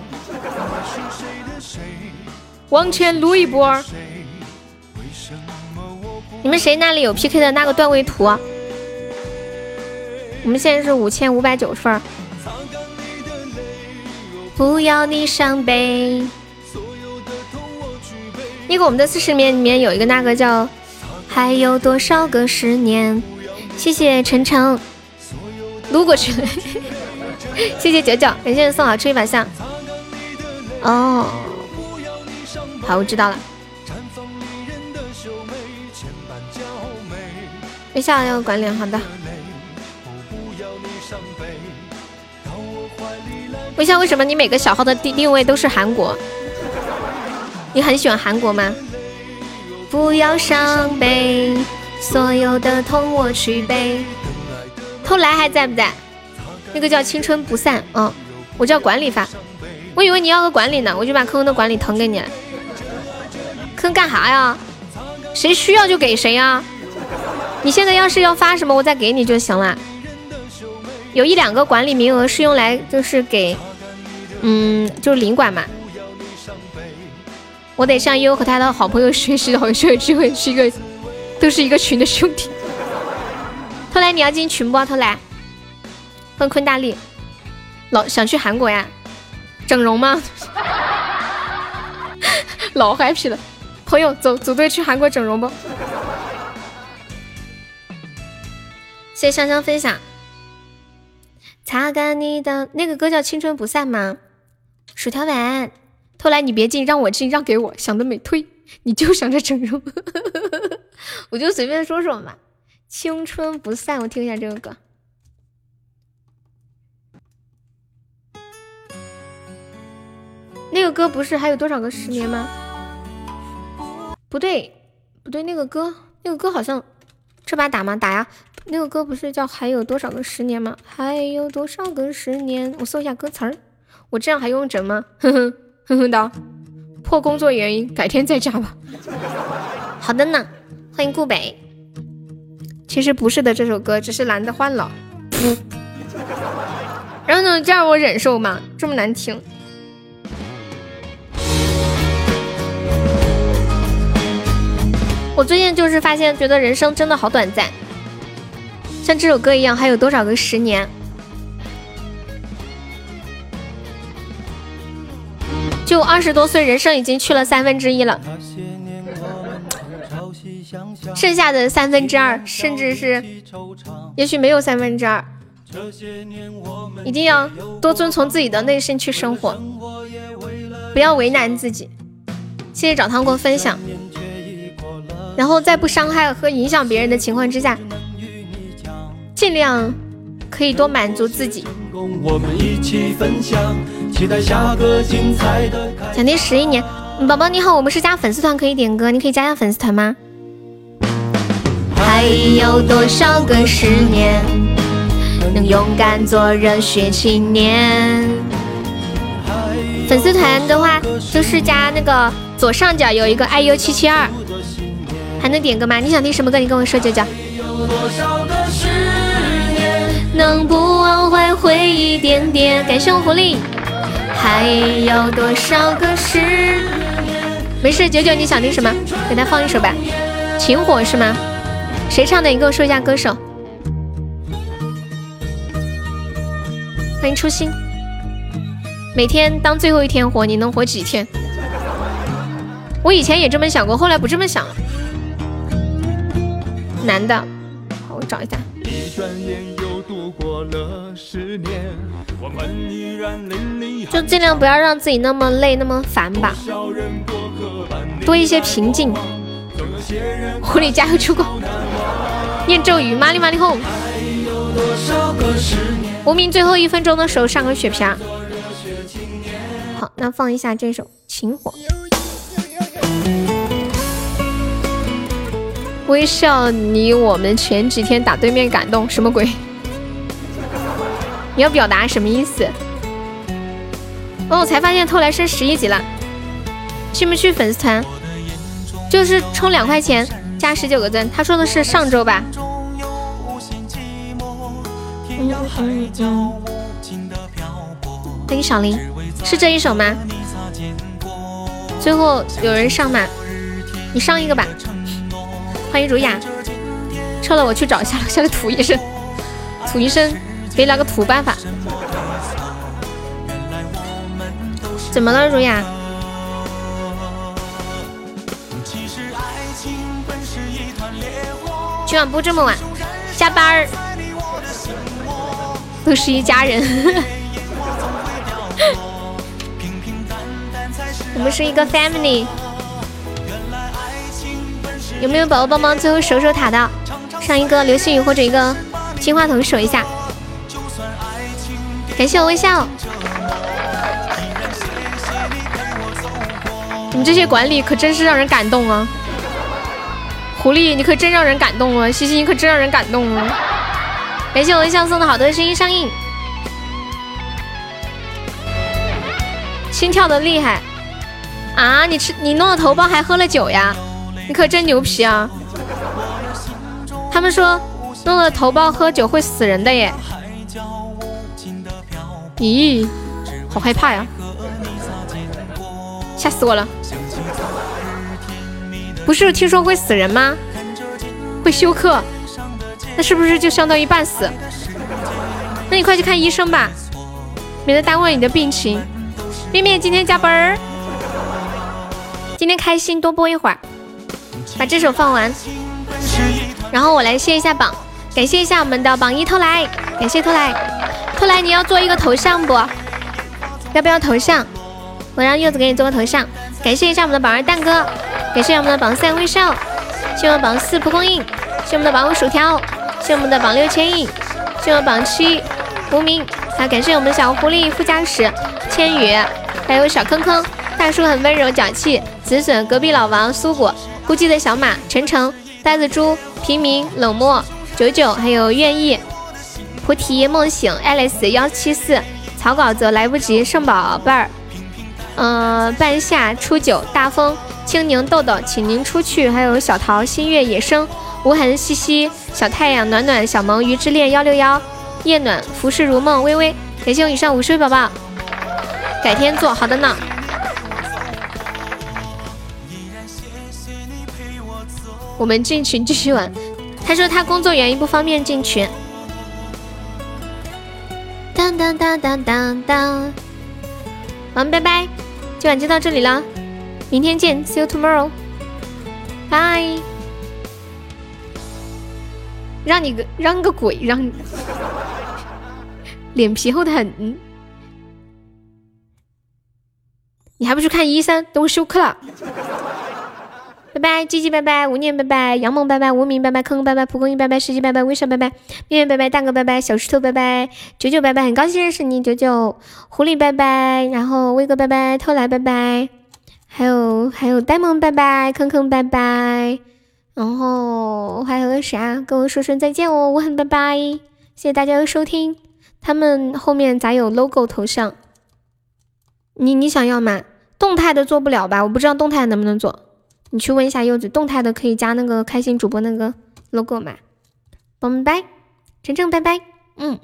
往前撸一波。你们谁那里有 PK 的那个段位图？我们现在是五千五百九十分。不要你伤悲。那个我们的四十年里面有一个那个叫还有多少个十年？谢谢晨晨，撸过去了。谢谢九九，感谢送好吃一把香。哦，好，我知道了。微笑要管理，好的。微笑，为什么你每个小号的定定位都是韩国？你很喜欢韩国吗？不要伤悲，所有的痛我去背。偷来还在不在？那个叫青春不散，嗯，我叫管理发。我以为你要个管理呢，我就把坑坑的管理腾给你了。坑干啥呀？谁需要就给谁呀。你现在要是要发什么，我再给你就行了。有一两个管理名额是用来就是给，嗯，就是领管嘛。我得向悠悠和他的好朋友学习好像有机会，是一个都是一个群的兄弟。偷来你要进群不？偷来，坤坤大力，老想去韩国呀？整容吗？老 happy 了，朋友走组队去韩国整容不？谢谢香香分享。擦干你的那个歌叫《青春不散》吗？薯条碗，偷来你别进，让我进，让给我。想得美，推 你就想着整容，我就随便说说嘛。青春不散，我听一下这个歌。那个歌不是还有多少个十年吗？不对，不对，那个歌，那个歌好像这把打吗？打呀。那个歌不是叫还有多少个十年吗？还有多少个十年？我搜一下歌词儿。我这样还用整吗？哼 哼哼哼的。破工作原因，改天再加吧。好的呢，欢迎顾北。其实不是的，这首歌只是懒得换了。然后呢，就让我忍受嘛？这么难听。我最近就是发现，觉得人生真的好短暂。像这首歌一样，还有多少个十年？就二十多岁，人生已经去了三分之一了，剩下的三分之二，甚至是，也许没有三分之二，一定要多遵从自己的内心去生活，不要为难自己。谢谢找糖果分享，然后在不伤害和影响别人的情况之下。尽量可以多满足自己。奖励十一年，宝宝你好，我们是加粉丝团可以点歌，你可以加下粉丝团吗？还有多少个十年，能勇敢做热血青年？粉丝团的话，就是加那个左上角有一个 iu 七七二，还能点歌吗？你想听什么歌？你跟我说，九九。能不忘怀回忆点点？感谢我狐狸。还有多少个十年？没事，九九你想听什么？给他放一首吧。情火是吗？谁唱的？你跟我说一下歌手。欢迎初心。每天当最后一天活，你能活几天？我以前也这么想过，后来不这么想了。男的，好，我找一下。一转眼又度过了十年就尽量不要让自己那么累那么烦吧，多一些平静。狐狸加油出宫，念咒语，玛丽玛丽哄。无名最后一分钟的时候上个血瓶。好，那放一下这首《情火》。微笑你，我们前几天打对面感动，什么鬼？你要表达什么意思？哦，我才发现偷来升十一级了，去不去粉丝团？就是充两块钱加十九个赞。他说的是上周吧？欢迎小林，是这一首吗？最后有人上吗？你上一个吧。欢迎儒雅，撤了我去找一下楼下的土医生，土医生给了个土办法。怎么了，如雅？今晚不这么晚，下班儿都是一家人。我们是一个 family。有没有宝宝帮忙最后守守塔的？上一个流星雨或者一个金话筒守一下。感谢我微笑。你们这些管理可真是让人感动啊！狐狸，你可真让人感动啊！西西，你可真让人感动啊！感谢我微笑送的好多声音上映，心跳的厉害啊！你吃你弄了头孢还喝了酒呀？你可真牛皮啊！他们说弄了头孢喝酒会死人的耶！咦，好害怕呀！吓死我了！不是听说会死人吗？会休克，那是不是就相当于半死？那你快去看医生吧，免得耽误你的病情。面面今天加班儿，今天开心多播一会儿，把这首放完，然后我来卸一下榜，感谢一下我们的榜一偷来，感谢偷来，偷来你要做一个头像不？要不要头像？我让柚子给你做个头像。感谢一下我们的榜二蛋哥，感谢我们的榜三微笑，谢我们榜四蒲公英，谢我们的榜五薯条，谢我们的榜六千亿，谢我们榜七无名，还感谢我们的小狐狸副驾驶千羽，还有小坑坑大叔很温柔脚气，紫笋隔壁老王苏果孤寂的小马晨晨呆子猪平民冷漠九九还有愿意菩提梦醒 Alice 幺七四草稿则来不及圣宝贝儿。嗯，半夏初九，大风，青柠豆豆，请您出去。还有小桃，新月野生，无痕兮兮，小太阳，暖暖，小萌，鱼之恋幺六幺，夜暖，浮世如梦，微微。感谢我以上五十位宝宝，改天做好的呢。我们进群继续玩。他说他工作原因不方便进群。当当当当当当。我们拜拜，今晚就到这里了，明天见，see you tomorrow，拜。让你个让个鬼，让你 脸皮厚的很，你还不去看医生？等我休克了。拜拜，鸡鸡拜拜，无念拜拜，杨梦拜拜，无名拜拜，坑坑拜拜，蒲公英拜拜，世纪拜拜，微笑拜拜，面面拜拜，大哥拜拜，小石头拜拜，九九拜拜，很高兴认识你，九九，狐狸拜拜，然后威哥拜拜，偷来拜拜，还有还有呆萌拜拜，坑坑拜拜，然后还有个啥？跟我说声再见哦，我很拜拜，谢谢大家的收听。他们后面咋有 logo 头像？你你想要吗？动态的做不了吧？我不知道动态能不能做。你去问一下柚子，动态的可以加那个开心主播那个 logo 吗？拜拜，晨晨拜拜，嗯。